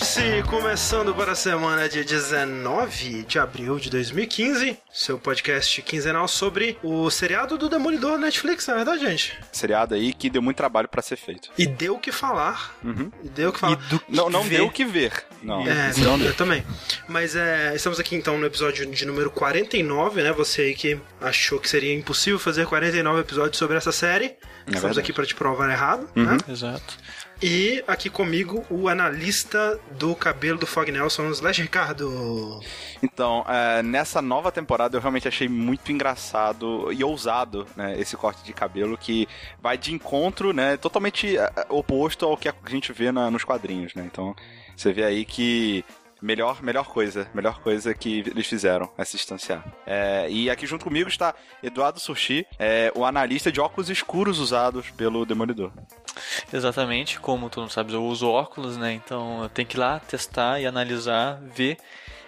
Vértice começando para a semana de 19 de abril de 2015. Seu podcast quinzenal sobre o seriado do Demolidor Netflix, na verdade, gente. Seriado aí que deu muito trabalho para ser feito. E deu o que falar. Uhum. E deu o que falar. Do... Não, não deu o que ver. Não, é, não. Eu também. Mas é, estamos aqui então no episódio de número 49, né? Você aí que achou que seria impossível fazer 49 episódios sobre essa série. É estamos verdade. aqui para te provar errado. Uhum. Né? Exato. E aqui comigo o analista do cabelo do Fog Nelson, Slash Ricardo. Então, é, nessa nova temporada eu realmente achei muito engraçado e ousado né, esse corte de cabelo que vai de encontro, né, totalmente é, oposto ao que a gente vê na, nos quadrinhos, né? Então, você vê aí que Melhor, melhor coisa, melhor coisa que eles fizeram é se distanciar. É, e aqui junto comigo está Eduardo Sushi, é, o analista de óculos escuros usados pelo Demolidor. Exatamente, como tu não sabes, eu uso óculos, né? Então eu tenho que ir lá testar e analisar, ver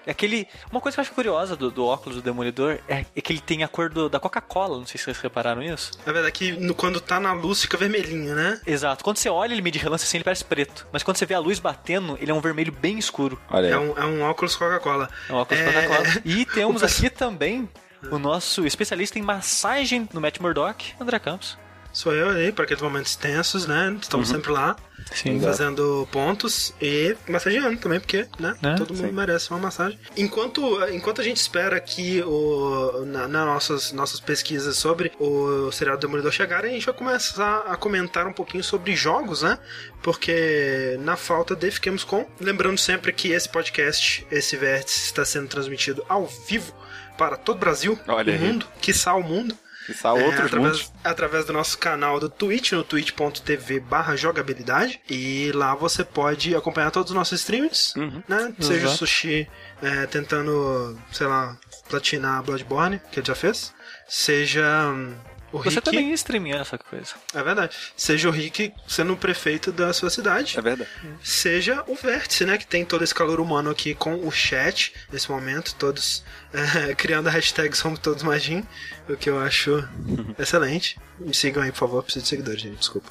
aquele. Uma coisa que eu acho curiosa do, do óculos do Demolidor é, é, que ele tem a cor do, da Coca-Cola. Não sei se vocês repararam isso. É verdade que no, quando tá na luz fica vermelhinho, né? Exato. Quando você olha ele meio de relance assim, ele parece preto. Mas quando você vê a luz batendo, ele é um vermelho bem escuro. Olha é, um, é um óculos Coca-Cola. É um óculos é... Coca-Cola. E temos aqui também o nosso especialista em massagem no Matt Murdock, André Campos. Sou eu aí, para aqueles momentos tensos, né? Estamos uhum. sempre lá. Sim, fazendo pontos e massageando também, porque, né? É? Todo mundo Sim. merece uma massagem. Enquanto, enquanto a gente espera que o, na, na, nossas, nossas pesquisas sobre o serial Demolidor chegarem, a gente vai começar a comentar um pouquinho sobre jogos, né? Porque na falta de Fiquemos Com. Lembrando sempre que esse podcast, esse vértice, está sendo transmitido ao vivo para todo o Brasil, Olha o mundo, quiçá o mundo. Quiçá é, outros através, através do nosso canal do Twitch, no twitch.tv barra jogabilidade. E lá você pode acompanhar todos os nossos streams, uhum. né? Seja o Sushi é, tentando, sei lá, platinar Bloodborne, que ele já fez. Seja hum, o Você Rick, também streamia essa coisa. É verdade. Seja o Rick sendo o prefeito da sua cidade. É verdade. Seja o Vértice, né? Que tem todo esse calor humano aqui com o chat nesse momento, todos é, criando a hashtag Somos Todos Magin, o que eu acho excelente. Me sigam aí, por favor, preciso de seguidores, gente, desculpa.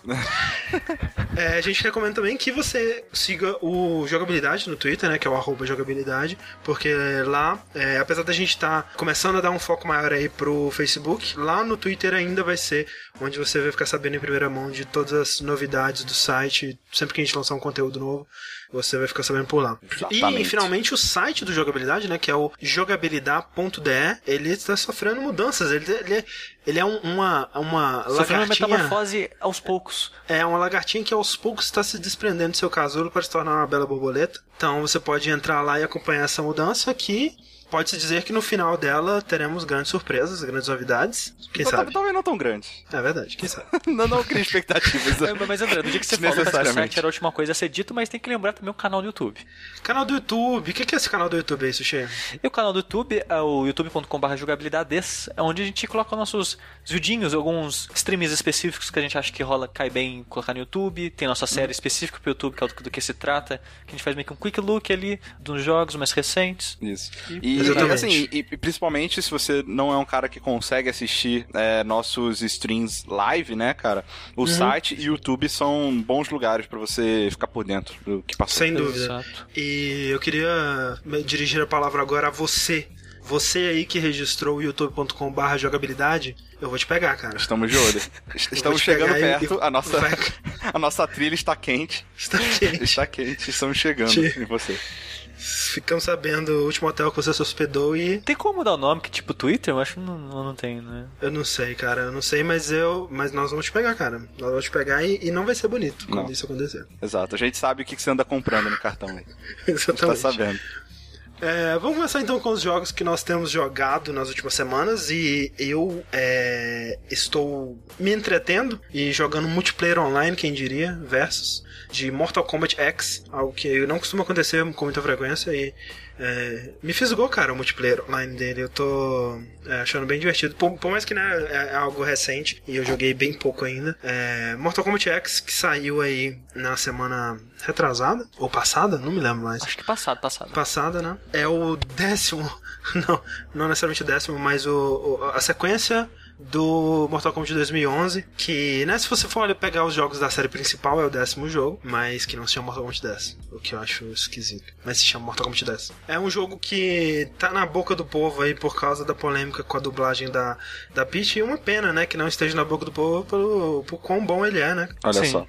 é, a gente recomenda também que você siga o Jogabilidade no Twitter, né? Que é o arroba jogabilidade, porque lá, é, apesar da gente estar tá começando a dar um foco maior aí pro Facebook, lá no Twitter ainda vai ser onde você vai ficar sabendo em primeira mão de todas as novidades do site, sempre que a gente lançar um conteúdo novo você vai ficar sabendo por lá. Exatamente. E finalmente o site do jogabilidade, né, que é o jogabilidade.de, ele está sofrendo mudanças. Ele, ele, ele é um, uma uma sofrendo lagartinha. uma metamorfose aos poucos. É uma lagartinha que aos poucos está se desprendendo do seu casulo para se tornar uma bela borboleta. Então você pode entrar lá e acompanhar essa mudança que pode-se dizer que no final dela teremos grandes surpresas, grandes novidades. Quem não, sabe? Talvez não tão grandes. É verdade, quem sabe? não, não cria expectativas. é, mas André, no dia que você falou que o site era a última coisa a ser dito, mas tem que lembrar também o canal do YouTube. Canal do YouTube. O que é esse canal do YouTube aí, Sushi? E o canal do YouTube é o youtube.com.br jogabilidades, é onde a gente coloca nossos vidinhos, alguns streams específicos que a gente acha que rola, cai bem colocar no YouTube. Tem nossa série hum. específica pro YouTube, que é do, do, que se trata, que a gente faz meio que um quick look ali dos jogos mais recentes. Isso. E, e assim, e, e, principalmente se você não é um cara que consegue assistir é, nossos streams live, né, cara? O uhum. site e o YouTube são bons lugares para você ficar por dentro do que passou. Sem dúvida. Exato. E eu queria dirigir a palavra agora a você. Você aí que registrou o youtube.com/barra jogabilidade, eu vou te pegar, cara. Estamos de olho. Estamos chegando perto. E... A nossa, a nossa trilha está quente. Está quente. Está quente. Estamos chegando em você. Ficamos sabendo o último hotel que você se hospedou e. Tem como mudar o nome, que tipo Twitter? Eu acho que não, não tem, né? Eu não sei, cara. Eu não sei, mas eu. Mas nós vamos te pegar, cara. Nós vamos te pegar e, e não vai ser bonito quando não. isso acontecer. Exato. A gente sabe o que você anda comprando no cartão aí. Exatamente. A gente tá sabendo. É, vamos começar então com os jogos que nós temos jogado nas últimas semanas e eu é, estou me entretendo e jogando multiplayer online, quem diria, versus de Mortal Kombat X, algo que não costuma acontecer com muita frequência e é, me fisgou, cara, o multiplayer online dele. Eu tô é, achando bem divertido. Por, por, mais que né, é, é, algo recente e eu joguei bem pouco ainda. É, Mortal Kombat X, que saiu aí na semana retrasada, ou passada, não me lembro mais. Acho que passado, passado. Passada, né? É o décimo, não, não necessariamente o décimo, mas o, o a sequência do Mortal Kombat 2011, que, né, se você for pegar os jogos da série principal, é o décimo jogo, mas que não se chama Mortal Kombat 10, o que eu acho esquisito, mas se chama Mortal Kombat 10. É um jogo que tá na boca do povo aí por causa da polêmica com a dublagem da, da Peach, e uma pena, né, que não esteja na boca do povo pelo, por quão bom ele é, né? Olha Sim. só.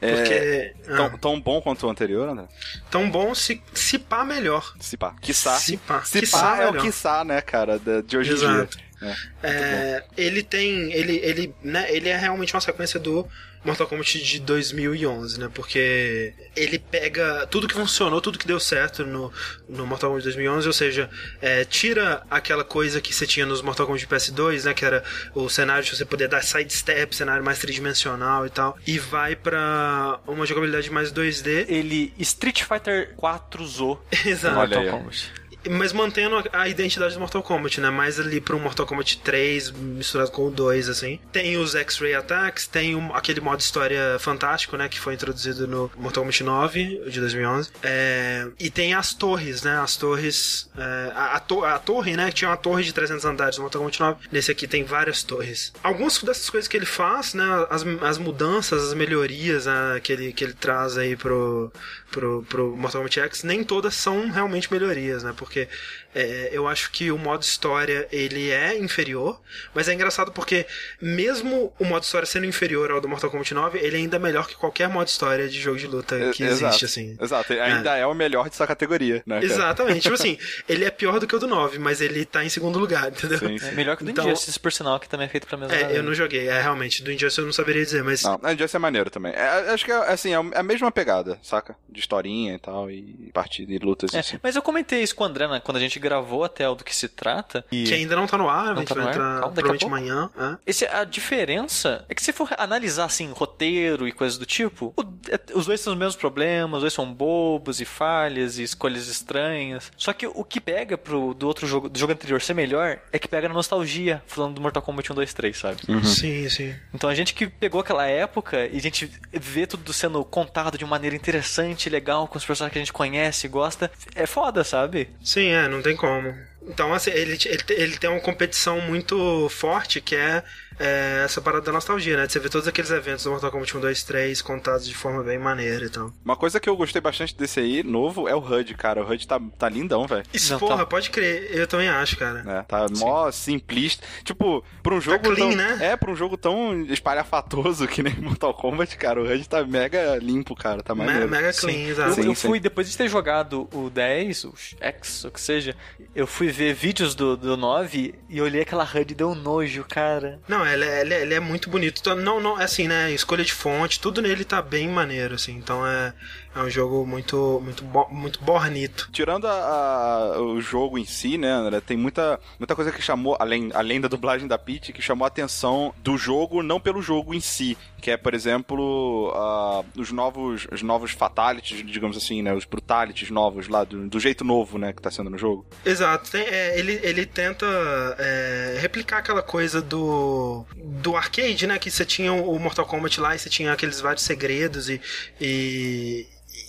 Porque... É, ah, tão, tão bom quanto o anterior, André? tão bom se, se pá melhor. Se pá. Quiçá. Se pá. Se pá é o melhor. quiçá, né, cara, de hoje em dia. É. É, ele tem. Ele, ele, né, ele é realmente uma sequência do Mortal Kombat de 2011, né? Porque ele pega tudo que funcionou, tudo que deu certo no, no Mortal Kombat de 2011, ou seja, é, tira aquela coisa que você tinha nos Mortal Kombat de PS2, né? Que era o cenário de você poder dar sidestep, cenário mais tridimensional e tal, e vai pra uma jogabilidade mais 2D. Ele Street Fighter 4 usou Exato. Mortal. Kombat. Mas mantendo a- identidade do Mortal Kombat, né? Mais ali pro Mortal Kombat 3, misturado com o 2, assim. Tem os X-Ray Attacks, tem um- aquele modo história fantástico, né? Que foi introduzido no Mortal Kombat 9, de 2011. É, e tem as torres, né? As torres... é, a, a to- a torre, né? Tinha uma torre de 300 andares no Mortal Kombat 9. Nesse aqui tem várias torres. Algumas dessas coisas que ele faz, né? As, as mudanças, as melhorias né, que, ele, que ele traz aí pro, pro, pro Mortal Kombat X, nem todas são realmente melhorias, né? Porque que é, eu acho que o modo história ele é inferior, mas é engraçado porque mesmo o modo história sendo inferior ao do Mortal Kombat 9, ele ainda é melhor que qualquer modo história de jogo de luta que existe, exato, assim. Exato, ainda é. o melhor de sua categoria, né? cara? Exatamente, tipo assim, ele é pior do que o do 9, mas ele tá em segundo lugar, entendeu? Sim, É sim. melhor que o do Então- Injustice, por sinal, que também é feito pra mesma É, galera. eu não joguei, é realmente, do Injustice eu não saberia dizer, mas Não, a Injustice é maneiro também. É, acho que é, assim, é a mesma pegada, saca? De historinha e tal, e partida e lutas É, assim. mas eu comentei isso com o André né, quando a gente gravou até o do que se trata. E que ainda não tá no ar, a gente tá vai ar? entrar Calma, daqui a provavelmente amanhã. é. Esse, a diferença é que se for analisar assim, roteiro e coisas do tipo, o- é- os dois têm os mesmos problemas, os dois são bobos e falhas e escolhas estranhas. Só que o que pega pro do outro jogo, do jogo anterior ser melhor, é que pega na nostalgia, falando do Mortal Kombat 1, 2, 3, sabe? Sim, sim. Então a gente que pegou aquela época e a gente vê tudo sendo contado de uma maneira interessante, legal, com os personagens que a gente conhece e gosta, é foda, sabe? Sim, é, não tem como. Então, assim, ele, ele, ele tem uma competição muito forte que é, é essa parada da nostalgia, né? De você ver todos aqueles eventos do Mortal Kombat 1, 2, 3 contados de forma bem maneira e tal. Uma coisa que eu gostei bastante desse aí, novo, é o HUD, cara. O HUD tá, tá lindão, velho. Isso, Não, porra, tá- pode crer, eu também acho, cara. né? Tá mó simplista. Tipo, pra um jogo clean, tão... né? É, pra um jogo tão espalhafatoso que nem Mortal Kombat, cara, o HUD tá mega limpo, cara. Tá Me- maneiro. mega Sim. clean, Eu, exato. Sim, eu sim. fui, depois de ter jogado o 10, o X, o que seja, eu fui ver vídeos do, do 9 e olhei aquela HUD e deu um nojo, cara. Não, ele, é- ele, é- ele é muito bonito. Então, Não, não, assim, né? Escolha de fonte, tudo nele tá bem maneiro, assim. Então é, é um jogo muito, muito, bo- muito bornito. Tirando a- a- o jogo em si, né, André, tem muita, muita coisa que chamou, além, além da dublagem da Peach, que chamou a atenção do jogo, não pelo jogo em si, que é, por exemplo, ah, os novos os novos fatalities, digamos assim, né, os brutalities novos lá, do, do jeito novo, né, que tá sendo no jogo. Exato, tem- é, ele, ele tenta é, replicar aquela coisa do do arcade, né? Que você tinha o Mortal Kombat lá e você tinha aqueles vários segredos e. e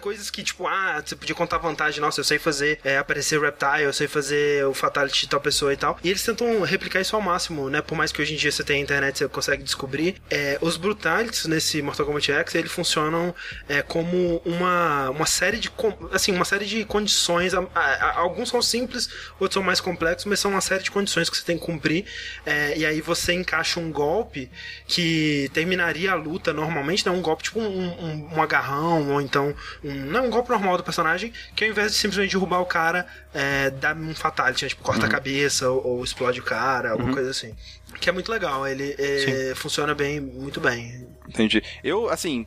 coisas que, tipo, ah, você podia contar vantagem, nossa, eu sei fazer é, aparecer Reptile, eu sei fazer o Fatality de tal pessoa e tal. E eles tentam replicar isso ao máximo, né? Por mais que hoje em dia você tenha internet, você consegue descobrir. É, os Brutalities nesse Mortal Kombat X, eles funcionam é, como uma, uma série de assim, uma série de condições. a- a- alguns são simples, outros são mais complexos, mas são uma série de condições que você tem que cumprir. é, e aí você encaixa um golpe que terminaria a luta normalmente, né? Um golpe tipo um, um, um agarrão, ou então um, não um golpe normal do personagem, que ao invés de simplesmente derrubar o cara, é, dá um fatality, né? tipo, corta a cabeça ou, ou explode o cara, alguma coisa assim. Que é muito legal, ele é, funciona bem, muito bem. Entendi. Eu, assim,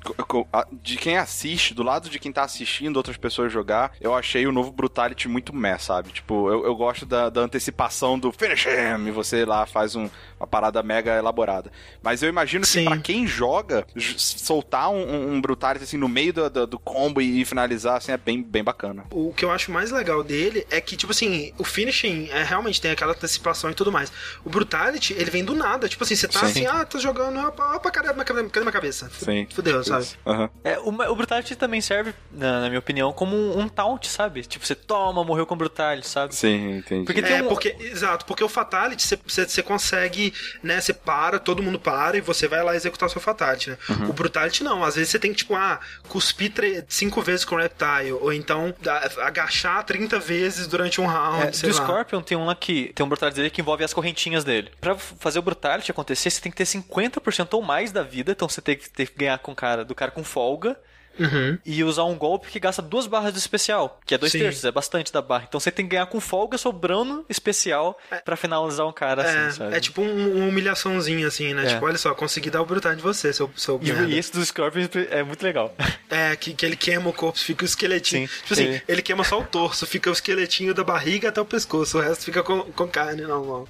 de quem assiste, do lado de quem tá assistindo outras pessoas jogar, eu achei o novo Brutality muito meh, sabe? Tipo, eu, eu gosto da, da antecipação do finish him, e você lá faz um- uma parada mega elaborada. Mas eu imagino que Sim. pra quem joga, soltar um, um- Brutality assim no meio do, do, do combo e, finalizar, assim, é bem, bem bacana. O que eu acho mais legal dele é que, tipo assim, o finishing é, realmente tem aquela antecipação e tudo mais. O Brutality, ele vem do nada. Tipo assim, você tá Sim. assim, ah, tá jogando, opa, opa, cadê, cadê, cadê na cabeça. Sim. Fudeu, sabe? Aham. É, o, o Brutality também serve, na, na minha opinião, como um, um taunt, sabe? Tipo, você toma, morreu com Brutality, sabe? Sim, entendi. Porque tem É, um- porque, exato, porque o Fatality você- você consegue, né? Você para, todo mundo para e você vai lá executar o seu Fatality, né? Uhum. O Brutality não, às vezes você tem que, tipo, ah, cuspir tre- cinco vezes com o Reptile, ou então agachar 30 vezes durante um round, É, sei do lá. Scorpion tem um lá que tem um Brutality dele que envolve as correntinhas dele. Pra fazer o Brutality acontecer, você tem que ter 50% ou mais da vida, então você tem que, tem que ganhar com o cara, do cara com folga. Uhum. E usar um golpe que gasta duas barras de especial, que é dois Sim. terços, é bastante da barra. Então você tem que ganhar com folga sobrando especial pra finalizar um cara assim, É, sabe? é tipo um- uma humilhaçãozinha, assim, né? É. Tipo, olha só, consegui dar o Brutality de você, seu, seu E, e esse do Scorpion é muito legal. É, que, que ele queima o corpo, fica o esqueletinho. Sim, tipo assim, ele- ele... queima só o torso, fica o esqueletinho da barriga até o pescoço, o resto fica com, com carne normal.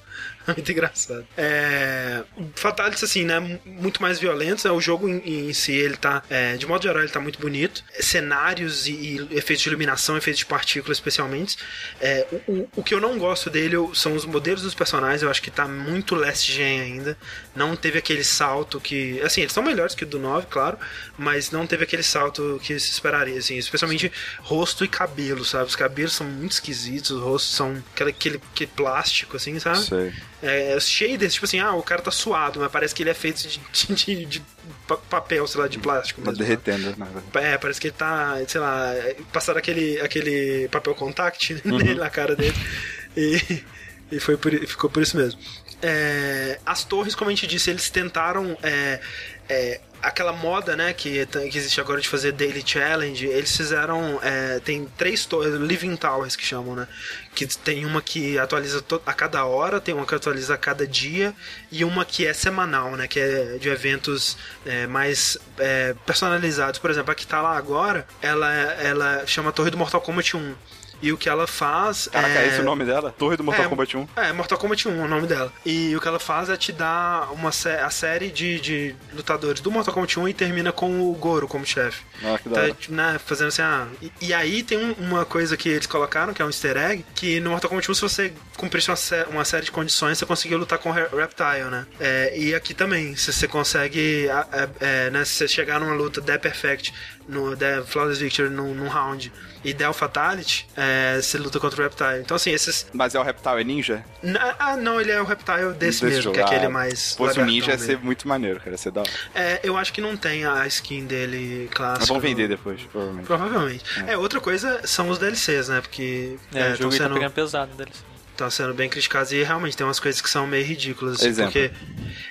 Muito engraçado. É, Fatalities, assim, né? Muito mais violentos. Né? O jogo em, em si, ele tá. é, de modo geral, ele tá muito bonito. Cenários e, e efeitos de iluminação, efeitos de partículas, especialmente. É, o, o, o que eu não gosto dele são os modelos dos personagens. Eu acho que tá muito last gen ainda. Não teve aquele salto que. Assim, eles são melhores que o do 9, claro. Mas não teve aquele salto que se esperaria, assim. Especialmente rosto e cabelo, sabe? Os cabelos são muito esquisitos, os rostos são aquele, aquele, aquele plástico, assim, sabe? Sei. É, os shaders, tipo assim, ah, o cara tá suado, mas parece que ele é feito de, de, de- de pa- papel, sei lá, de plástico Tá mesmo. derretendo, verdade. É, parece que ele tá, sei lá, passaram aquele, aquele papel contact nele na cara dele. E, e foi por, ficou por isso mesmo. É, as torres, como a gente disse, eles tentaram. é, é, aquela moda, né, que, t- que existe agora de fazer daily challenge, eles fizeram. é, tem três torres, living towers que chamam, né? Que tem uma que atualiza a cada hora, tem uma que atualiza a cada dia e uma que é semanal, né? Que é de eventos é, mais é, personalizados. Por exemplo, a que tá lá agora, ela, ela chama Torre do Mortal Kombat 1. E o que ela faz Caraca, é... é esse o nome dela? Torre do Mortal É, Kombat 1? É, Mortal Kombat 1 é o nome dela. E o que ela faz é te dar uma sé- a série de, de lutadores do Mortal Kombat 1 e termina com o Goro como chefe. Ah, que da Tá, hora. né, fazendo assim, ah. E, e aí tem um- uma coisa que eles colocaram, que é um easter egg, que no Mortal Kombat 1, se você cumprisse uma, sé- uma série de condições, você conseguia lutar com o Re- Reptile, né? É, e aqui também, se você consegue, é, né, se você chegar numa luta der perfect, no der flawless victory num, num round e der o fatality, é, você luta contra o Reptile. Então assim, esses... Mas é o Reptile é ninja? Na- Ah, não, ele é o Reptile desse, Desse mesmo, jogo. que é aquele Ah, mais... Se fosse lagartão ninja, ia mesmo. ser muito maneiro, cara. Ser da hora. É, eu acho que não tem a skin dele clássica. Mas vão vender no- depois, provavelmente. Provavelmente. É. outra coisa são os DLCs, né? Porque É, o estão jogo aí tá sendo, pegando pesado deles. Tão sendo bem criticados e realmente tem umas coisas que são meio ridículas. assim, porque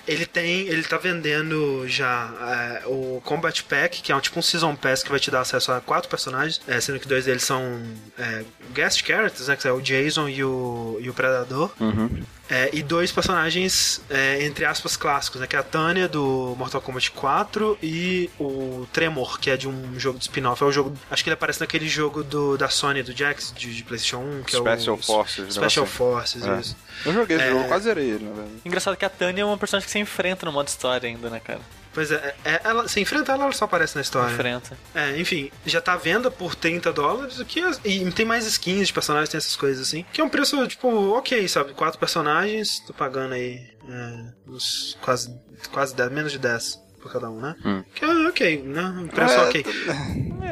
ele tem. Ele tá vendendo já é, o Combat Pack, que é um tipo um Season Pass que vai te dar acesso a quatro personagens, é, sendo que dois deles são é, guest characters, né? Que é o Jason e o, e o Predador. Uhum. É, e dois personagens, é, entre aspas, clássicos, né? Que é a Tânia do Mortal Kombat 4 e o Tremor, que é de um jogo de spin-off. É o jogo. Acho que ele aparece naquele jogo do, da Sony, do Jax, de, de PlayStation 1, que Special é o. Forces, Special negócio Forces, É. isso. Eu joguei esse É. jogo, eu quase zerei ele, na verdade. Engraçado que a Tânia é uma personagem que você enfrenta no modo história ainda, né, cara? Pois é, é, ela, se enfrenta ela, ela só aparece na história. Enfrenta. É, enfim, já tá à venda por 30 dólares, o que é- e tem mais skins de personagens, tem essas coisas assim. Que é um preço, tipo, ok, sabe? Quatro personagens, tô pagando aí é, uns quase, quase 10, menos de 10 por cada um, né? Hum. Que é ok, né? Preço É, ok.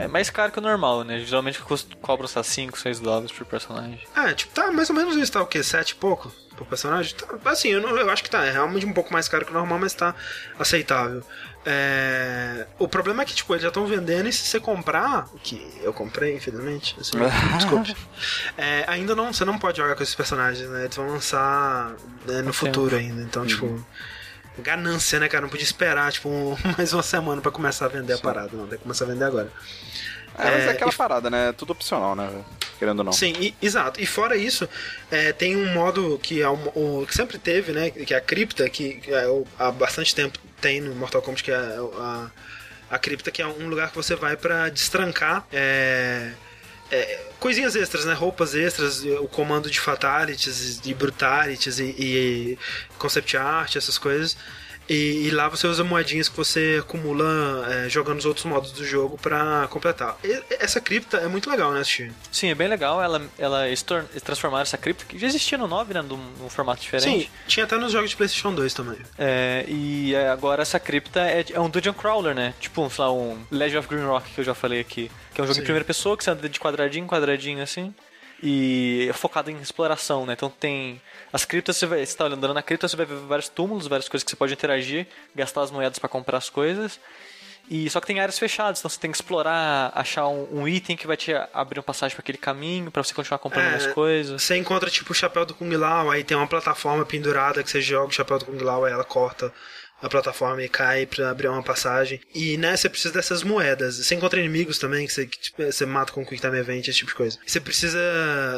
É mais caro que o normal, né? Geralmente cobra, lá, 5, 6 dólares por personagem. É, tipo, tá mais ou menos isso, tá o quê? 7 e pouco por personagem? Tá, assim, eu, não- eu acho que tá, é realmente um pouco mais caro que o normal, mas tá aceitável. É, o problema é que, tipo, eles já estão vendendo e se você comprar, que eu comprei, infelizmente, assim, desculpe, é, ainda não, você não pode jogar com esses personagens, né? Eles vão lançar né, no futuro ainda, então, tipo... Ganância, né, cara? Não podia esperar, tipo, um- mais uma semana pra começar a vender a parada, não. Tem que começar a vender agora. É, mas é É, aquela e- parada, né? Tudo opcional, né? Querendo ou não. Sim, e- exato. E fora isso, é, tem um modo que, é o, que sempre teve, né? Que é a cripta, que, que é o- há bastante tempo tem no Mortal Kombat, que é a, a cripta, que é um lugar que você vai pra destrancar. é, é, coisinhas extras, né? Roupas extras, o comando de fatalities, de brutalities e, e concept art, essas coisas. E, e lá você usa moedinhas que você acumula é, jogando os outros modos do jogo pra completar. E- essa cripta é muito legal, né, assistir? Sim, é bem legal. Ela, ela eles transformaram essa cripta, que já existia no 9, né? Num, num formato diferente. Sim, tinha até nos jogos de PlayStation 2 também. É, e é, agora essa cripta é, é um dungeon crawler, né? Tipo, sei lá, um Legend of Green Rock que eu já falei aqui. Que é um jogo Sim. em primeira pessoa, que você anda de quadradinho em quadradinho assim. E é focado em exploração, né? Então tem. As criptas, você vai. Você tá andando na cripta, você vai ver vários túmulos, várias coisas que você pode interagir, gastar as moedas pra comprar as coisas. E só que tem áreas fechadas, então você tem que explorar, achar um, um item que vai te abrir uma passagem pra aquele caminho, pra você continuar comprando É, mais coisas. Você encontra tipo o chapéu do Kung Lao, aí tem uma plataforma pendurada que você joga o chapéu do Kung Lao, aí ela corta a plataforma e cai pra abrir uma passagem. E né, você precisa dessas moedas. Você encontra inimigos também que você, que, tipo, você mata com Quick Time Event, esse tipo de coisa. Você precisa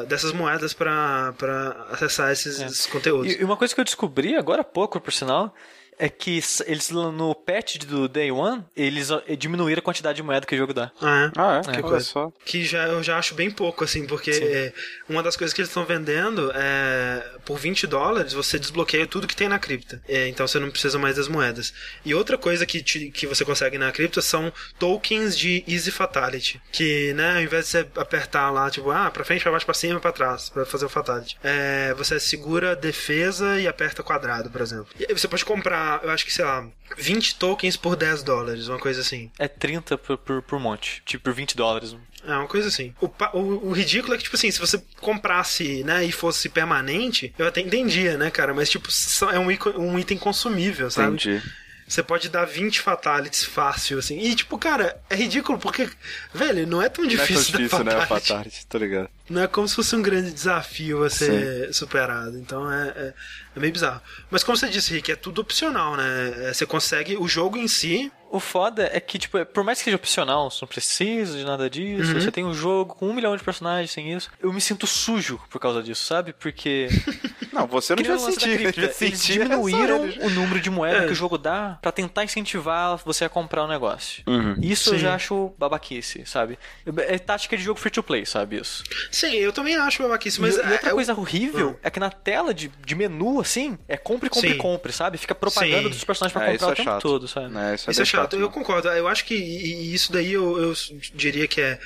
dessas moedas pra, pra acessar esses, esses conteúdos. E e uma coisa que eu descobri agora há pouco, por sinal, é que eles no patch do Day One, eles ó, diminuíram a quantidade de moeda que o jogo dá. Ah, é? Ah, é? É. Que coisa só. que já eu já acho bem pouco, assim, porque é, uma das coisas que eles estão vendendo é por 20 dólares você desbloqueia tudo que tem na cripta. É, então você não precisa mais das moedas. E outra coisa que, te- que você consegue na cripta são tokens de Easy Fatality. Que, né, ao invés de você apertar lá, tipo, ah, pra frente, pra baixo, pra cima, pra trás, pra fazer o Fatality, é, você segura defesa e aperta quadrado, por exemplo. E aí você pode comprar, eu acho que, sei lá, 20 tokens por 10 dólares, uma coisa assim. É 30 por, por, por monte, tipo por 20 dólares. É, uma coisa assim. O, o, o ridículo é que, tipo assim, se você comprasse, né, e fosse permanente, eu até entendia, né, cara? Mas, tipo, é um, um item consumível, sabe? Entendi. Você pode dar 20 fatalities fácil, assim. E, tipo, cara, é ridículo porque, velho, não é tão Não é tão difícil, difícil, né? Fatality, tô ligado. Não é como se fosse um grande desafio a ser superado. Então é, é, é meio bizarro. Mas como você disse, Rick, é tudo opcional, né? É, Você consegue. O jogo em si. O foda é que, tipo, por mais que seja opcional, você não precisa de nada disso, Uhum. você tem um jogo com um milhão de personagens sem isso, eu me sinto sujo por causa disso, sabe? Porque. Não, você não devia sentir. Eles diminuíram o número de moeda É. que o jogo dá pra tentar incentivar você a comprar o negócio. Uhum. Isso eu Sim. já acho babaquice, sabe? É tática de jogo free to play, sabe isso? Sim, eu também acho babaquice, mas. e, e é- outra é coisa horrível é que na tela de, de menu, assim, é compre, compre, Sim. compre, sabe? Fica propaganda Sim. dos personagens pra É, comprar é o tempo chato. todo, sabe? É, isso é, Isso é bem chato, eu concordo. Eu acho que e- e isso daí eu, eu diria que é,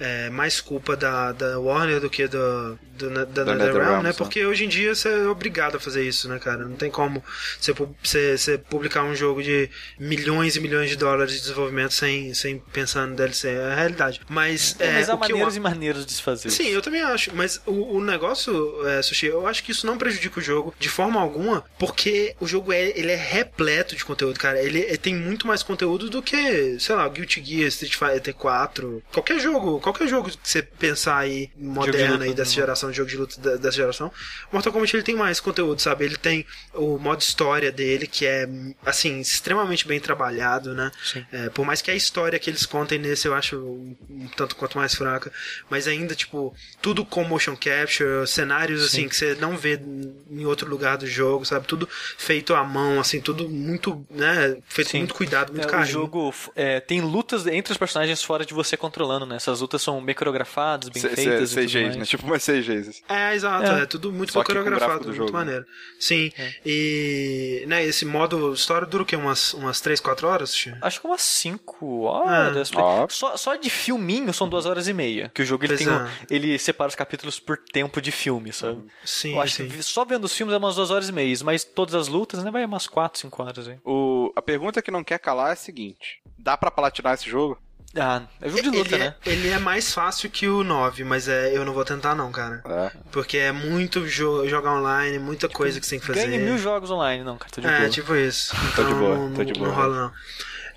é mais culpa da, da Warner do que do, do, da, da NetherRealm, né? Porque hoje em dia você é obrigado a fazer isso, né, cara? Não tem como você, você, você publicar um jogo de milhões e milhões de dólares de desenvolvimento sem, sem pensar no DLC. É a realidade. Mas, é, Mas há o que eu maneiras e maneiras de se fazer Sim, isso. eu também acho. Mas o, o negócio, é, Sushi, eu acho que isso não prejudica o jogo de forma alguma, porque o jogo é, ele é repleto de conteúdo, cara. Ele é- tem muito mais conteúdo do que, sei lá, Guilty Gear, Street Fighter 4. Qualquer jogo, qualquer jogo que você pensar aí moderno aí dessa né? geração, de jogo de luta dessa geração, Mortal Kombat ele tem mais conteúdo, sabe? Ele tem o modo história dele, que é, assim, extremamente bem trabalhado, né? Sim. É, por mais que a história que eles contem nesse eu acho um, um tanto quanto mais fraca, mas ainda, tipo, tudo com motion capture, cenários assim que você não vê em outro lugar do jogo, sabe? Tudo feito à mão, assim, tudo muito, né? Feito com Sim. muito cuidado, muito É, o carinho. jogo é, tem lutas entre os personagens fora de você controlando, né? Essas lutas são bem coreografadas, bem C- C- feitas e tudo CGs, mais. né? Tipo umas CGs. É, exato, É. é, tudo muito Só bem coreografado, muito jogo. maneiro. Sim, É. e né, esse modo história dura o quê? Umas, umas 3, 4 horas? Acho que umas 5 horas. Ó. Só, só de filminho são duas horas e meia. Que o jogo ele, Pois tem um- é. ele separa os capítulos por tempo de filme, sabe? Sim, Eu acho sim. que só vendo os filmes é umas duas horas e meia, mas todas as lutas, né, vai umas 4, 5 horas aí. O, a pergunta que não quer calar é a seguinte: dá pra platinar esse jogo? Ah, é jogo de luta, ele, né? é, ele é mais fácil que o 9, mas é, eu não vou tentar não, cara. É. Porque é muito jo jogar online, muita coisa que você tem que fazer. Ganhe mil jogos online. Não, cara, tô de é, boa. tipo isso. Tô de Então, boa, tô de boa. não rola não.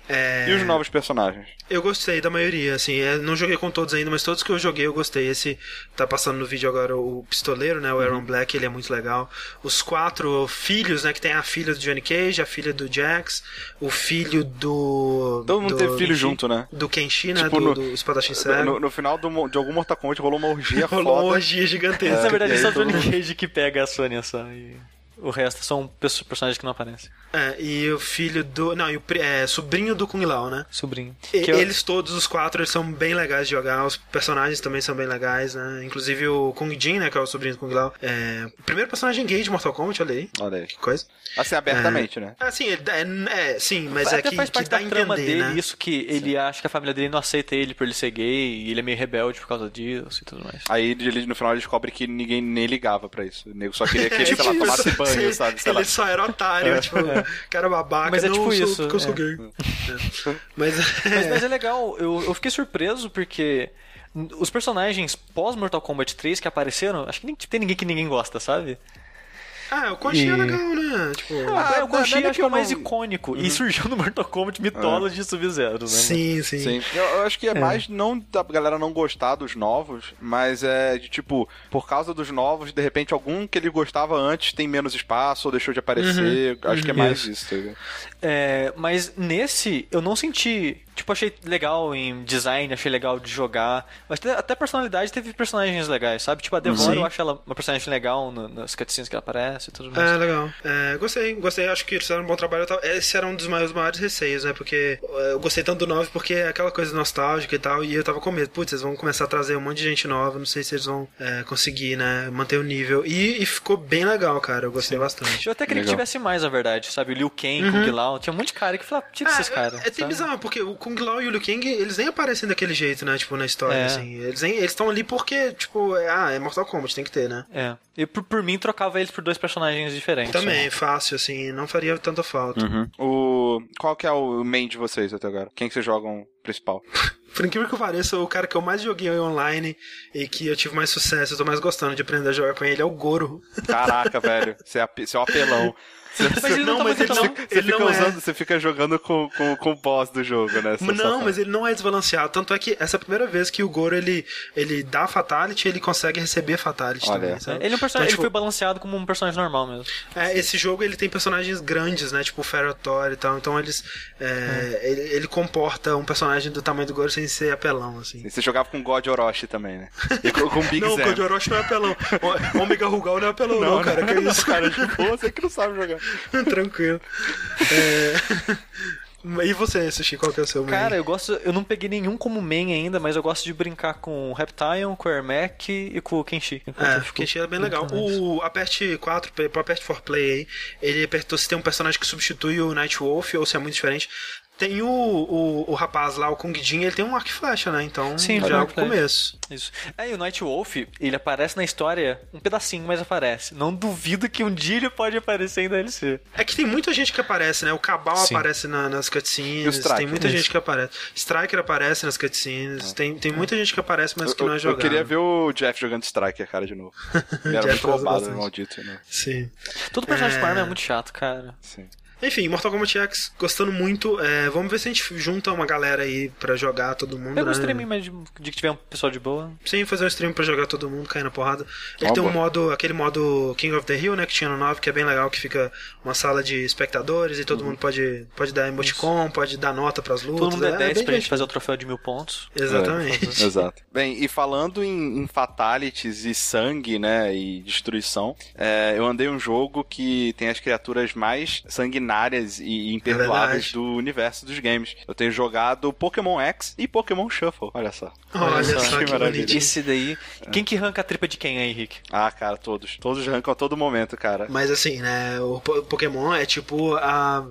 É, E os novos personagens? Eu gostei da maioria, assim. é, não joguei com todos ainda, mas todos que eu joguei eu gostei. Esse tá passando no vídeo agora o pistoleiro, né? O Aaron Uhum. Black, ele é muito legal. Os quatro filhos, né? Que tem a filha do Johnny Cage, a filha do Jax, o filho do. Todo mundo do teve filho Kenshi- junto, né? Do Kenshi, né? Tipo, do, no- do espadachim cego. No, no final do de algum Mortal Kombat rolou uma orgia Rolou uma foda. orgia gigantesca. Na verdade, é só o Johnny mundo- Cage que pega a Sônia só. E... O resto são perso- personagens que não aparecem. É, e o filho do. Não, e o é, sobrinho do Kung Lao, né? Sobrinho. E- Que eu- Eles todos, os quatro, eles são bem legais de jogar. Os personagens também são bem legais, né? Inclusive o Kung Jin, né? Que é o sobrinho do Kung Lao. É, o primeiro personagem gay de Mortal Kombat, olha aí. Olha aí. Que coisa. Assim, abertamente, né? Ah, sim, ele dá- é, é, sim, mas Até é que, faz que parte dá da a trama entender, dele, né? isso que ele acha que a família dele não aceita ele por ele ser gay, e ele é meio rebelde por causa disso e tudo mais. Aí ele, no final ele descobre que ninguém nem ligava pra isso. O nego só queria que ele, É, sei lá, tipo, tomasse banho, sim, sabe? Sei lá. Ele só era otário, tipo, cara babaca. Mas é não, tipo eu sou, isso, Porque eu sou é. gay. É. Mas, Mas, mas é legal, eu, eu fiquei surpreso porque os personagens pós Mortal Kombat 3 que apareceram, acho que nem tem ninguém que ninguém gosta, sabe? Ah, o Conchinha é E- legal, né? Tipo. Ah, o Goshin nada acho que é o mais não- icônico. E surgiu no Mortal Kombat Mythology de Sub-Zero, né? sim, sim. Sim, eu, eu acho que é, mais não da galera não gostar dos novos, mas é de tipo, por causa dos novos, de repente algum que ele gostava antes tem menos espaço ou deixou de aparecer. Acho que é mais Isso. isso. tá? É, mas nesse eu não senti. Tipo, achei legal em design, achei legal de jogar. Mas até personalidade teve personagens legais, sabe? Tipo, a Devora Sim. eu acho ela uma personagem legal no- nas cutscenes que ela aparece e tudo mais. É, legal. É, gostei, gostei. Acho que eles fizeram um bom trabalho. Esse era um dos maiores, maiores receios, né? Porque é, eu gostei tanto do 9 porque é aquela coisa nostálgica e tal. E eu tava com medo. Putz, eles vão começar a trazer um monte de gente nova. Não sei se eles vão é, conseguir, né? Manter o nível. E, e ficou bem legal, cara. Eu gostei bastante. Eu até queria Legal. que tivesse mais, na verdade, sabe? O Liu Kang, Kung Lao, tinha um monte de cara que falava, tinha esses caras. é, é, tem bizarro, porque o Kung Lao e o Liu Kang, eles nem aparecem daquele jeito, né? Tipo, na história, É. assim. Eles nem- eles estão ali porque, tipo, é, ah, é Mortal Kombat, tem que ter, né? É. E por, por mim, trocava eles por dois personagens diferentes. Também, né? fácil, assim, não faria tanta falta. O, qual que é o main de vocês até agora? Quem que vocês jogam principal? Por incrível que pareça, o cara que eu mais joguei online e que eu tive mais sucesso, eu tô mais gostando de aprender a jogar com ele, é o Goro. Caraca, velho, você é, você é um apelão. Você, Mas ele não, Não, tá mas muito ele não. não- você ele fica não é. usando, você fica jogando com, com, com o boss do jogo, né? Não, safado. mas ele não é desbalanceado. Tanto é que essa é a primeira vez que o Goro ele, ele dá Fatality ele consegue receber Fatality Olha. também. Sabe? Ele, é um personagem, Então, ele tipo, foi balanceado como um personagem normal mesmo. É, esse jogo ele tem personagens grandes, né? Tipo o Ferrotor e tal. Então eles. é, ele, ele comporta um personagem do tamanho do Goro sem ser apelão, assim. E Você jogava com God Orochi também, né? E com, com Big Não, o Zem. Code Orochi não é apelão. O Omega Rugal não é apelão, não, cara. Que é isso? cara, de boa, você que não sabe jogar. Tranquilo. É... E você, Sushi, qual que é o seu main? Cara, eu gosto. Eu não peguei nenhum como main ainda, mas eu gosto de brincar com o Reptile, com o Ermac e com o Kenshi. É, o Kenshi é bem legal. O Aperte 4, pro Aperte 4 Play aí, ele apertou se tem um personagem que substitui o Night Wolf ou se é muito diferente. Tem o, o, o rapaz lá, o Kung Jin, ele tem um arco e flecha, né? Então Sim, já é o começo. Isso. É, e o Night Wolf, ele aparece na história um pedacinho, mas aparece. Não duvido que um dia ele pode aparecer em DLC. É que tem muita gente que aparece, né? O Cabal Sim. aparece na- nas cutscenes, Striker? tem muita Isso. gente que aparece. Striker aparece nas cutscenes, tem, tem muita gente que aparece, mas que Eu, não é eu, eu jogado. queria ver o Jeff jogando Striker, cara, de novo. Ele era muito roubado, maldito, né? Sim. Todo personagem É. arma é muito chato, cara. Sim. Enfim, Mortal Kombat X, gostando muito. É, vamos ver se a gente junta uma galera aí pra jogar todo mundo. Pega um né? streaming mais de, de que tiver um pessoal de boa. Sim, fazer um stream pra jogar todo mundo, cair na porrada. Ele tem um boa. modo, aquele modo King of the Hill, né, que tinha no 9, que é bem legal, que fica uma sala de espectadores e todo Uhum. mundo pode, pode dar emoticon, pode dar nota pras lutas. Todo mundo é 10 bem pra gente fazer o troféu de mil pontos. Exatamente. Exato. Bem, e falando em, em fatalities e sangue, né, e destruição, é, eu andei um jogo que tem as criaturas mais sanguinárias e imperdoáveis verdade. do universo dos games. Eu tenho jogado Pokémon X e Pokémon Shuffle, olha só. Olha só, só que que maravilha. Esse daí. Quem que arranca a tripa de quem aí, Henrique? Ah, cara, todos. Todos arrancam a todo momento, cara. Mas assim, né, o Po- Pokémon é tipo a,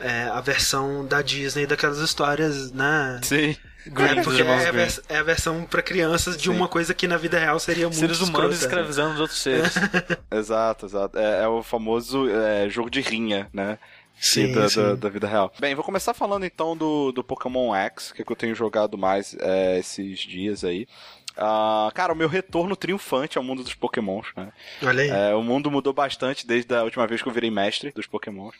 é, a versão da Disney daquelas histórias, né? Sim. É, dos porque irmãos é a, vers- é a versão pra crianças de Sim. uma coisa que na vida real seria muito Seres humanos escrota, né? escravizando os outros seres. Exato, exato. É, é o famoso é, jogo de rinha, né? Sim, da, sim. da- da vida real. Bem, vou começar falando então do, do Pokémon X, que, é que eu tenho jogado mais é, esses dias aí. Ah, cara, o meu retorno triunfante ao mundo dos Pokémons, né? Olha aí. É, o mundo mudou bastante desde a última vez que eu virei mestre dos Pokémons.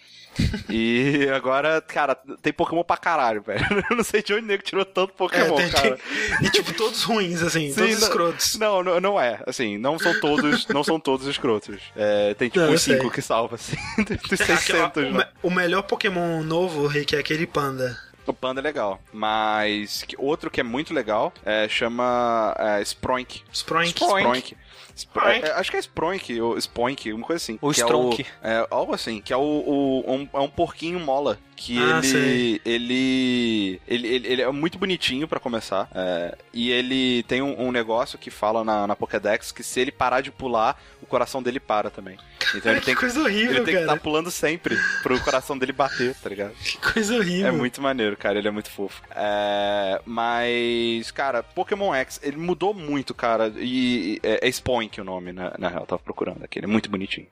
e agora, cara, tem Pokémon pra caralho, velho. Eu não sei de onde o nego tirou tanto Pokémon, É, tem- cara. E tipo, todos ruins, assim, Sim, todos não- escrotos. Não, não, não é. Assim, não são todos, não são todos escrotos. É, tem tipo Não, uns 5 sei. que salva, assim. Dos Aquela- 600, o, né? o melhor Pokémon novo, Rick, é aquele panda. O Panda é legal, mas outro que é muito legal é, chama é, Sproink. Sproink. Sproink. Spro- Sproink. é, acho que é Sproink, ou Spoink, uma coisa assim. Ou que é Stronk. É, algo assim, que é o, o- um, é um porquinho mola. Que Ah, ele, ele, ele. ele ele é muito bonitinho pra começar. é, e ele tem um, um negócio que fala na, na Pokédex que se ele parar de pular, o coração dele para também. Então Cara, ele que tem que. coisa Ele horrível, tem que estar cara. pulando sempre pro coração dele bater, tá ligado? Que coisa horrível. É muito maneiro, cara. Ele é muito fofo. É, mas, cara, Pokémon X, ele mudou muito, cara. E é, é Spoink o nome, né? Na real, eu tava procurando aqui. Ele é muito bonitinho.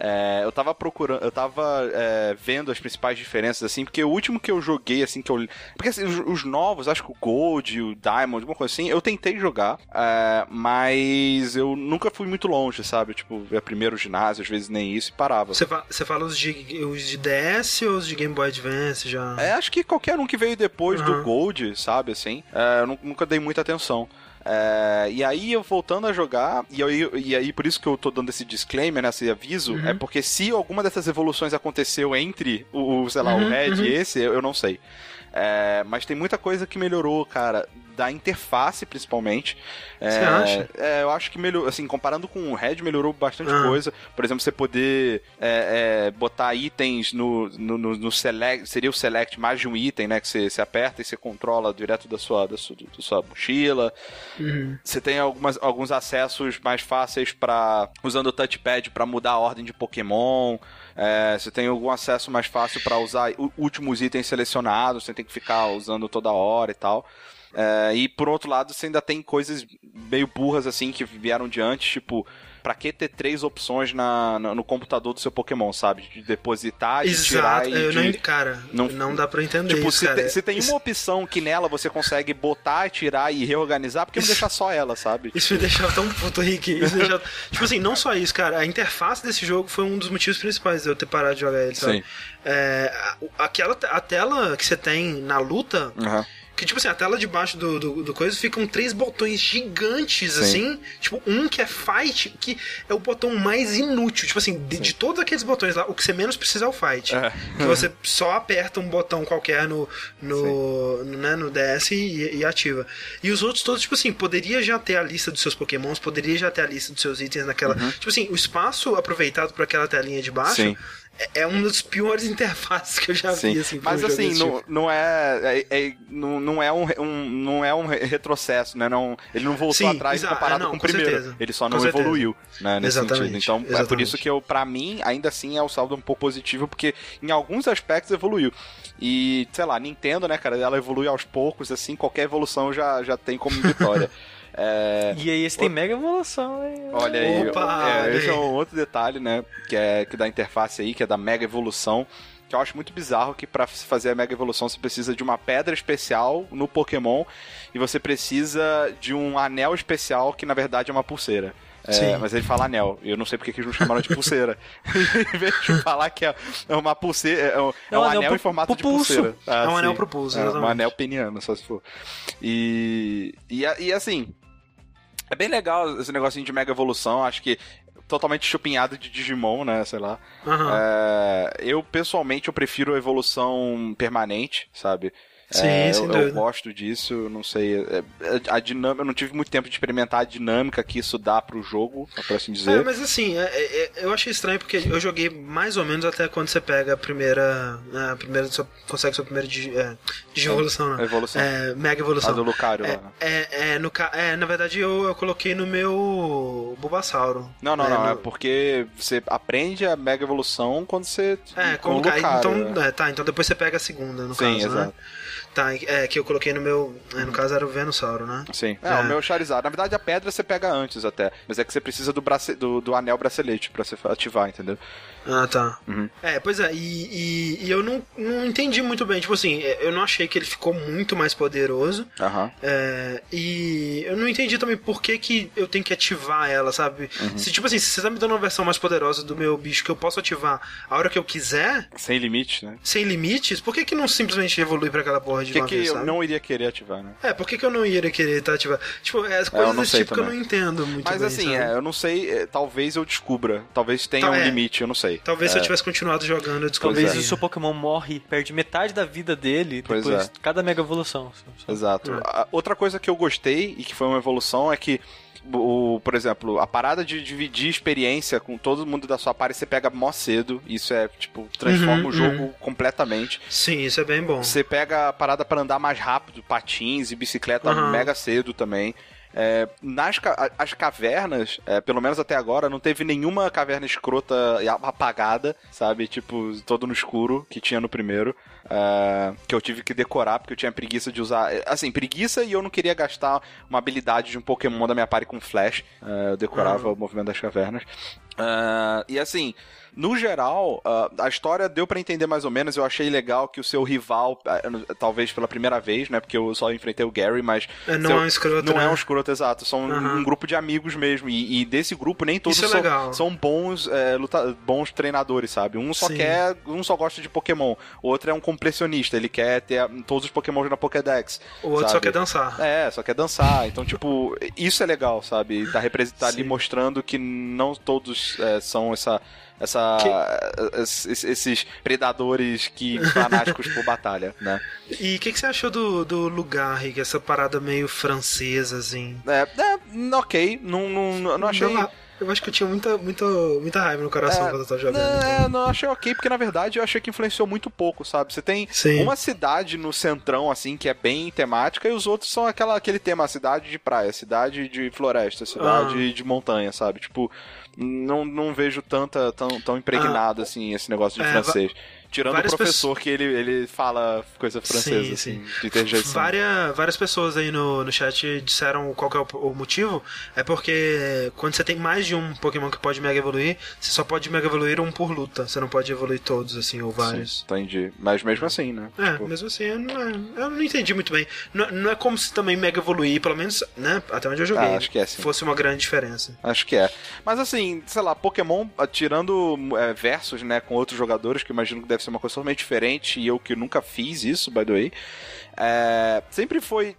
É, eu tava procurando, eu tava é, vendo as principais diferenças, assim, porque o último que eu joguei, assim, que eu. Porque assim, os, os novos, acho que o Gold, o Diamond, alguma coisa assim, eu tentei jogar, é, mas eu nunca fui muito longe, sabe? Tipo, é primeiro ginásio, às vezes nem isso, e parava. Você, fa- fala os de, os de DS ou os de Game Boy Advance já? É, acho que qualquer um que veio depois do Aham. Gold, sabe, assim, é, eu nu- nunca dei muita atenção. É, e aí, eu voltando a jogar, e aí, e aí por isso que eu tô dando esse disclaimer, né, esse aviso, Uhum. é porque se alguma dessas evoluções aconteceu entre o, o, sei lá, o Uhum, Red uhum. e esse, eu, eu não sei. É, mas tem muita coisa que melhorou, cara, da interface principalmente. É, Você acha? é, eu acho que melhorou, assim, comparando com o Red, melhorou bastante Ah. coisa. Por exemplo, você poder é, é, botar itens no, no, no- no select, seria o select mais de um item, né? Que você, você aperta e você controla direto da sua, da sua, da sua mochila. Uhum. Você tem algumas, alguns acessos mais fáceis para usando o touchpad para mudar a ordem de Pokémon. É, você tem algum acesso mais fácil para usar últimos itens selecionados, você tem que ficar usando toda hora e tal. É, e por outro lado, você ainda tem coisas meio burras assim que vieram de antes, tipo, pra que ter três opções na, na- no computador do seu Pokémon, sabe? De depositar, de tirar Exato, e eu de... não, cara, não- não, dá pra entender Tipo, isso, se, te- se tem uma opção que nela você consegue botar, tirar e reorganizar, por que não deixar só ela, sabe? Isso me deixava tão puto, Rick. Deixava... tipo assim, não só isso, cara. A interface desse jogo foi um dos motivos principais de eu ter parado de jogar ele, sabe? Sim. É, a- aquela, a tela que você tem na luta, Aham. Que tipo assim, a tela debaixo do, do, do coisa ficam três botões gigantes, Sim. assim. Tipo, um que é fight, que é o botão mais inútil. Tipo assim, de, de todos aqueles botões lá, o que você menos precisa é o fight. É. Que você só aperta um botão qualquer no, no, no, né, no DS e, e ativa. E os outros todos, tipo assim, poderia já ter a lista dos seus pokémons, poderia já ter a lista dos seus itens naquela. Tipo assim, o espaço aproveitado para aquela telinha de baixo Sim. É, é uma das piores interfaces que eu já Sim. vi, assim. um Mas jogo assim, não, tipo. não é, é- é- não, não é um, um- não é um re- retrocesso, né? Não, ele não voltou Sim, atrás comparado é, não, com o com primeiro. certeza. Ele só Com não certeza. evoluiu, né? Nesse Exatamente, sentido. Então é por exatamente. isso que eu, para mim, ainda assim é o saldo um pouco positivo, porque em alguns aspectos evoluiu. E, sei lá, Nintendo, né, cara, ela evolui aos poucos, assim, qualquer evolução já, já tem como vitória. É, E aí esse tem mega evolução, hein? Olha aí, Opa, é, olha esse é um outro detalhe, né, que é que da interface aí, que é da mega evolução, que eu acho muito bizarro que pra se fazer a mega evolução você precisa de uma pedra especial no Pokémon e você precisa de um anel especial que na verdade é uma pulseira. É, Sim. mas ele fala anel, e eu não sei porque que eles não chamaram de pulseira. em vez de falar que é é uma pulseira, é um, é um anel, pro- em formato pro de pulseira. Ah, É um anel pro pulso, É, um exatamente. anel peniano, só se for. E, e, e assim, é bem legal esse negocinho de mega evolução, acho que totalmente chupinhado de Digimon, né, sei lá. Aham. É, eu, pessoalmente, eu prefiro a evolução permanente, sabe? Sim, É, eu, eu gosto disso, não sei. é, é, A dinâmica, eu não tive muito tempo de experimentar a dinâmica que isso dá pro jogo, por assim É, dizer. mas assim, é- é- é- eu achei estranho porque eu joguei mais ou menos até quando você pega a primeira. né, A primeira consegue sua primeira digi, é, digievolução, A né? evolução. É, mega a evolução. do Lucario lá. É, né? é, é, no, é, na verdade eu, eu coloquei no meu Bulbasauro. Não, não, né, não. no- É porque você aprende a mega evolução quando você. É, com o como ca- Lucario, então, né? é, tá, então depois você pega a segunda, no Sim, caso, né? Tá, é, que eu coloquei no meu. é, no caso era o Venusauro, né? Sim. É, É. o meu Charizard. Na verdade, a pedra você pega antes até. Mas é que você precisa do, brace... do, do anel bracelete pra você ativar, entendeu? Ah, tá. Uhum. É, pois é, e, e, e eu não, não entendi muito bem. Tipo assim, é, eu não achei que ele ficou muito mais poderoso. Aham. É, e eu não entendi também por que, que eu tenho que ativar ela, sabe? Uhum. Se, tipo assim, se você tá me dando uma versão mais poderosa do meu bicho que eu posso ativar a hora que eu quiser, Sem limite, né? sem limites, por que, que não simplesmente evolui pra aquela porra de Por que, que vez, eu sabe? não iria querer ativar, né? É, por que, que eu não iria querer tá, ativar? Tipo, é as eu coisas desse tipo que eu também. não entendo muito Mas bem, assim, sabe? é, eu não sei, é, talvez eu descubra. Talvez tenha Tá, um é. limite, eu não sei. Talvez se É. eu tivesse continuado jogando, eu Talvez Pois é. o seu Pokémon morre, perde metade da vida dele Pois depois é. de cada mega evolução. Exato. É. A- outra coisa que eu gostei e que foi uma evolução é que o, por exemplo, a parada de dividir experiência com todo mundo da sua party, você pega mó cedo. Isso é, tipo, transforma Uhum, o jogo completamente. Sim, isso é bem bom. Você pega a parada para andar mais rápido, patins e bicicleta Aham. mega cedo também. É, nas as cavernas, é, pelo menos até agora, não teve nenhuma caverna escrota e apagada, sabe? Tipo, todo no escuro que tinha no primeiro. é, que eu tive que decorar porque eu tinha preguiça de usar. é, Assim, preguiça e eu não queria gastar uma habilidade de um Pokémon da minha party com Flash. É, eu decorava Ah. o movimento das cavernas. É, e assim, no geral, ah, a história deu pra entender mais ou menos. Eu achei legal que o seu rival, ah, talvez pela primeira vez, né? Porque eu só enfrentei o Gary, mas. É, não seu- é um escroto, Não né? é um escroto, exato. São um- um grupo de amigos mesmo. E, e desse grupo, nem todos é são, são bons, é, luta- bons treinadores, sabe? Um só Sim. quer. Um só gosta de Pokémon. O outro é um completionista. Ele quer ter ah, todos os Pokémon na Pokédex. O outro só sabe? quer dançar. É, só quer dançar. Então, tipo, isso é legal, sabe? Tá, tá ali mostrando que não todos é, são essa. Essa, es- esses predadores que fanáticos por batalha, né? E o que, que você achou do, do lugar, Rick? Essa parada meio francesa, assim? É, é, ok, não, não, não achei. Não, eu acho que eu tinha muita, muita, muita raiva no coração É, quando eu tava jogando. É, então. não achei ok, porque na verdade eu achei que influenciou muito pouco, sabe? Você tem Sim. uma cidade no centrão, assim, que é bem temática, e os outros são aquela, aquele tema, cidade de praia, cidade de floresta, cidade Ah. de montanha, sabe? Tipo, não, não vejo tanta, tão, tão impregnado, assim, esse negócio de é, francês. Tirando o várias professor, que ele, ele fala coisa francesa, Sim, assim, sim. de interjeição. Várias, várias pessoas aí no, no chat disseram qual que é o, o motivo. É porque quando você tem mais de um Pokémon que pode Mega Evoluir, você só pode Mega Evoluir um por luta. Você não pode evoluir todos, assim, ou vários. Sim, entendi. Mas mesmo assim, né? É, Tipo, mesmo assim, eu não, eu não entendi muito bem. Não, não é como se também Mega Evoluir, pelo menos, né, até onde eu joguei, Ah, acho que é, sim. fosse uma grande diferença. Acho que é. Mas assim, sei lá, Pokémon, tirando é, versos, né, com outros jogadores, que eu imagino que deve ser uma coisa totalmente diferente, e eu que nunca fiz isso, by the way, é, sempre foi.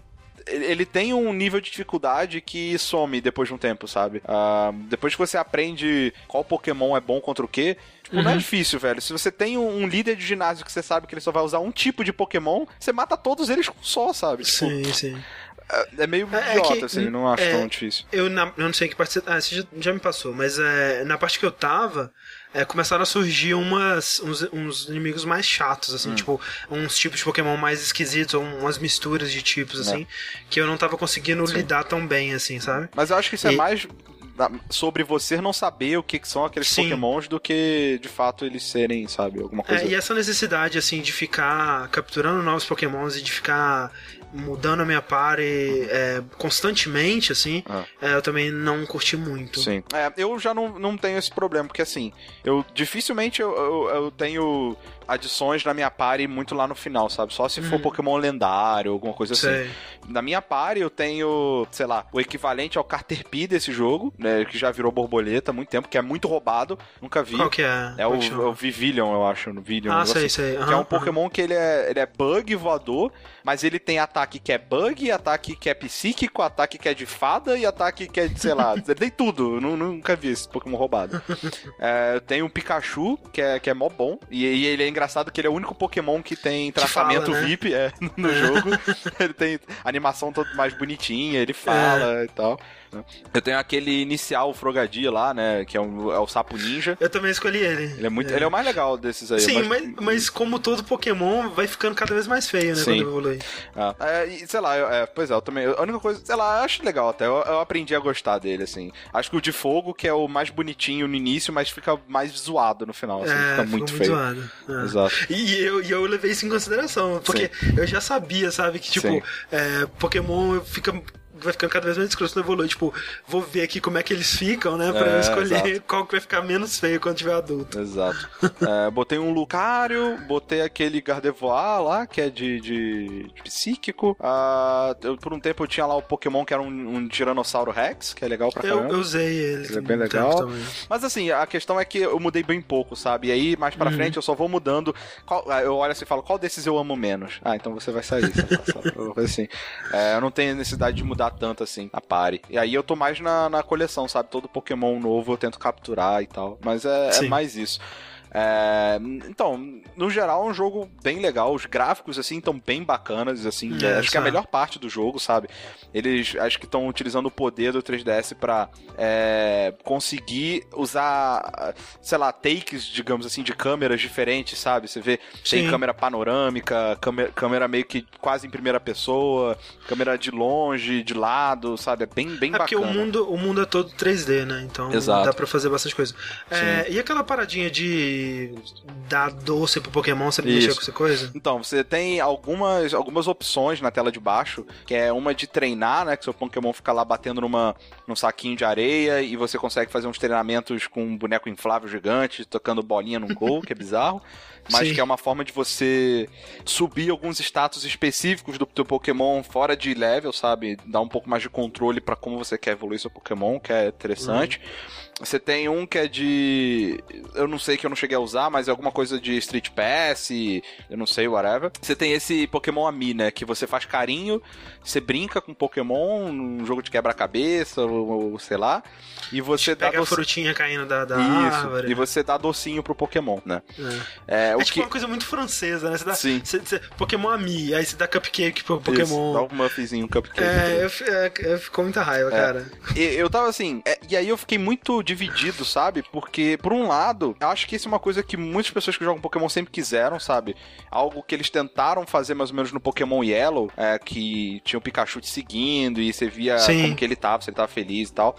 ele tem um nível de dificuldade que some depois de um tempo, sabe? Ah, depois que você aprende qual Pokémon é bom contra o quê, tipo, não é Uhum. difícil, velho. Se você tem um líder de ginásio que você sabe que ele só vai usar um tipo de Pokémon, você mata todos eles com um só, sabe? Tipo, Sim, sim. é, é meio É- é idiota, que, assim, não acho é, tão difícil. Eu, na, eu não sei que parte você. Ah, você já, já me passou, mas é, na parte que eu tava, é, começaram a surgir umas, uns, uns inimigos mais chatos, Hum. assim, tipo, uns tipos de Pokémon mais esquisitos, ou umas misturas de tipos, assim, que eu não tava conseguindo lidar tão bem, assim, sabe? Mas eu acho que isso é E- mais da- sobre você não saber o que, que são aqueles Sim. pokémons do que, de fato, eles serem, sabe, alguma coisa... É, e essa necessidade, assim, de ficar capturando novos pokémons e de ficar mudando a minha party é, constantemente, assim, Ah. é, eu também não curti muito. Sim. É, eu já não, não tenho esse problema, porque assim, eu dificilmente eu, eu, eu tenho adições na minha party muito lá no final, sabe? Só se for Uhum. Pokémon lendário, alguma coisa assim. Sei. Na minha party eu tenho, sei lá, o equivalente ao Caterpie desse jogo, né? Que já virou borboleta há muito tempo, que é muito roubado, nunca vi. Qual que é? É o, é chama? o Vivillon, eu acho, no Ah, sei, assim. sei. Que é um. Pokémon que ele é, ele é bug voador, mas ele tem ataque que é bug, ataque que é psíquico, ataque que é de fada e ataque que é, sei lá, ele tem tudo. Eu nu- nunca vi esse Pokémon roubado. É, eu tenho um Pikachu, que é, que é mó bom, e, e ele é engraçado que ele é o único Pokémon que tem tratamento fala, né? VIP é, no jogo. ele tem animação toda mais bonitinha, ele fala e tal. Né? Eu tenho aquele inicial Frogadia lá, né, que é, um, é o Sapo Ninja. Eu também escolhi ele. Ele é muito, ele é o mais legal desses aí. Sim, mas- mas, como todo Pokémon, vai ficando cada vez mais feio, né? Sim. Quando evolui. Ah, é, sei lá, eu- é, pois é, eu também. A única coisa, sei lá, eu acho legal até. Eu, eu aprendi a gostar dele, assim. Acho que o de fogo, que é o mais bonitinho no início, mas fica mais zoado no final, assim. é, fica ficou muito feio. zoado. É. Exato. E eu, e eu levei isso em consideração, porque eu já sabia, sabe, que tipo, Sim. é, Pokémon fica vai ficando cada vez mais escroto no evolui. Tipo, vou ver aqui como é que eles ficam, né? Pra É, eu escolher exato. qual que vai ficar menos feio quando tiver adulto. Exato. É, botei um Lucario, botei aquele Gardevoir lá, que é de, de, de psíquico. Ah, eu- por um tempo eu tinha lá o Pokémon que era um, um Tiranossauro Rex, que é legal pra Eu, caramba. eu usei ele. Ele é bem legal. Mas assim, a questão é que eu mudei bem pouco, sabe? E aí, mais Uhum. pra frente, eu só vou mudando. Qual- ah, eu olho assim e falo, qual desses eu amo menos? Ah, então você vai sair. Só, só, alguma coisa assim. É, eu não tenho necessidade de mudar tanto assim a pare. E aí eu tô mais na, na coleção, sabe? Todo Pokémon novo eu tento capturar e tal. Mas é, é mais isso. É, então, no geral, é um jogo bem legal. Os gráficos, assim, estão bem bacanas, assim. É, é, acho que é a melhor parte do jogo, sabe? Eles acho que estão utilizando o poder do 3DS pra é, conseguir usar, sei lá, takes, digamos assim, de câmeras diferentes, sabe? Você vê, tem Sim. câmera panorâmica, câmera, câmera meio que quase em primeira pessoa, câmera de longe, de lado, sabe? É bem, bem É porque bacana. o mundo, o mundo é todo 3D, né? Então Exato. dá pra fazer bastante coisa. É, e aquela paradinha de dar doce pro Pokémon, você mexer com essa coisa? Então, você tem algumas, algumas opções na tela de baixo, que é uma de treinar, né? Que seu Pokémon fica lá batendo numa, num saquinho de areia e você consegue fazer uns treinamentos com um boneco inflável gigante, tocando bolinha num gol, que é bizarro. Mas Sim. que é uma forma de você subir alguns status específicos do teu Pokémon fora de level, sabe? Dar um pouco mais de controle pra como você quer evoluir seu Pokémon, que é interessante. Você tem um que é de. Eu não sei que eu não cheguei a usar, mas é alguma coisa de Street Pass, eu não sei, whatever. Você tem esse Pokémon Ami, né? Que você faz carinho, você brinca com Pokémon num jogo de quebra-cabeça, ou, ou sei lá. E você dá Pega a doce- frutinha caindo da, da Isso, árvore. e você dá docinho pro Pokémon, né? É, É, o É tipo que. uma coisa muito francesa, né? Você dá Sim. você- você- Pokémon Ami, aí você dá cupcake pro Isso, Pokémon. dá um muffzinho, um cupcake. É, eu, fi- é, eu ficou muita raiva, cara. E eu tava assim, é, e aí eu fiquei muito dividido, sabe? Porque, por um lado, acho que isso é uma coisa que muitas pessoas que jogam Pokémon sempre quiseram, sabe? Algo que eles tentaram fazer mais ou menos no Pokémon Yellow, é, que tinha o Pikachu te seguindo e você via Sim. como que ele tava, se ele tava feliz e tal.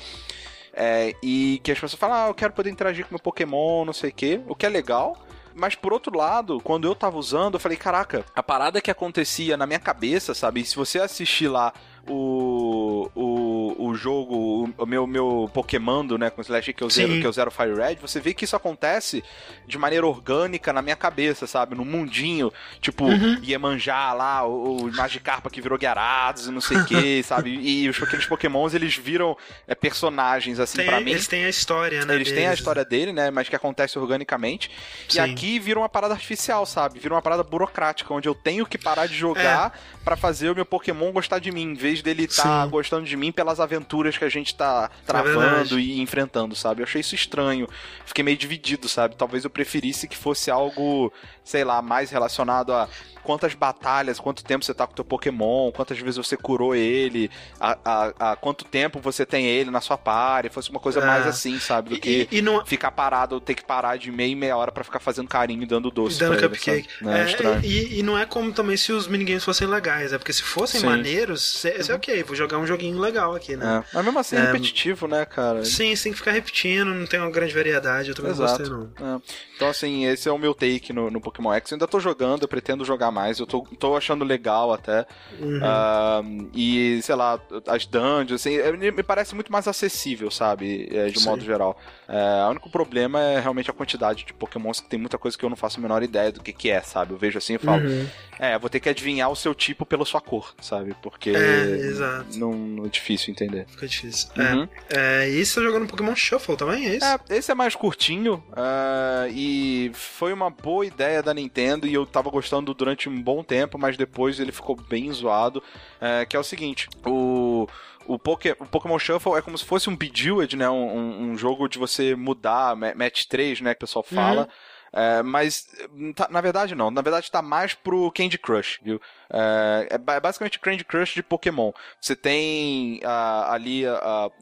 É, e que as pessoas falam, ah, eu quero poder interagir com meu Pokémon, não sei o quê, o que é legal. Mas por outro lado, quando eu tava usando, eu falei, caraca, a parada que acontecia na minha cabeça, sabe? Se você assistir lá o, o, o jogo, o, meu, meu Pokémon, né, com o Slash que eu zero, Sim. que eu zero Fire Red, você vê que isso acontece de maneira orgânica na minha cabeça, sabe? No mundinho, tipo, Iemanjá lá, o, o Magikarpa que virou Gyarados e não sei o que, sabe? E os, aqueles Pokémons, eles viram é, personagens, assim, pra mim. eles têm a história, né? Eles têm a história dele, né? Mas que acontece organicamente. E Sim. aqui vira uma parada artificial, sabe? Vira uma parada burocrática, onde eu tenho que parar de jogar pra fazer o meu Pokémon gostar de mim, em vez dele estar É. Sim. gostando de mim pelas aventuras que a gente tá travando verdade. e enfrentando, sabe? Eu achei isso estranho. Fiquei meio dividido, sabe? Talvez eu preferisse que fosse algo, sei lá, mais relacionado a quantas batalhas, quanto tempo você tá com o teu Pokémon, quantas vezes você curou ele, a, a, a quanto tempo você tem ele na sua party, fosse uma coisa É. mais assim, sabe? Do E, que e, e não, ficar parado, ter que parar de meia em meia hora pra ficar fazendo carinho e dando doce dando pra ele, cupcake. sabe? Né? É, estranho. e, e não é como também se os minigames fossem legais, é porque se fossem Sim. Maneiros, você é ok, vou jogar um joguinho legal aqui, né? É. Mas mesmo assim é, É. repetitivo, né, cara? Sim, você tem que ficar repetindo, não tem uma grande variedade, eu também não Exato. gostei não. É. Então, assim, esse é o meu take no, no Pokémon X. Eu ainda tô jogando, eu pretendo jogar mais. Eu tô, tô achando legal até. Uhum. Ah, e, sei lá, as dungeons, assim, é, me parece muito mais acessível, sabe? De modo geral. É, o único problema é realmente a quantidade de Pokémons que tem muita coisa que eu não faço a menor ideia do que, que é, sabe? Eu vejo assim e falo, Uhum. é, vou ter que adivinhar o seu tipo pela sua cor, sabe? Porque É, exato. não, não é difícil entender. Fica difícil. Uhum. É, é, e você tá jogando Pokémon Shuffle também, é isso? É, esse é mais curtinho ah, e foi uma boa ideia da Nintendo e eu tava gostando durante um bom tempo, mas depois ele ficou bem zoado. é, que é o seguinte: o. O, Poké, o Pokémon Shuffle é como se fosse um Bejeweled, né? Um, um- um jogo de você mudar, ma- Match 3, né? Que o pessoal fala. É, mas, tá- na verdade, não. Na verdade, tá mais pro Candy Crush, viu? É, é é basicamente Candy Crush de Pokémon. Você tem ali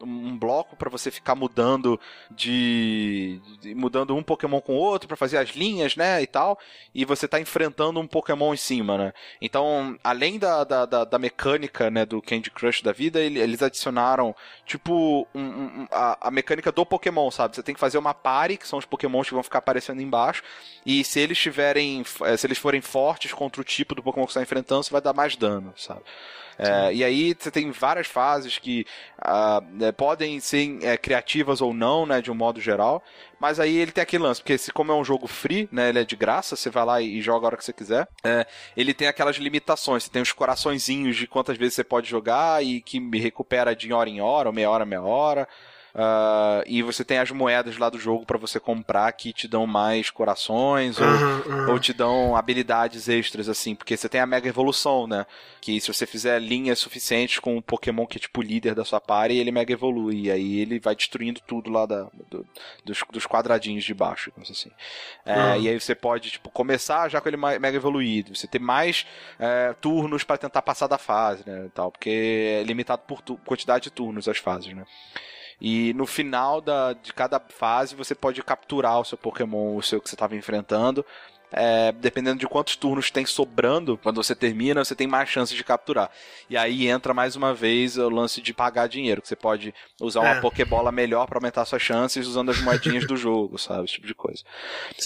um bloco pra você ficar mudando de, de- mudando um Pokémon com o outro pra fazer as linhas, né, e tal. E você tá enfrentando um Pokémon em cima, né? Então, além da, da, da, da mecânica, né, do Candy Crush da vida, ele- eles adicionaram tipo um- um- a, a mecânica do Pokémon, sabe? Você tem que fazer uma party, que são os Pokémons que vão ficar aparecendo embaixo. Baixo. E se eles tiverem. eh, Se eles forem fortes contra o tipo do Pokémon que você está enfrentando, você vai dar mais dano, sabe? É, e aí você tem várias fases que ah, né, podem ser é, criativas ou não, né, de um modo geral. Mas aí ele tem aquele lance, porque se como é um jogo free, né, ele é de graça, você vai lá e joga a hora que você quiser. é, ele tem aquelas limitações, você tem os coraçõezinhos de quantas vezes você pode jogar e que me recupera de hora em hora, ou meia hora, meia hora. Ah, e você tem as moedas lá do jogo pra você comprar que te dão mais corações ou, aham. ou te dão habilidades extras, assim, porque você tem a Mega Evolução, né? Que se você fizer linhas suficientes com um Pokémon que é tipo líder da sua party, ele Mega Evolui. E aí ele vai destruindo tudo lá da, do- dos, dos quadradinhos de baixo, digamos assim. É, Ah. E aí você pode, tipo, começar já com ele Mega Evoluído. Você ter mais é, turnos pra tentar passar da fase, né? Tal, porque é limitado por quantidade de turnos as fases, né? E no final da, de cada fase você pode capturar o seu Pokémon, o seu que você estava enfrentando. É, dependendo de quantos turnos tem sobrando, quando você termina, você tem mais chances de capturar. E aí entra mais uma vez o lance de pagar dinheiro, que você pode usar uma É. Pokébola melhor para aumentar suas chances usando as moedinhas do jogo, sabe? Esse tipo de coisa.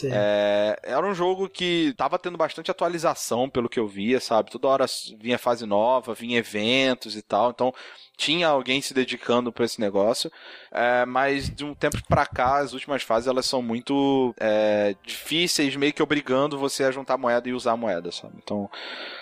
É, era um jogo que tava tendo bastante atualização, pelo que eu via, sabe? Toda hora vinha fase nova, vinha eventos e tal, então tinha alguém se dedicando para esse negócio. É, mas de um tempo pra cá, as últimas fases elas são muito é, difíceis, meio que obrigando você a juntar moeda e usar moeda, sabe? Então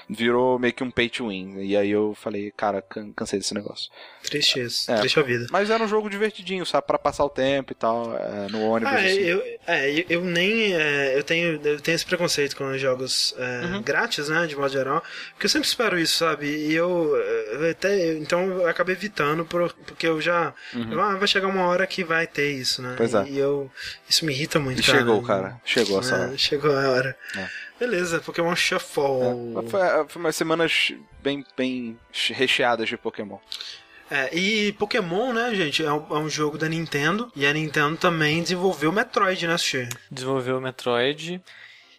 virou meio que um pay to win. E aí eu falei, cara, can- cansei desse negócio. Triste isso. É. Triste a vida. Mas era um jogo divertidinho, sabe? Pra passar o tempo e tal, é, no ônibus. Ah, assim. eu, é, eu- eu nem. é, eu, tenho, eu tenho esse preconceito com os jogos é, Uhum. grátis, né? De modo geral. Porque eu sempre espero isso, sabe? E eu, eu até. Então eu acabei evitando, por- porque eu já. Ah, vai chegar uma hora que vai ter isso, né? Uhum. Pois é. E eu. Isso me irrita muito, E cara. chegou, cara. Chegou essa hora. É, chegou a hora. É. Beleza, Pokémon Shuffle. É, Foi, foi umas semanas bem, bem recheadas de Pokémon. É, e Pokémon, né, gente, é um, é um jogo da Nintendo. E a Nintendo também desenvolveu Metroid, né, Sushi? Desenvolveu o Metroid.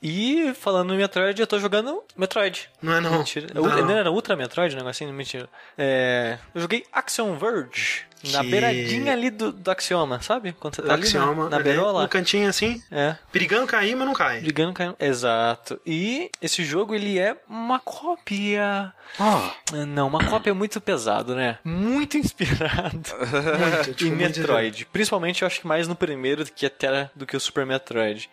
E falando em Metroid, eu tô jogando Metroid. Não é não. Mentira. Não. Não. não era Ultra Metroid, um negocinho? Mentira. É, eu joguei Axiom Verge. Na Que- beiradinha ali do, do Axioma, sabe? Quando você tá ali Axioma, na, na ali, beirola. no cantinho assim, É. perigando cair, mas não cai. Ligando caindo. Exato. E esse jogo, ele é uma cópia. Ah, Não, uma cópia muito pesado, né? Muito inspirado Muito, tipo, em muito- Metroid. Principalmente, eu acho que mais no primeiro do que até do que o Super Metroid.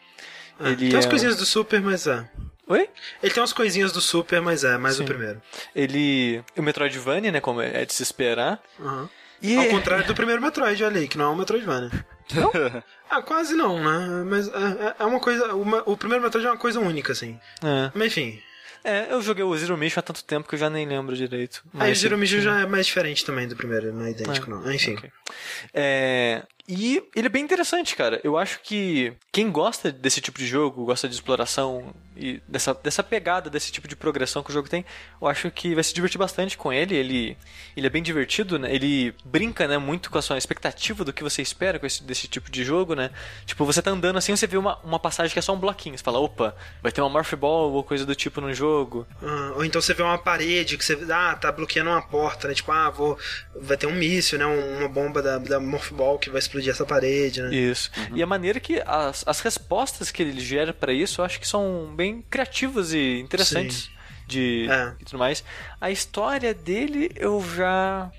É, Ele tem umas é- coisinhas do Super, mas é. Oi? Ele tem umas coisinhas do Super, mas é, mais Sim. o primeiro. Ele. O Metroidvania, né? Como é de se esperar. Uhum. E Ao contrário do primeiro Metroid, olha aí, que não é um Metroidvania. Não? ah, quase não, né? Mas é, é- é uma coisa. uma- o primeiro Metroid é uma coisa única, assim. É. Mas enfim. É, eu joguei o Zero Mission há tanto tempo que eu já nem lembro direito. Aí o Mas Zero Mission já é mais diferente também do primeiro, não é idêntico, É, não. Enfim. ok. É, e ele é bem interessante, cara. Eu acho que quem gosta desse tipo de jogo, gosta de exploração e dessa, dessa pegada, desse tipo de progressão que o jogo tem, eu acho que vai se divertir bastante com ele. Ele, ele é bem divertido, né? Ele brinca, né, muito com a sua expectativa do que você espera com esse, desse tipo de jogo, né? Tipo, você tá andando assim, você vê uma, uma passagem que é só um bloquinho. Você fala, opa, vai ter uma Morph Ball ou coisa do tipo no jogo. Ah, ou então você vê uma parede que você ah, tá bloqueando uma porta, né? Tipo, ah, vou. Vai ter um míssil, né? Um- Uma bomba da, da Morphball que vai explodir essa parede, né? Isso. E a maneira que as, as respostas que ele gera pra isso, eu acho que são bem criativas e interessantes de É. e tudo mais. A história dele eu já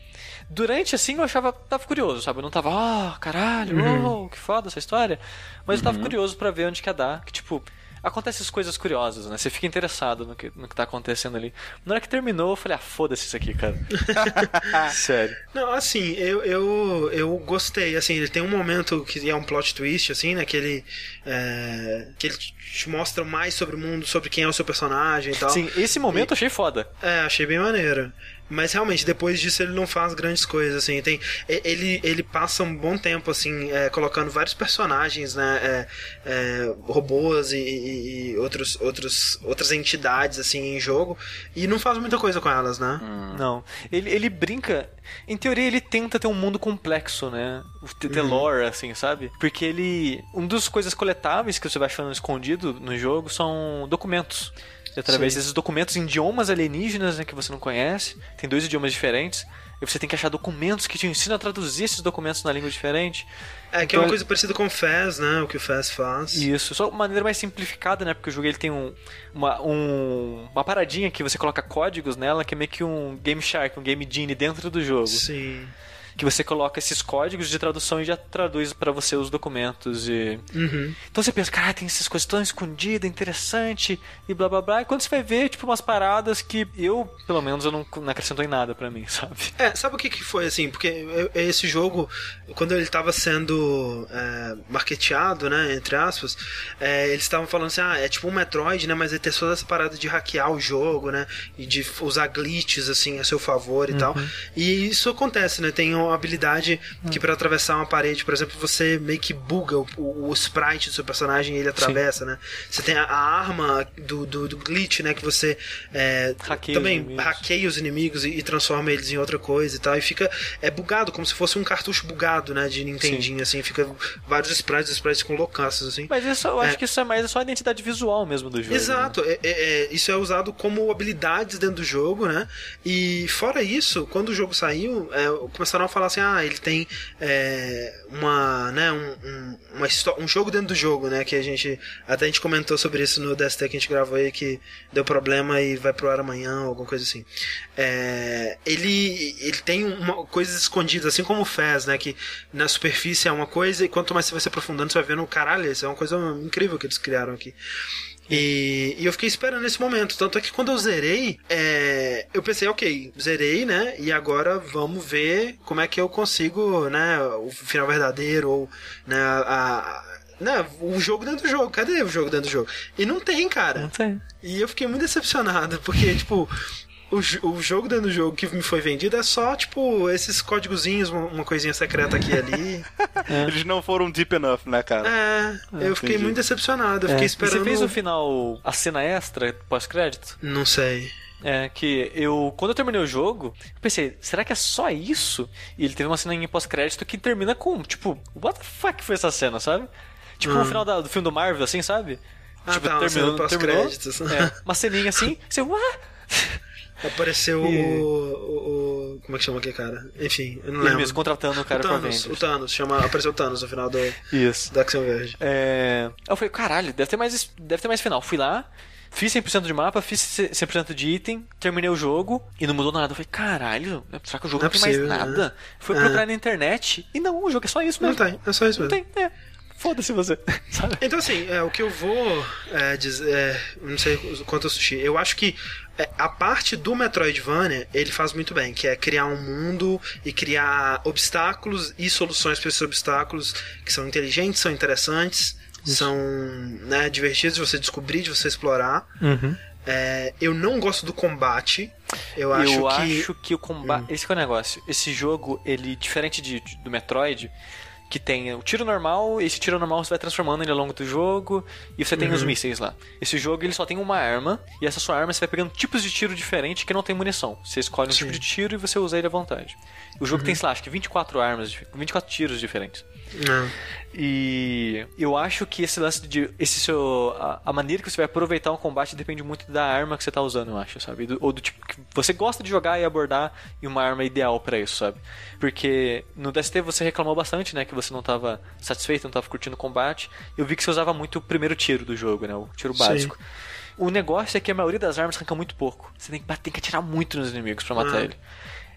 durante assim eu achava tava curioso, sabe? Eu não tava, ah, caralho, Uhum. oh, que foda essa história. Mas eu tava curioso pra ver onde que ia dar, que tipo Acontecem as coisas curiosas, né? Você fica interessado no que, no que tá acontecendo ali. Na hora que terminou, eu falei, ah, foda-se isso aqui, cara. Sério. Não, assim, eu, eu, eu gostei, assim, ele tem um momento que é um plot twist, assim, né, que ele, é, que ele te mostra mais sobre o mundo, sobre quem é o seu personagem e tal. Sim, esse momento eu achei foda. É, achei bem maneiro. Mas realmente, depois disso ele não faz grandes coisas, assim. Tem, ele, ele passa um bom tempo, assim, é, colocando vários personagens, né? é, é, robôs e, e- e outros, outros, outras entidades, assim, em jogo. E não faz muita coisa com elas, né? Não. Ele, ele brinca. Em teoria, ele tenta ter um mundo complexo, né? Ter ter lore, assim, sabe? Porque ele. Um das coisas coletáveis que você vai achando escondido no jogo são documentos. Através Sim. desses documentos em idiomas alienígenas né, que você não conhece, tem dois idiomas diferentes, e você tem que achar documentos que te ensinam a traduzir esses documentos na língua diferente. É, que é Então, uma coisa parecida com o Fez, né? O que o Fez faz. Isso, só uma maneira mais simplificada, né? Porque o jogo ele tem um, uma, um- uma paradinha que você coloca códigos nela, que é meio que um Game Shark, um Game Genie dentro do jogo. Sim. Que você coloca esses códigos de tradução e já traduz pra você os documentos. E... Uhum. Então você pensa, cara, tem essas coisas tão escondidas, interessante e blá blá blá. E quando você vai ver, tipo, umas paradas que eu, pelo menos, eu não, não acrescentou em nada pra mim, sabe? É, sabe o que, que foi assim? Porque eu- esse jogo, quando ele estava sendo é, marketeado, né, entre aspas, é, eles estavam falando assim, ah, é tipo um Metroid, né, mas ele tem toda essa parada de hackear o jogo, né, e de usar glitches assim a seu favor e tal. E isso acontece, né? Tem uma habilidade que para atravessar uma parede, por exemplo, você meio que buga o, o- o sprite do seu personagem e ele atravessa, né? Você tem a, a arma do, do, do glitch, né, que você é, Hackeia os também inimigos. hackeia os inimigos e, e transforma eles em outra coisa e tal. E fica é bugado, como se fosse um cartucho bugado, né? De Nintendinho, assim. Fica vários sprites, sprites com loucaços, assim. Mas isso, eu acho É. que isso é mais só a identidade visual mesmo do jogo. né? Exato, é- é- é- isso é usado como habilidades dentro do jogo, né? E fora isso, quando o jogo saiu, é, começaram a falar assim: ah, ele tem é, uma, né, um, um, um jogo dentro do jogo, né? Que a gente até a gente comentou sobre isso no DST que a gente gravou aí que deu problema e vai pro ar amanhã, alguma coisa assim. É, ele ele tem uma, coisas escondidas, assim como o Fez, né? Que na superfície é uma coisa e quanto mais você vai se aprofundando, você vai vendo, caralho, isso é uma coisa incrível que eles criaram aqui. E, e eu fiquei esperando esse momento. Tanto é que quando eu zerei, é, eu pensei, ok, zerei, né? E agora vamos ver como é que eu consigo, né? O final verdadeiro, ou né, a, a- né, o jogo dentro do jogo. Cadê o jogo dentro do jogo? E não tem, cara. Não tem. E eu fiquei muito decepcionado, porque, tipo, o, o jogo dentro do jogo que me foi vendido é só, tipo, esses códigozinhos, uma, uma coisinha secreta aqui e ali. Eles não foram deep enough, né, cara? É, eu fiquei entendi. muito decepcionado. Eu É. fiquei E esperando. você fez no final a cena extra pós-crédito? Não sei. É, que eu, quando eu terminei o jogo, eu pensei, será que é só isso? E ele teve uma cena em pós-crédito que termina com, tipo, what the fuck foi essa cena, sabe? Tipo, no Hum. final da- do filme do Marvel, assim, sabe? Ah, tipo, tá, uma cena pós-créditos. É, uma ceninha assim, você, what? Apareceu E- o, o, Como é que chama aquele cara? Enfim, eu não Ele lembro. mesmo contratando o cara o pra Thanos, vender. o Thanos, chama, apareceu o Thanos no final do, Isso. da Action Verde. É... Eu falei, caralho, deve ter mais, deve ter mais final. Fui lá, fiz 100% de mapa, fiz 100% de item, terminei o jogo e não mudou nada. Eu falei, caralho, será que o jogo Não não, é tem mais possível, nada? né? Fui É. procurar na internet e não, o jogo é só isso Não mesmo. tem, é só isso Não mesmo. tem, é. Foda-se você, sabe? Então, assim, é, o que eu vou é, dizer. é, não sei o quanto eu assisti. Eu acho que a parte do Metroidvania ele faz muito bem, que é criar um mundo e criar obstáculos e soluções para esses obstáculos que são inteligentes, são interessantes, são né, divertidos de você descobrir, de você explorar. É, eu não gosto do combate. Eu acho eu que. acho que o combate. Esse que é o negócio. Esse jogo, ele, diferente de, de- do Metroid, que tem o tiro normal, esse tiro normal você vai transformando ele ao longo do jogo, e você Uhum. tem os mísseis lá. Esse jogo ele só tem uma arma, e essa sua arma você vai pegando tipos de tiro diferentes que não tem munição. Você escolhe um Sim. Uhum. tipo de tiro e você usa ele à vontade. O jogo tem, sei lá, acho que 24 armas, 24 tiros diferentes. Não. E eu acho que esse lance de. Esse seu, a, a maneira que você vai aproveitar um combate depende muito da arma que você tá usando, eu acho, sabe? Do- ou do tipo que você gosta de jogar e abordar e uma arma ideal pra isso, sabe? Porque no DST você reclamou bastante, né? Que você não tava satisfeito, não tava curtindo o combate. Eu vi que você usava muito o primeiro tiro do jogo, né? O tiro Sim. básico. O negócio é que a maioria das armas arranca muito pouco. Você tem que, bater- tem que atirar muito nos inimigos pra matar Ah. ele.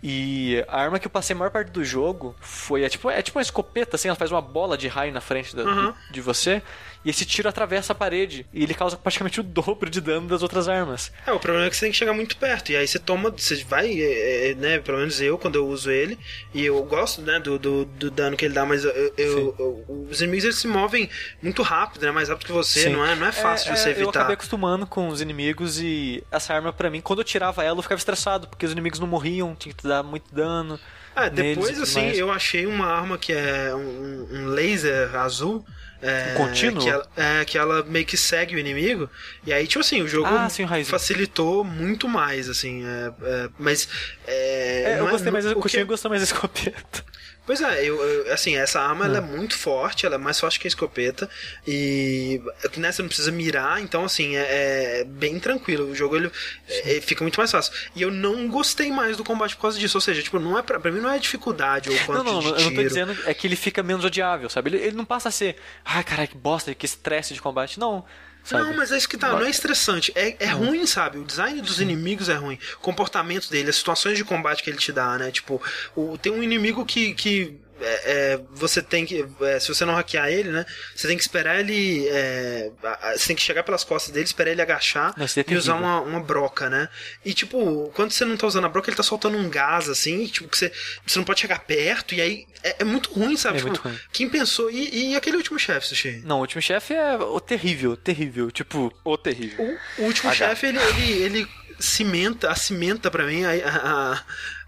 E a arma que eu passei a maior parte do jogo foi é tipo, é tipo uma escopeta, assim, ela faz uma bola de raio na frente da- Uhum. de você, e esse tiro atravessa a parede, e ele causa praticamente o dobro de dano das outras armas. É, o problema é que você tem que chegar muito perto. E aí você toma, você vai, é, é, né? Pelo menos eu, quando eu uso ele, e eu gosto, né, do, do, do dano que ele dá, mas eu, eu- eu- os inimigos eles se movem muito rápido, né? Mais rápido que você, Sim. não é, não é fácil de você Eu evitar. acabei acostumando com os inimigos e essa arma pra mim, quando eu tirava ela, eu ficava estressado, porque os inimigos não morriam, tinha que dar muito dano. É, depois assim, mais. eu achei uma arma que é um, um laser azul. É, contínuo? Que ela, é, que ela meio que segue o inimigo. E aí, tipo assim, o jogo Ah, sim, facilitou muito mais, assim. é, é, mas. É, É, eu é- gostei mais, eu continuo gostando mais da escopeta. Pois é, eu, eu- assim, essa arma ela é muito forte, ela é mais forte que a escopeta e né, você não precisa mirar, então assim, é, é bem tranquilo. O jogo ele, é, fica muito mais fácil. E eu não gostei mais do combate por causa disso, ou seja, tipo, não é pra, pra mim não é dificuldade ou Não, quanto não, de eu não tô dizendo é que ele fica menos odiável, sabe? Ele, ele não passa a ser, ai caralho, que bosta, que estresse de combate. Não, sabe? Não, mas é isso que tá, não é estressante. É, é ruim, sabe? O design dos inimigos é ruim. O comportamento dele, as situações de combate que ele te dá, né? Tipo, o, tem um inimigo que. que é, é, você tem que. é, se você não hackear ele, né? Você tem que esperar ele. é, você tem que chegar pelas costas dele, esperar ele agachar é e usar uma, uma broca, né? E tipo, quando você não tá usando a broca, ele tá soltando um gás assim, tipo, que você, você não pode chegar perto, e aí é, é muito ruim, sabe? É Tipo, muito ruim. Quem pensou. E, e aquele último chefe, Sushi? Não, o último chefe é o terrível, terrível. Tipo, Ô, terrível. O, o último chefe, ele, ele, ele cimenta, acimenta pra mim a, a, a,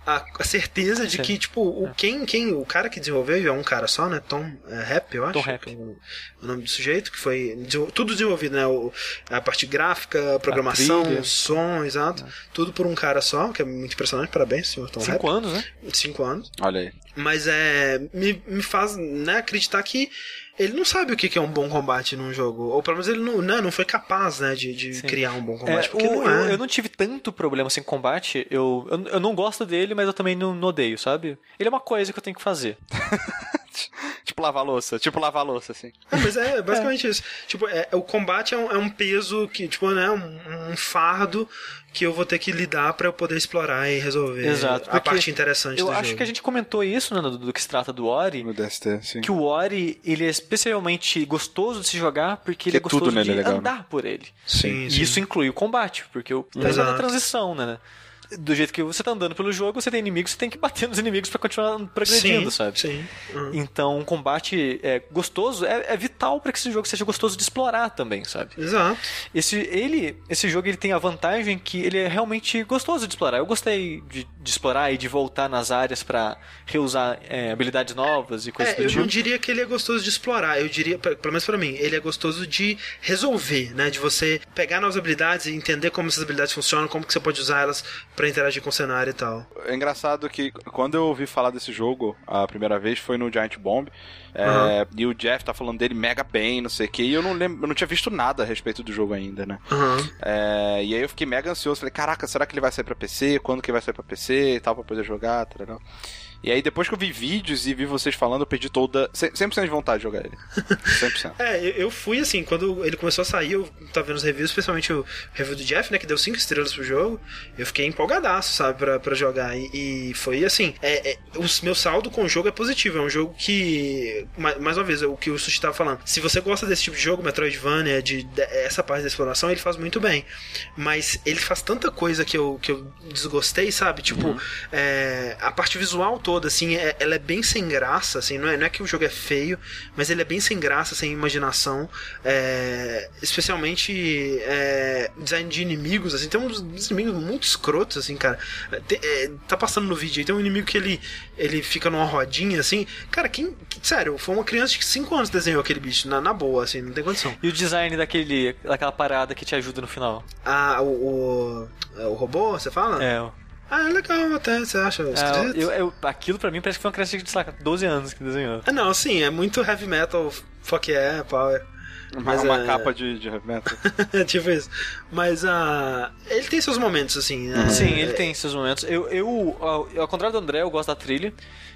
a certeza de Sim. que, tipo, o, quem, quem, o cara que desenvolveu, e é um cara só, né? Tom é, Rap, eu acho. Tom Rapp. que é O, o nome do sujeito, que foi tudo desenvolvido, né? O, a parte gráfica, a programação, som, exato. Tudo por um cara só, que é muito impressionante. Parabéns, senhor Tom cinco Rapp. anos, né? Cinco anos. Olha aí. Mas é. Me, me faz né, acreditar que ele não sabe o que é um bom combate num jogo. Ou pelo menos ele não, né, não foi capaz né, de, de criar um bom É, combate. porque o- não é. eu, eu não tive tanto problema assim com combate. Eu, eu, eu não gosto dele, mas eu também não, não odeio, sabe? Ele é uma coisa que eu tenho que fazer. Tipo lavar louça, tipo lavar louça, assim. É, mas é basicamente isso. Tipo, é, o combate é um, é um peso que, tipo, né, um, um fardo que eu vou ter que lidar pra eu poder explorar e resolver Exato. a parte interessante Eu do acho jogo. que a gente comentou isso, né, do, do que se trata do Ori. No DST, sim. Que o Ori, ele é especialmente gostoso de se jogar porque ele é Que tudo gostoso nele de é legal, né? andar por ele. Sim, E sim. isso inclui o combate, porque o Exato. na transição, né? Do jeito que você tá andando pelo jogo, você tem inimigos, você tem que bater nos inimigos pra continuar progredindo, sim, sabe? Sim. Uhum. Então, um combate é, gostoso é, é vital para que esse jogo seja gostoso de explorar também, sabe? Exato. Esse, ele, esse jogo ele tem a vantagem que ele é realmente gostoso de explorar. Eu gostei de, de explorar e de voltar nas áreas pra reusar é, habilidades novas e coisas É, do eu tipo. não diria que ele é gostoso de explorar, eu diria, pe- pelo menos pra mim, ele é gostoso de resolver, né? De você pegar novas habilidades e entender como essas habilidades funcionam, como que você pode usar elas pra interagir com o cenário e tal. É engraçado que quando eu ouvi falar desse jogo a primeira vez foi no Giant Bomb. é, Aham. E o Jeff tá falando dele mega bem, não sei o que. E eu não lembro, eu não tinha visto nada a respeito do jogo ainda, né? Aham. É, e aí eu fiquei mega ansioso. Falei, caraca, será que ele vai sair pra PC? Quando que vai sair pra PC e tal, pra poder jogar, tá legal. E aí depois que eu vi vídeos e vi vocês falando, eu perdi toda. 100% de vontade de jogar ele. 100%. É, eu, fui assim, quando ele começou a sair, eu tava vendo os reviews, especialmente o review do Jeff, né, que deu 5 estrelas pro jogo. Eu fiquei empolgadaço, sabe, pra, pra jogar. E, e foi assim, é, é, o meu saldo com o jogo é positivo. É um jogo que, mais, mais uma vez, é o que o Sushi tava falando. Se você gosta desse tipo de jogo, Metroidvania, de, de essa parte da exploração, ele faz muito bem. Mas ele faz tanta coisa que eu, que eu desgostei, sabe? Tipo, é, a parte visual toda, assim, é- ela é bem sem graça, assim, não é, não é que o jogo é feio, mas ele é bem sem graça, sem imaginação. é, especialmente é, design de inimigos, assim, tem uns inimigos muito escrotos, assim, cara. Tem- é, tá passando no vídeo aí, tem um inimigo que ele, ele fica numa rodinha, assim. Cara, quem. Sério, foi uma criança de 5 anos que desenhou aquele bicho, na, na boa, assim, não tem condição. E o design daquele, daquela parada que te ajuda no final. Ah, o. O, o robô, você fala? É, o- Ah, é legal até, você acha? é, eu, eu- aquilo pra mim parece que foi uma criança de, sei lá, 12 anos que desenhou. Ah, não, sim, é muito heavy metal, fuck yeah, power. Uma, Mas uma é- capa de, de metal. tipo isso. Mas ah, ele tem seus momentos, assim. né? Sim, ele tem seus momentos. Eu, eu, ao, contrário do André, eu gosto da trilha.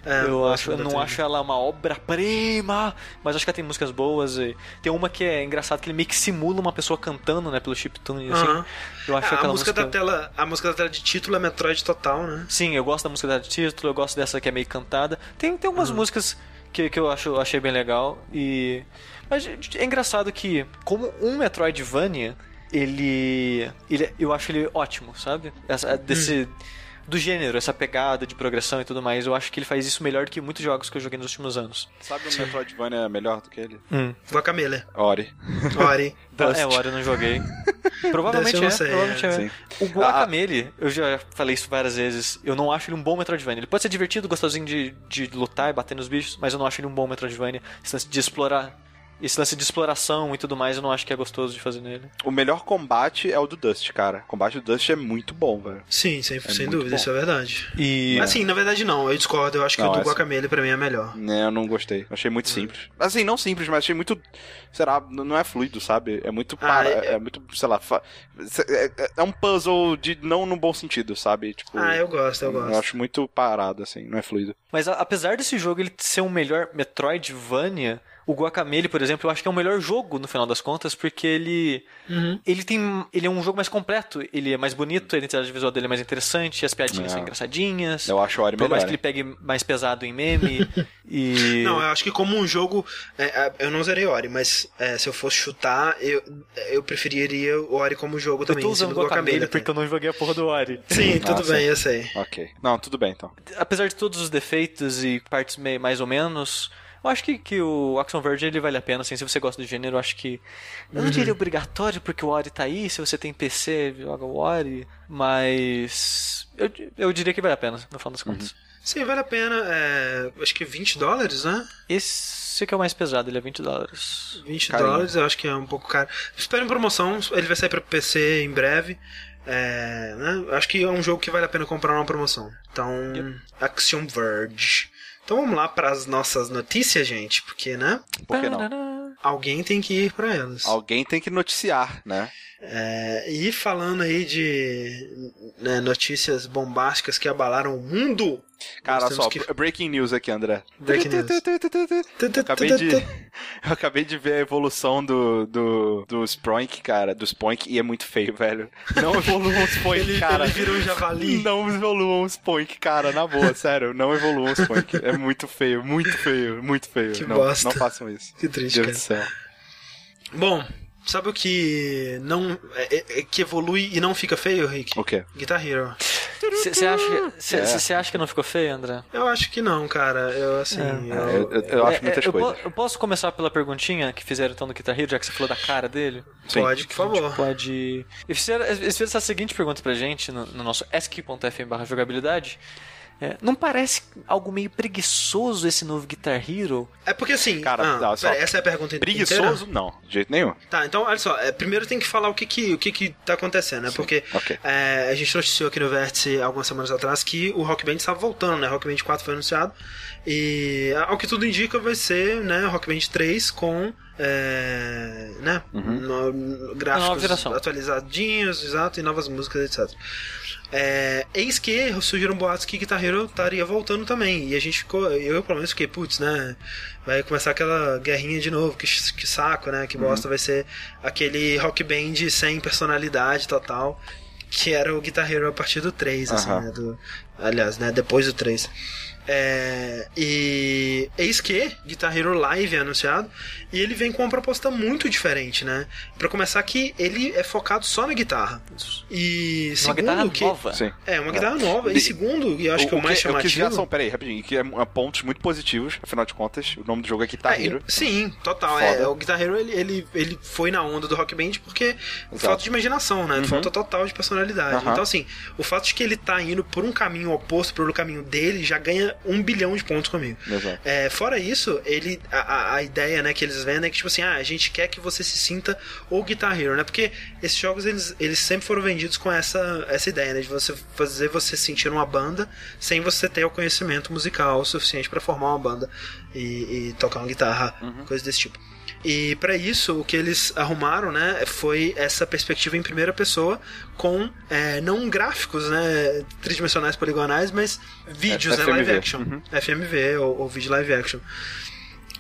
É, eu acho, eu não trilha. acho ela uma obra-prima, mas acho que ela tem músicas boas. E tem uma que é engraçado que ele meio que simula uma pessoa cantando, né, pelo chiptune, assim. Eu acho Ah, a música, música da tela, a música da tela de título é Metroid total, né? Sim, eu gosto da música da título, eu gosto dessa que é meio cantada. Tem, tem Uhum. algumas músicas que, que eu acho, achei bem legal. E. Mas é engraçado que, como um Metroidvania, ele. ele eu acho ele ótimo, sabe? Essa, desse. Hum. Do gênero, essa pegada de progressão e tudo mais, eu acho que ele faz isso melhor do que muitos jogos que eu joguei nos últimos anos. Sabe um Metroidvania melhor do que ele? Hum. Guacamele. Ori. Ori. É, o Ori eu não joguei. Provavelmente eu é, não sei, provavelmente é. é. Sim. O Guacamele, eu já falei isso várias vezes, eu não acho ele um bom Metroidvania. Ele pode ser divertido, gostosinho de, de lutar e bater nos bichos, mas eu não acho ele um bom Metroidvania de explorar esse lance de exploração e tudo mais, eu não acho que é gostoso de fazer nele. O melhor combate é o do Dust, cara. O combate do Dust é muito bom, velho. Sim, sem, sem muito dúvida, bom. isso é verdade. E. Assim, na verdade não, eu discordo, eu acho que Não, o do é assim. Guacamele pra mim é melhor. Né, eu não gostei. Achei muito simples. Assim, não simples, mas achei muito. Será, não é fluido, sabe? É muito para, é- é, muito, sei lá, fa- é, é um puzzle de não no bom sentido, sabe? Tipo, Ah, eu gosto, eu eu gosto. acho muito parado, assim, não é fluido. Mas a- apesar desse jogo ele ser um melhor Metroidvania, o Guacamele, por exemplo, eu acho que é o melhor jogo no final das contas, porque ele Uhum. ele tem ele é um jogo mais completo, ele é mais bonito, a identidade visual dele é mais interessante, as piadinhas É. são engraçadinhas. Eu acho o Ori Por melhor. mais que ele pegue mais pesado em meme e Não, eu acho que como um jogo. é, é, eu não zerei Ori, mas é, se eu fosse chutar, eu, eu preferiria o Ori como jogo eu também. tô em cima usando do Guacamele até. porque eu não joguei a porra do Ori. Sim, tudo Ah, sim. bem, eu sei. Ok. Não, tudo bem então. apesar de todos os defeitos e partes meio, mais ou menos, eu acho que, que o Axon Verge ele vale a pena, assim, se você gosta do gênero, eu acho que. Eu não diria obrigatório porque o Ori tá aí, se você tem PC, joga o Ori, mas. Eu, eu diria que vale a pena, no final das contas. Sim, vale a pena. é, acho que 20 dólares, né? Esse que é o mais pesado, ele é 20 dólares. 20 Carinho. dólares, eu acho que é um pouco caro. Espero em promoção, ele vai sair pra PC em breve. É, né? Acho que é um jogo que vale a pena comprar numa promoção. Então, Axiom Verge. Então vamos lá para as nossas notícias, gente, porque, né? Por que não? Alguém tem que ir para elas. Alguém tem que noticiar, né? É, e falando aí de né, notícias bombásticas que abalaram o mundo. Cara, só, que- breaking news aqui, André. Breaking news. Eu acabei de, eu acabei de ver a evolução do, do, do Spoink, cara, do Spoink, e é muito feio, velho. Não evoluam o Spoink, Ele, cara. ele virou um javali. Não evoluam o Spoink, cara, na boa, sério. Não evoluam o Spoink. É muito feio, muito feio, muito feio. Que não, bosta. não façam isso. Que triste, Deus cara. do céu. Bom, sabe o que não é- é- é que evolui e não fica feio, Rick? O quê? Guitar Hero. Você acha, cê- É. acha que não ficou feio, André? Eu acho que não, cara. Eu assim, É. eu- Eu, eu- eu acho É, muitas eu, coisas. po- eu posso começar pela perguntinha que fizeram então do Guitar Hero, já que você falou da cara dele? Sim. pode, por favor. Pode. Eles fizeram, eles fizeram essa seguinte pergunta pra gente no, no nosso ask.fm barra jogabilidade. É, não parece algo meio preguiçoso esse novo Guitar Hero? É porque assim, Cara, ah, não, só- pera, essa é a pergunta inteira? Preguiçoso? Não, de jeito nenhum. Tá, então olha só, é, primeiro tem que falar o que que, o que, que tá acontecendo, né? Porque ok. é, a gente noticiou aqui no Vértice algumas semanas atrás que o Rock Band estava voltando, né? Rock Band 4 foi anunciado e ao que tudo indica vai ser, né, Rock Band 3 com é, né, no- no- gráficos atualizadinhos, exato, e novas músicas, etc. É, eis que surgiram boatos que Guitar Hero estaria voltando também. E a gente ficou, eu pelo menos fiquei, putz, né? Vai começar aquela guerrinha de novo, que, que saco, né? Que bosta vai ser aquele rock band sem personalidade total. Que era o Guitar Hero a partir do 3, assim, Aham. né? Do, aliás, né? Depois do 3. É, e eis que Guitar Hero Live é anunciado e ele vem com uma proposta muito diferente, né? Pra começar que ele é focado só na guitarra. E Uma segundo guitarra que nova. Sim. é, uma guitarra nova. De- E segundo, e eu acho que é o mais o que chamativo. já são, peraí, rapidinho, que é, é pontos muito positivos, afinal de contas, o nome do jogo é Guitar É, Hero. sim, total. É, o Guitar Hero ele, ele, ele foi na onda do Rock Band porque falta de imaginação, né? Falta total de personalidade. Aham. Então, assim, o fato de que ele tá indo por um caminho oposto pelo caminho dele já ganha um bilhão de pontos comigo. Exato. É, fora isso, ele a, a- ideia né, que eles vendem é que, tipo assim, ah, a gente quer que você se sinta o Guitar Hero, né? Porque esses jogos, eles, eles sempre foram vendidos com essa, essa ideia, né? De você fazer você sentir uma banda sem você ter o conhecimento musical suficiente pra formar uma banda e, e tocar uma guitarra, coisa desse tipo. E pra isso, o que eles arrumaram, né, foi essa perspectiva em primeira pessoa com é, não gráficos, né, tridimensionais poligonais, mas vídeos, né, FMV. live action. FMV ou, ou vídeo live action.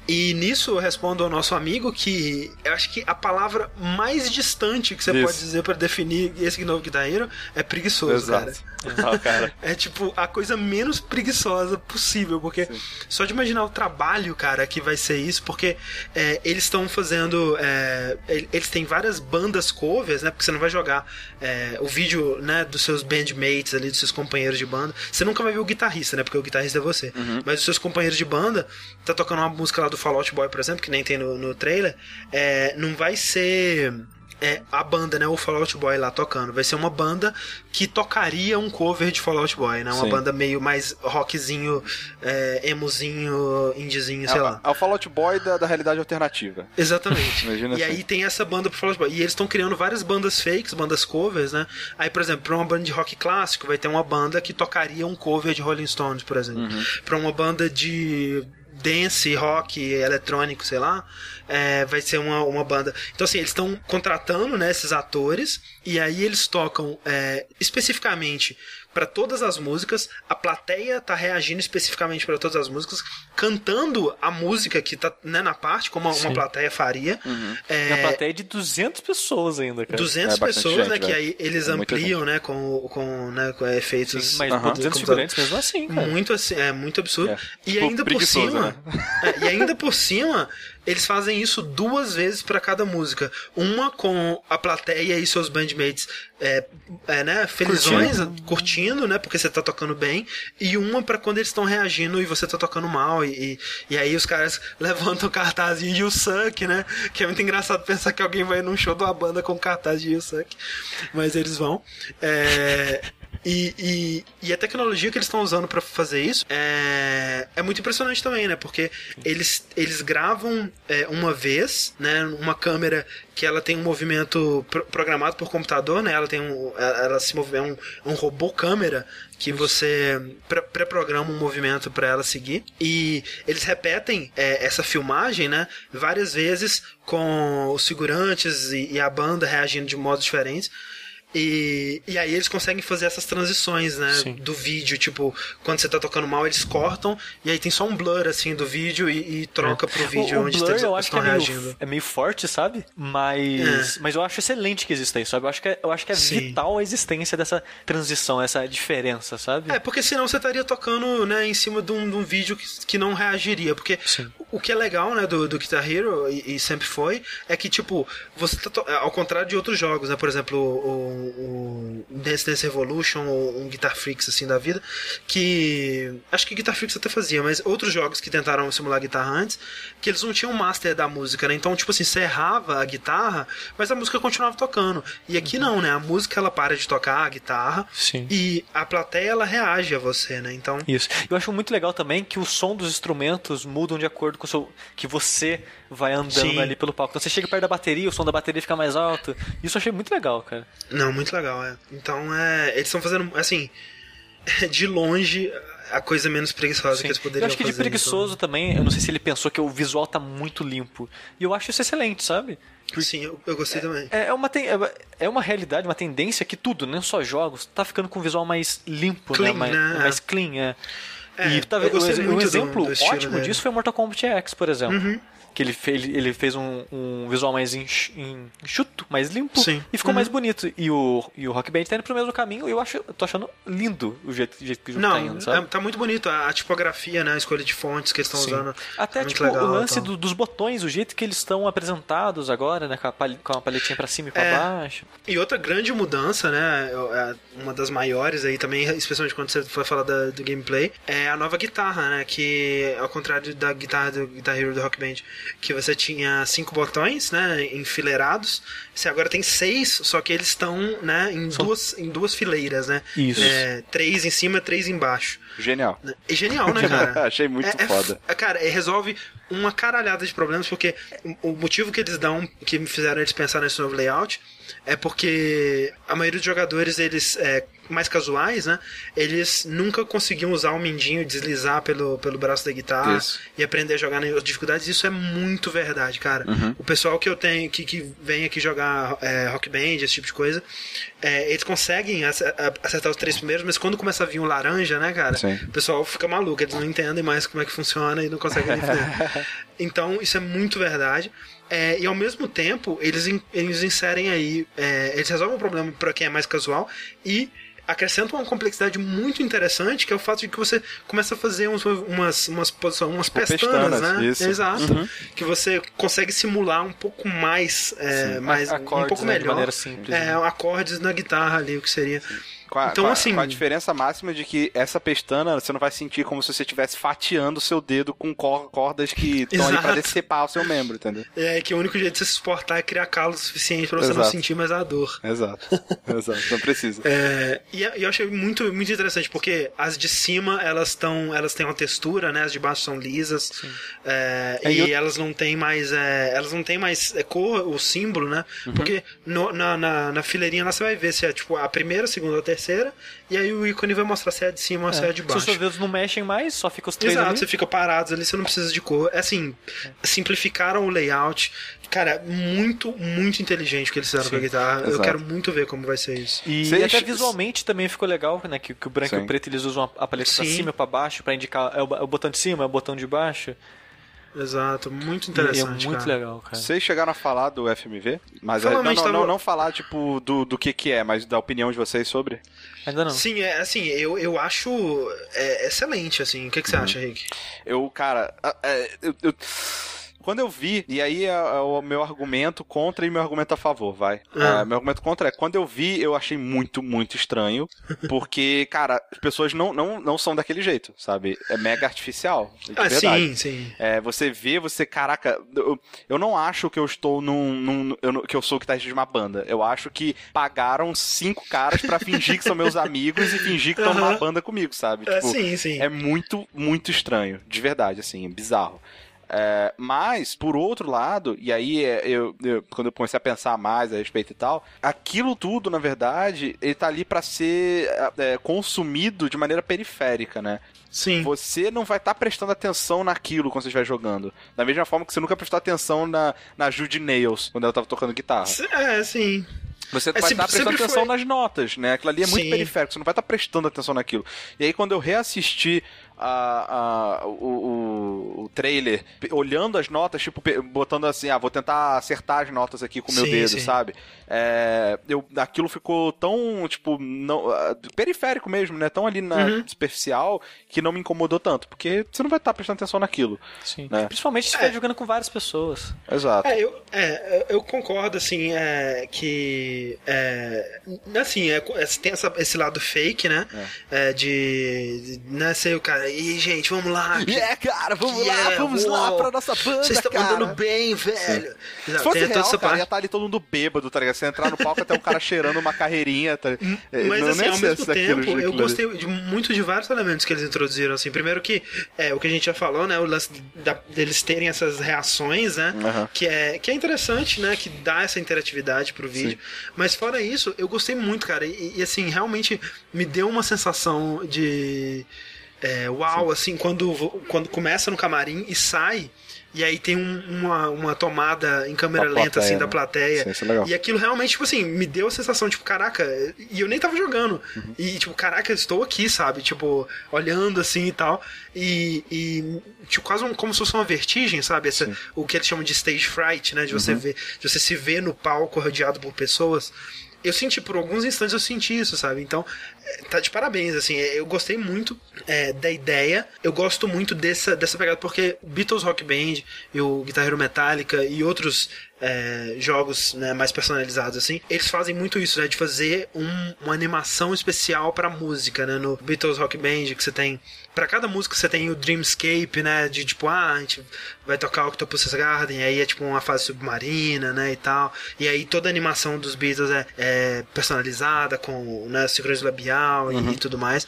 E nisso eu respondo ao nosso amigo que eu acho que a palavra mais distante que você Isso. pode dizer pra definir esse novo Guitar Hero é preguiçoso, cara. Exato. Ah, cara. É tipo a coisa menos preguiçosa possível, porque só de imaginar o trabalho, cara, que vai ser isso, porque é, eles estão fazendo. é, el- eles têm várias bandas covers, né? Porque você não vai jogar é, o vídeo né, dos seus bandmates ali, dos seus companheiros de banda. Você nunca vai ver o guitarrista, né? Porque o guitarrista é você. Mas os seus companheiros de banda, tá tocando uma música lá do Fallout Boy, por exemplo, que nem tem no, no trailer, é, não vai ser é a banda, né? O Fallout Boy lá tocando. Vai ser uma banda que tocaria um cover de Fallout Boy, né? Uma Sim. banda meio mais rockzinho, é, emozinho, indiezinho, sei é, lá. é o Fallout Boy da, da realidade alternativa. Exatamente. Imagina e assim. aí tem essa banda pro Fallout Boy. E eles estão criando várias bandas fakes, bandas covers, né? Aí, por exemplo, pra uma banda de rock clássico, vai ter uma banda que tocaria um cover de Rolling Stones, por exemplo. Uhum. Pra uma banda de dance, rock, eletrônico, sei lá, é, vai ser uma, uma banda. Então, assim, eles estão contratando né, esses atores e aí eles tocam é, especificamente para todas as músicas, a plateia tá reagindo especificamente para todas as músicas, cantando a música que tá né, na parte, como uma, uma plateia faria. É, Na plateia de 200 pessoas ainda, cara. 200 É pessoas, né? gente, Que velho. aí eles É ampliam, né? Com, com, né, com efeitos. Sim, mas pô, 200 do figurantes mesmo assim, cara. muito assim, é muito absurdo. É. E Tipo, ainda por cima, né? é, e ainda por cima, eles fazem isso duas vezes pra cada música. Uma com a plateia e seus bandmates é, é, né, felizões, curtindo. né, porque você tá tocando bem, e uma pra quando eles estão reagindo e você tá tocando mal e, e, e aí os caras levantam o cartaz de You Suck, né? Que é muito engraçado pensar que alguém vai num show de uma banda com cartaz de You Suck. Mas eles vão. É, e, e, e a tecnologia que eles estão usando para fazer isso é, é muito impressionante também, né? Porque eles, eles gravam é, uma vez, né? Uma câmera que ela tem um movimento pro- programado por computador, né? Ela tem um, ela ela se move, é um, é um robô câmera que você pré- pré-programa um movimento para ela seguir e eles repetem é, essa filmagem, né? Várias vezes com os figurantes e, e a banda reagindo de modos diferentes. E, e aí eles conseguem fazer essas transições, né? Sim. Do vídeo, tipo, quando você tá tocando mal, eles cortam, e aí tem só um blur assim do vídeo e, e troca pro vídeo o, o onde Blur eles eu acho que é meio, reagindo. é meio forte, sabe? Mas, mas eu acho excelente que exista isso, sabe? Eu acho que é, eu acho que é Sim. vital a existência dessa transição, essa diferença, sabe? É, porque senão você estaria tocando, né, em cima de um, de um vídeo que, que não reagiria. Porque Sim. o que é legal, né, do, do Guitar Hero, e, e sempre foi, é que, tipo, você tá. Ao contrário de outros jogos, né? Por exemplo, o, o Dance Dance Revolution ou um Guitar Freaks, assim, da vida, que. Acho que Guitar Freaks até fazia, mas outros jogos que tentaram simular guitarra antes, que eles não tinham master da música, né? Então, tipo assim, você errava a guitarra, mas a música continuava tocando. E aqui não, né? A música ela para de tocar a guitarra. Sim. E a plateia ela reage a você, né? Então, Isso. Eu acho muito legal também que o som dos instrumentos mudam de acordo com o seu, que você vai andando Sim. ali pelo palco. Então você chega perto da bateria, o som da bateria fica mais alto. Isso eu achei muito legal, cara. não, muito legal, é. Então, é, eles estão fazendo assim, de longe a coisa menos preguiçosa Sim. que eles Eu poderiam acho que de fazer, preguiçoso também, eu não sei se ele pensou que o visual tá muito limpo. E eu acho isso excelente, sabe? Então, sim, eu, eu gostei também. É é uma, ten- é- é uma realidade, uma tendência que tudo, não só jogos, tá ficando com um visual mais limpo, Clean, né? Mais, né? mais clean, é. É, e tá, eu um, do- exemplo do estilo ótimo dele. Uhum. disso foi o Mortal Kombat X, por exemplo. Que ele fez, ele fez um, um visual mais enx- enxuto, mais limpo Sim. e ficou Uhum. mais bonito. E o, e o Rock Band tá indo pro mesmo caminho e eu, acho, eu tô achando lindo o jeito, o jeito que o jogo tá Não, indo, sabe? é- tá muito bonito a, a tipografia, né? A escolha de fontes que eles estão usando. Até é tipo legal, o lance então. do- dos botões, o jeito que eles estão apresentados agora, né? Com a, pal- com a paletinha pra cima e pra É. baixo. E outra grande mudança, né? é Uma das maiores aí também, especialmente quando você for falar da- do gameplay, é a nova guitarra, né? Que ao contrário da guitarra do Guitar Hero do Rock Band, que você tinha cinco botões, né? Enfileirados. Você agora tem seis, só que eles estão, né? Em, duas, em duas fileiras, né? Isso. É, três em cima, três embaixo. Genial. É genial, né, cara? Achei muito é, é foda. f- cara, é, resolve uma caralhada de problemas, porque o o motivo que eles dão, que me fizeram eles pensar nesse novo layout, é porque a maioria dos jogadores, eles, é, mais casuais, né, eles nunca conseguiam usar o mindinho, deslizar pelo, pelo braço da guitarra Isso. e aprender a jogar nas dificuldades. Isso é muito verdade, cara. O pessoal que eu tenho, que, que vem aqui jogar é, rock band, esse tipo de coisa, é, eles conseguem acertar os três primeiros, mas quando começa a vir um laranja, né, cara, Sim. o pessoal fica maluco, eles não entendem mais como é que funciona e não conseguem entender. então, isso é muito verdade. É, e ao mesmo tempo, eles, in- eles inserem aí, é, eles resolvem o problema para quem é mais casual e acrescentam uma complexidade muito interessante, que é o fato de que você começa a fazer uns, umas, umas, posições, umas Tipo, pestanas, pestanas, né? isso. Exato. Que você consegue simular um pouco mais, é, mais um Acordes, pouco né, de melhor. maneira simples, É, né? acordes na guitarra ali, o que seria. Com a, Então, com a- assim- com a diferença máxima de que essa pestana você não vai sentir como se você estivesse fatiando o seu dedo com cor- cordas que estão ali pra decepar o seu membro, entendeu? É que o único jeito de você se suportar é criar calo suficiente pra você não Exato. sentir mais a dor. Exato. Exato. Não precisa. É, e eu achei muito, muito interessante, porque as de cima, elas estão. Elas têm uma textura, né? As de baixo são lisas. É, É, e eu- elas não têm mais. é, elas não têm mais é, cor, o símbolo, né? Uhum. Porque no- na, na, na fileirinha lá você vai ver se é tipo a primeira, a segunda ou a terceira. E aí o ícone vai mostrar se é de cima ou se é a de Se baixo. os seus dedos não mexem mais, só fica os três Exato, ali. você fica parados ali, você não precisa de cor. É assim, simplificaram o layout. Cara, muito, muito inteligente o que eles fizeram com a guitarra. Eu exato. quero muito ver como vai ser isso. E, Vocês- até visualmente também ficou legal, né? Que, que o branco e Sim. o preto eles usam a, paleta pra Sim. cima e pra baixo pra indicar é o, é o botão de cima, é o botão de baixo. Exato, muito E- interessante. e é muito cara. legal, cara. Vocês chegaram a falar do FMV? Mas é, não, mas não, tava- não, não falar, tipo, do, do que que é, mas da opinião de vocês sobre. Ainda não. Sim, é assim, eu, eu acho é, excelente, assim. O que, que você Uhum. acha, Rick? Eu, cara, é, eu- eu- quando eu vi, e aí é, é o meu argumento contra e meu argumento a favor, vai. Ah. É, meu argumento contra é, quando eu vi, eu achei muito, muito estranho, porque, cara, as pessoas não, não, não são daquele jeito, sabe? É mega artificial, Ah, verdade. sim, sim. É, você vê, você, caraca, eu, eu não acho que eu estou num. num- eu que eu sou o guitarrista de uma banda. Eu acho que pagaram cinco caras pra fingir que são meus amigos e fingir que estão numa Aham. banda comigo, sabe? É, Tipo, sim, sim. é muito, muito estranho, de verdade, assim, é bizarro. É, mas, por outro lado, e aí é, eu, eu- quando eu comecei a pensar mais a respeito e tal, aquilo tudo, na verdade, ele tá ali pra ser é, consumido de maneira periférica, né? Sim. Você não vai estar prestando atenção naquilo quando você estiver jogando. Da mesma forma que você nunca prestou atenção na, na Judy Nails, quando ela tava tocando guitarra. É, sim. Você É, vai estar prestando sempre atenção foi. nas notas, né? Aquilo ali é muito Sim. periférico, você não vai estar prestando atenção naquilo. E aí, quando eu reassisti a, a- o, o, o trailer, olhando as notas, tipo, botando assim, ah, vou tentar acertar as notas aqui com o meu Sim, dedo, sim. sabe? É, eu, aquilo ficou tão, tipo, não, ah, periférico mesmo, né? Tão ali na Uhum. superficial que não me incomodou tanto, porque você não vai estar prestando atenção naquilo. Sim. né? Principalmente se estiver jogando com várias pessoas. Exato. É, eu, é, eu concordo, assim, é, que. É, assim, é, é, tem essa- esse lado fake, né? É, de. Né, sei o cara. E, gente, vamos lá. É, cara, vamos Yeah, lá, vamos lá pra nossa banda, Vocês estão cara. mandando bem, velho. Se Exato, fosse tem toda real, cara, parte. ia estar ali todo mundo bêbado, tá ligado? Você entrar no palco até um cara cheirando uma carreirinha, tá ligado? É, Mas não assim, ao mesmo daquilo, tempo, daquilo eu gostei de muito de vários elementos que eles introduziram, assim. Primeiro que, é, o que a gente já falou, né, o lance da- deles terem essas reações, né, que, é, que é interessante, né, que dá essa interatividade pro vídeo. Mas fora isso, eu gostei muito, cara, e, e, assim, realmente me deu uma sensação de... é, uau, assim, quando, quando começa no camarim e sai... E aí tem um- uma, uma tomada em câmera lenta, assim, plateia, da né? plateia. Sim, isso é legal. E aquilo realmente, tipo assim, me deu a sensação, tipo, caraca, e eu nem tava jogando. Uhum. E, tipo, caraca, eu estou aqui, sabe? Tipo, olhando assim e tal. E, e tipo, quase um- como se fosse uma vertigem, sabe? Essa, o que eles chamam de stage fright, né? De você Uhum. ver, de você se ver no palco rodeado por pessoas. Eu senti, por alguns instantes eu senti isso, sabe? Então, tá de parabéns, assim. Eu gostei muito é, da ideia. Eu gosto muito dessa, dessa pegada, porque Beatles Rock Band e o Guitar Hero Metallica e outros é, jogos né, mais personalizados, assim, eles fazem muito isso, né? De fazer um- uma animação especial pra música, né? No Beatles Rock Band, que você tem. Pra cada música você tem o Dreamscape, né? De tipo, ah, a gente vai tocar Octopus Garden, aí é tipo uma fase submarina, né? E tal. E aí toda a animação dos Beatles é, é personalizada, com né, sincronismo labial e, e tudo mais.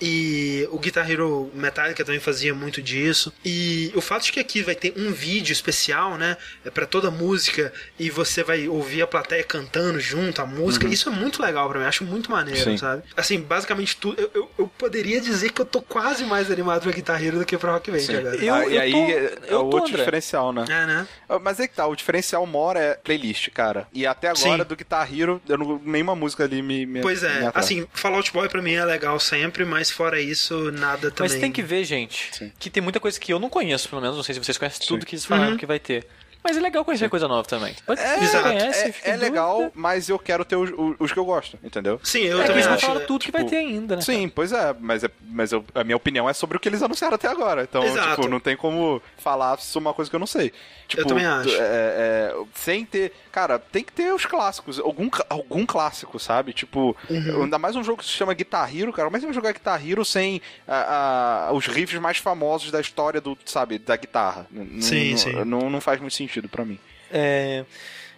E o Guitar Hero Metallica também fazia muito disso. E o fato de que aqui vai ter um vídeo especial, né? É pra toda música e você vai ouvir a plateia cantando junto a música, isso é muito legal pra mim, acho muito maneiro, Sim. sabe? Assim, basicamente tudo. Eu, eu, eu poderia dizer que eu tô quase mais animado pra Guitar Hero do que pra Rock Band agora. Eu- Ah, e aí tô- é eu o tô, outro André. diferencial, né? É, né? Ah, Mas é que tá, o diferencial mora é playlist, cara. E até agora, Sim. do Guitar Hero, eu não, nenhuma música ali me. me Pois me é, atrai. assim, Fallout Boy pra mim é legal sempre, mas fora isso, nada também. Mas tem que ver, gente, Sim. que tem muita coisa que eu não conheço, pelo menos. Não sei se vocês conhecem tudo que eles falaram Uhum. que vai ter. Mas é legal conhecer coisa nova também. Pode, É, conhece, é, é legal, dúvida. mas eu quero ter os, os- os que eu gosto, entendeu? Sim, eu É que também eles não acho. falaram tudo que vai tipo, ter ainda, né? Sim, pois é, mas, é, mas eu- a minha opinião é sobre o que eles anunciaram até agora. Então, Exato. tipo, não tem como falar sobre uma coisa que eu não sei. Tipo, também acho. é, é, sem ter. Cara, tem que ter os clássicos. Algum, algum clássico, sabe? Tipo, Uhum. ainda mais um jogo que se chama Guitar Hero, cara. Como é que você vai jogar Guitar Hero sem a- a- os riffs mais famosos da história do, sabe, da guitarra? N- Sim, não, sim. Não, não faz muito sentido pra mim. É,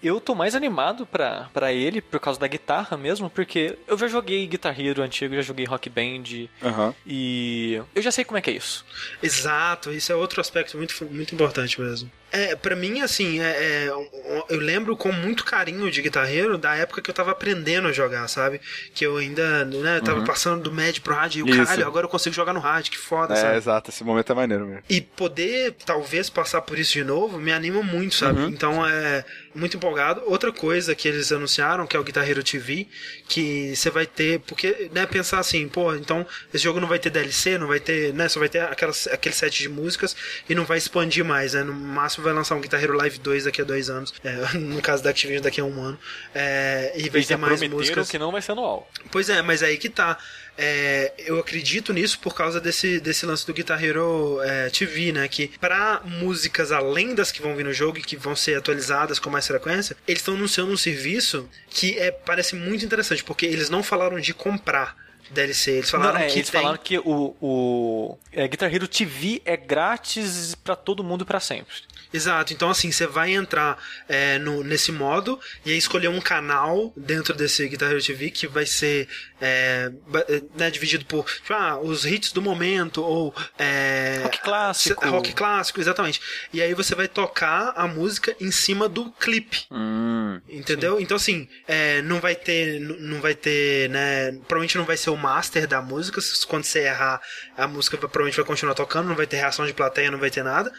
eu tô mais animado pra, pra ele por causa da guitarra mesmo, porque eu já joguei Guitar Hero antigo, já joguei Rock Band Aham. e eu já sei como é que é isso. Exato, isso é outro aspecto muito, muito importante mesmo. É, pra mim, assim, é, é, eu lembro com muito carinho de guitarreiro da época que eu tava aprendendo a jogar, sabe? Que eu ainda, né, tava passando do médio pro hard e o Uhum. Caralho, agora eu consigo jogar no hard, que foda, É, sabe? exato. Esse momento é maneiro mesmo. E poder, talvez, passar por isso de novo, me anima muito, sabe? Uhum. Então é muito empolgado. Outra coisa que eles anunciaram, que é o Guitar Hero TV, que você vai ter. Porque, né, pensar assim, pô, então esse jogo não vai ter DLC, não vai ter, né? Só vai ter aquelas, aquele set de músicas e não vai expandir mais, né? No máximo vai lançar um Guitar Hero Live 2 daqui a dois anos. É, no caso da Activision, daqui a um ano. É, e vai Eles ter mais músicas. que não vai ser anual. Pois é, mas aí que tá. É, eu acredito nisso por causa desse, desse lance do Guitar Hero é, TV, né? Que pra músicas além das que vão vir no jogo e que vão ser atualizadas com mais frequência, eles estão anunciando um serviço que é, parece muito interessante, porque eles não falaram de comprar DLC, eles falaram Não, é, que eles tem... falaram que o, o é, Guitar Hero TV é grátis pra todo mundo pra sempre. Exato, então assim, você vai entrar é, no, nesse modo e aí escolher um canal dentro desse Guitar Hero TV que vai ser é, é, né, dividido por tipo, ah, os hits do momento ou é, Rock clássico. rock clássico, exatamente. E aí você vai tocar a música em cima do clipe. Hum. Entendeu? Então, assim, é, não vai ter, não vai ter, né? Provavelmente não vai ser o master da música. se- Quando você errar, a música provavelmente vai continuar tocando, não vai ter reação de plateia, não vai ter nada.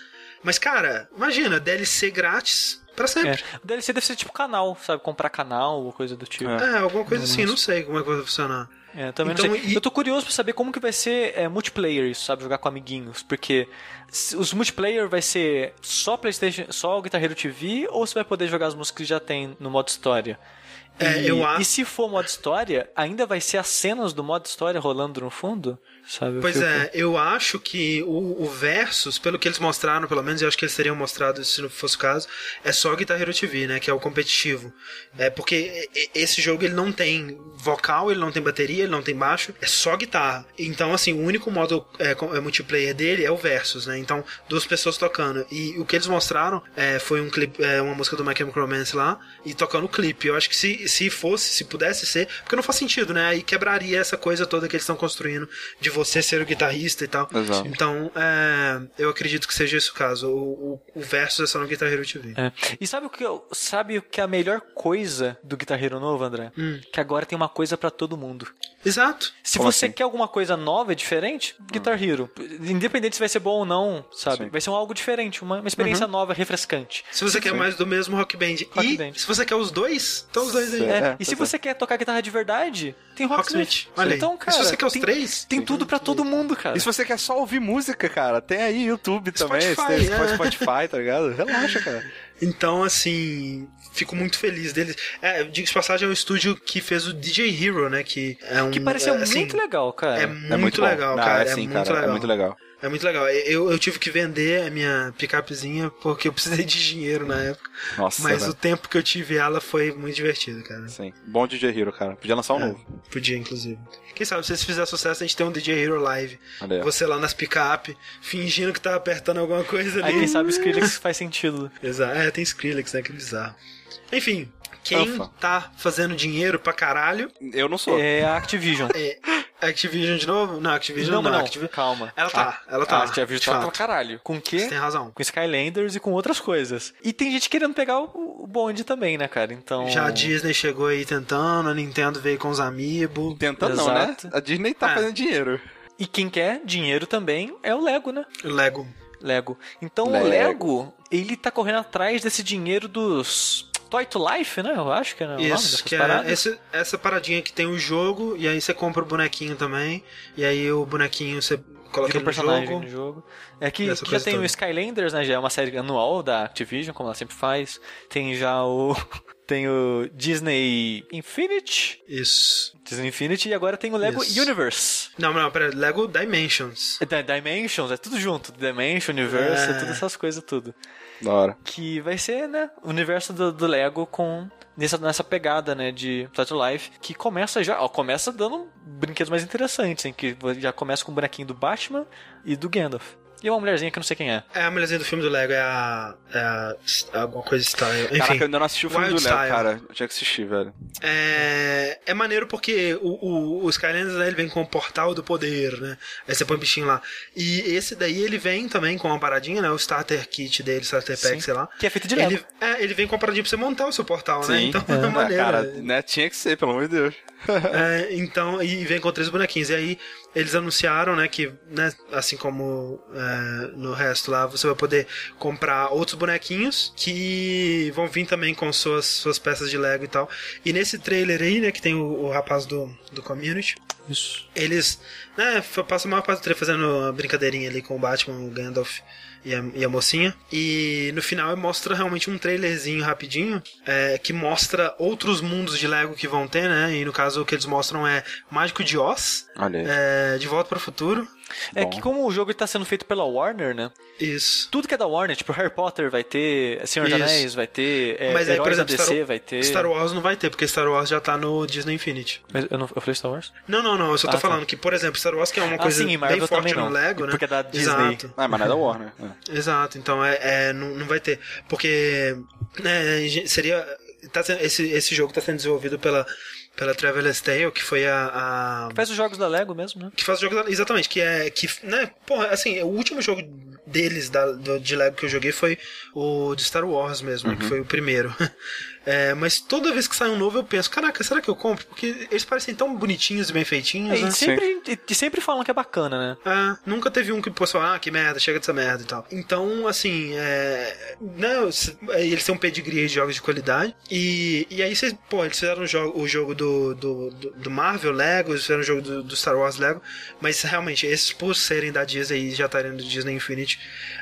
Mas, cara, imagina, DLC grátis pra sempre. É. O DLC deve ser tipo canal, sabe? Comprar canal ou coisa do tipo. É, alguma coisa assim, não sei como é que vai funcionar. É, também Então, não sei. e- Eu tô curioso pra saber como que vai ser é, multiplayer isso, sabe? Jogar com amiguinhos. Porque os multiplayer vai ser só Playstation, só o Guitar Hero TV ou você vai poder jogar as músicas que já tem no modo história? É, e, eu a- e se for modo história, ainda vai ser as cenas do modo história rolando no fundo? Sabe? Pois é, eu acho que o, o Versus, pelo que eles mostraram, pelo menos, eu acho que eles teriam mostrado se não fosse o caso, é só Guitar Hero TV, né? Que é o competitivo. É porque esse jogo ele não tem vocal, ele não tem bateria, ele não tem baixo, é só guitarra. Então, assim, o único modo é, é multiplayer dele é o Versus, né? Então, duas pessoas tocando. E o que eles mostraram é, foi um clipe, é, uma música do My Chemical Romance lá, e tocando o clipe. Eu acho que se, se fosse, se pudesse ser, porque não faz sentido, né? Aí quebraria essa coisa toda que eles estão construindo de você ser o guitarrista e tal. Exato. Então, é, eu acredito que seja esse o caso. O, o, o Versus é só no Guitar Hero TV. É. E sabe o que eu, sabe o que é a melhor coisa do Guitar Hero novo, André? Hum. Que agora tem uma coisa pra todo mundo. Exato. Se Como você assim? quer alguma coisa nova e diferente, Guitar Hero. Independente se vai ser bom ou não, sabe? Sim. Vai ser um algo diferente, uma, uma experiência nova, refrescante. Se você quer mais do mesmo Rock Band. Rock e Band. se você quer os dois, então os dois aí. Sim. É, É, e se pois você quer tocar guitarra de verdade, tem Rocksmith. Aí. Então, E cara, se você quer os tem, três, tem tudo pra todo mundo, cara. E se você quer só ouvir música, cara, tem aí YouTube também, Spotify, tem é. Spotify, tá ligado? Relaxa, cara. Então, assim, fico muito feliz deles. É, digo de passagem, é um estúdio que fez o DJ Hero, né? Que é um. Que parecia é, assim, muito legal, cara. É muito, legal, Não, cara. É, É, sim, muito cara, legal. é muito legal. É muito legal. Eu, eu tive que vender a minha picapezinha porque eu precisei de dinheiro na época. Nossa, Mas velho. o tempo que eu tive ela foi muito divertido, cara. Sim. Bom DJ Hero, cara. Podia lançar um É, novo. Podia, inclusive. Quem sabe, se fizerem sucesso, a gente tem um DJ Hero Live. Aí. Você lá nas picape, fingindo que tá apertando alguma coisa Aí ali. quem sabe o Skrillex faz sentido. Exato. É, tem Skrillex, né? Que bizarro. Enfim, quem Ufa. tá fazendo dinheiro pra caralho Eu não sou. É a Activision. é Activision de novo? Não, Activision não, não. não, Activision... calma. Ela tá, ela tá. A Activision de tá pra caralho. Com o Você quê? tem razão. Com Skylanders e com outras coisas. E tem gente querendo pegar o, o bonde também, né, cara? Então. Já a Disney chegou aí tentando, a Nintendo veio com os amiibo. Tentando não, né? A Disney tá É. fazendo dinheiro. E quem quer dinheiro também é o Lego, né? Lego. Lego. Então Lego. o Lego, ele tá correndo atrás desse dinheiro dos Toy to Life, né? Eu acho que é o nome Isso, que é paradas. essa, paradinha que tem o jogo, e aí você compra o bonequinho também, e aí o bonequinho você coloca ele no jogo. no jogo. É que, que já tem o toda. Skylanders, né? Já é uma série anual da Activision, como ela sempre faz. Tem já o. Tem o Disney Infinity. Isso. Disney Infinity e agora tem o Lego Isso. Universe. Não, não, pera, Lego Dimensions. É Dimensions, é tudo junto. Dimension, Universe, É. é. todas essas coisas, tudo. Da hora. Que vai ser, né? O universo do, do Lego com. Nessa, nessa pegada, né, de Flat Life, que começa já, ó, começa dando brinquedos mais interessantes, hein, que já começa com o bonequinho do Batman e do Gandalf. E uma mulherzinha que eu não sei quem é. É a mulherzinha do filme do Lego, é a. É a. alguma coisa style. Enfim. Caraca, eu ainda não assisti o filme Wild do Lego, Style. cara. Eu tinha que assistir, velho. É, é maneiro porque o, o, o Skylanders né, ele vem com o portal do poder, né? Aí você põe o bichinho lá. E esse daí ele vem também com uma paradinha, né? O starter kit dele, starter pack, Sim. sei lá. Que é feito de Lego. Ele, é, ele vem com uma paradinha pra você montar o seu portal, né? Então é, Ah, maneiro. Cara, né, tinha que ser, pelo amor de Deus. É, então, e vem com três bonequinhos. E aí eles anunciaram, né, que, né, assim como é, no resto lá, você vai poder comprar outros bonequinhos que vão vir também com suas, suas peças de Lego e tal. E nesse trailer aí, né, que tem o, o rapaz do, do community, Isso. eles, né, passam a maior parte do trailer fazendo uma brincadeirinha ali com o Batman, o Gandalf e a, e a mocinha. E no final mostra realmente um trailerzinho rapidinho é, que mostra outros mundos de Lego que vão ter, né? E no caso o que eles mostram é Mágico de Oz, é, De Volta para o Futuro. É Bom. que como o jogo está sendo feito pela Warner, né? Isso. Tudo que é da Warner, tipo Harry Potter vai ter, Senhor dos. Anéis vai ter, é, Mas aí, por Heróis exemplo, da DC Star, vai ter. Star Wars não vai ter, porque Star Wars já tá no Disney Infinity. Mas eu, não, eu falei Star Wars? Não, não, não. Eu só tô Ah, tá. falando que, por exemplo, Star Wars que é uma Ah, coisa sim, Marvel bem forte no. Lego, né? Porque é da Disney. Exato. Ah, mas não é da Warner. É. Exato, então é, é, não, não vai ter. Porque né, seria. Tá, sendo- esse, esse jogo está sendo desenvolvido pela, pela Traveler's Tale, que foi a. a Faz os jogos da Lego mesmo, né? que faz o jogo. da- Exatamente, que é. Que, né, porra, assim, o último jogo deles, da, do, de Lego que eu joguei foi o de Star Wars mesmo, que foi o primeiro. É, mas toda vez que sai um novo eu penso, caraca, será que eu compro? Porque eles parecem tão bonitinhos e bem feitinhos, É, né? e, sempre, e, e sempre falam que é bacana, né? É, nunca teve um que postou, ah, que merda, chega dessa merda e tal. Então, assim, é. Né, s- eles têm um pedigree aí de jogos de qualidade. E, e aí, vocês, pô, eles fizeram o jogo, o jogo do, do, do- do Marvel Lego, eles fizeram o jogo do, do Star Wars Lego. Mas realmente, esses por serem da Disney e já estarem no Disney Infinity,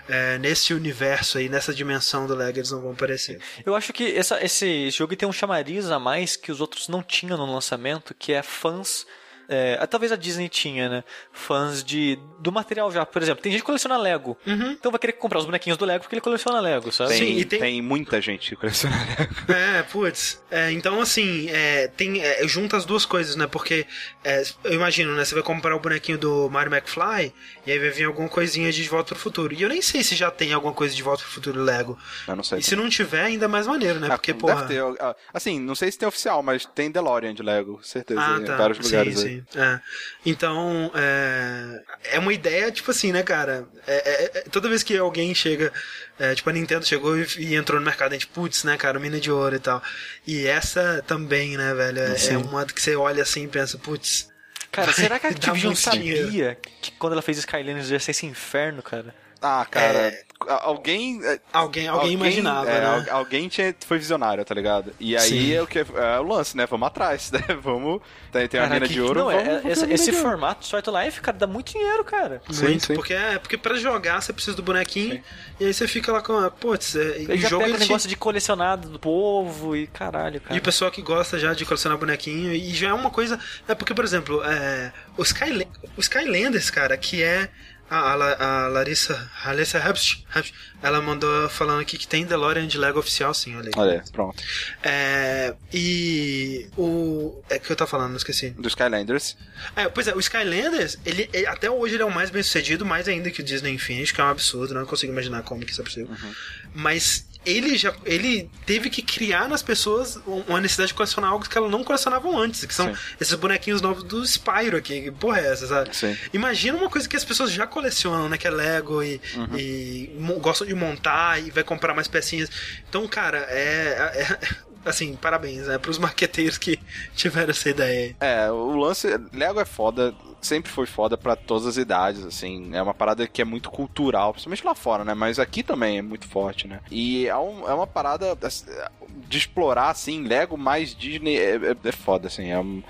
é, nesse universo aí, nessa dimensão do Lego, eles não vão aparecer. Eu acho que essa, esse jogo tem um chamariz a mais que os outros não tinham no lançamento, que é fãs. É, ah, talvez a Disney tinha, né? Fãs de do material já. Por exemplo, tem gente que coleciona Lego. Então vai querer comprar os bonequinhos do Lego porque ele coleciona Lego, sabe? Tem, Sim, e tem- tem... muita gente que coleciona Lego. É, putz. É, então, assim, é, tem, é, junta as duas coisas, né? Porque é, eu imagino, né? Você vai comprar o bonequinho do Mario McFly e aí vai vir alguma coisinha de De Volta pro Futuro. E eu nem sei se já tem alguma coisa de Volta pro Futuro Lego. Eu não sei. E se não tiver, ainda mais maneiro, né? Ah, Porque, deve porra. ter. ah, Assim, não sei se tem oficial, mas tem DeLorean de Lego, certeza. Ah, em tá. vários sim, lugares aí. sim. É. Então, é... é uma ideia, tipo assim, né, cara? É, é- é- toda vez que alguém chega, é, tipo, a Nintendo chegou e, e entrou no mercado, a gente, putz, né, cara, mina de ouro e tal. E essa também, né, velho? É, Sim. é uma que você olha assim e pensa, putz. Cara, será que a Activision sabia dinheiro. que quando ela fez Skylanders ia ser esse inferno, cara? Ah, cara, a- alguém. é, Alguém, alguém, imaginava, é, né? al- Alguém tinha, foi visionário, tá ligado? E aí Sim. é o que é o lance, né? Vamos atrás, né? Vamos. Tem, tem a mina de ouro. Não, é- vamos, é- vamos esse, esse formato Short Life, cara, dá muito dinheiro, cara. Sim, Muito, sim. Porque, é, porque pra jogar você precisa do bonequinho e aí você fica lá com. Putz, é, e já jogo pega ele o te- negócio de colecionado do povo e caralho, cara. E o pessoal que gosta já de colecionar bonequinho, e já é uma coisa. É porque, por exemplo, é, o, Skyla o Skylanders, cara, que é. A, a, a Larissa, a Larissa Herbst, ela mandou falando aqui que tem DeLorean de Lego oficial, sim, olha aí. Olha, aí, pronto. É, e o. É que eu tava falando, não esqueci. Do Skylanders. É, pois é, o Skylanders, ele, ele- até hoje ele é o mais bem sucedido, mais ainda que o Disney Infinity, que é um absurdo, não consigo imaginar como que isso é possível. Mas ele já ele teve que criar nas pessoas uma necessidade de colecionar algo que elas não colecionavam antes, que são Sim. esses bonequinhos novos do Spyro aqui. Que porra é essa, sabe? Sim. Imagina uma coisa que as pessoas já colecionam, né? Que é Lego e, e mo- gostam de montar e vai comprar mais pecinhas. Então, cara, é. é- assim, parabéns, né? Pros marqueteiros que tiveram essa ideia. É, o lance. Lego é foda, sempre foi foda pra todas as idades, assim. É uma parada que é muito cultural, principalmente lá fora, né? Mas aqui também é muito forte, né? E é, um- é uma parada assim, de explorar, assim, Lego mais Disney é, é, é foda, assim. É um-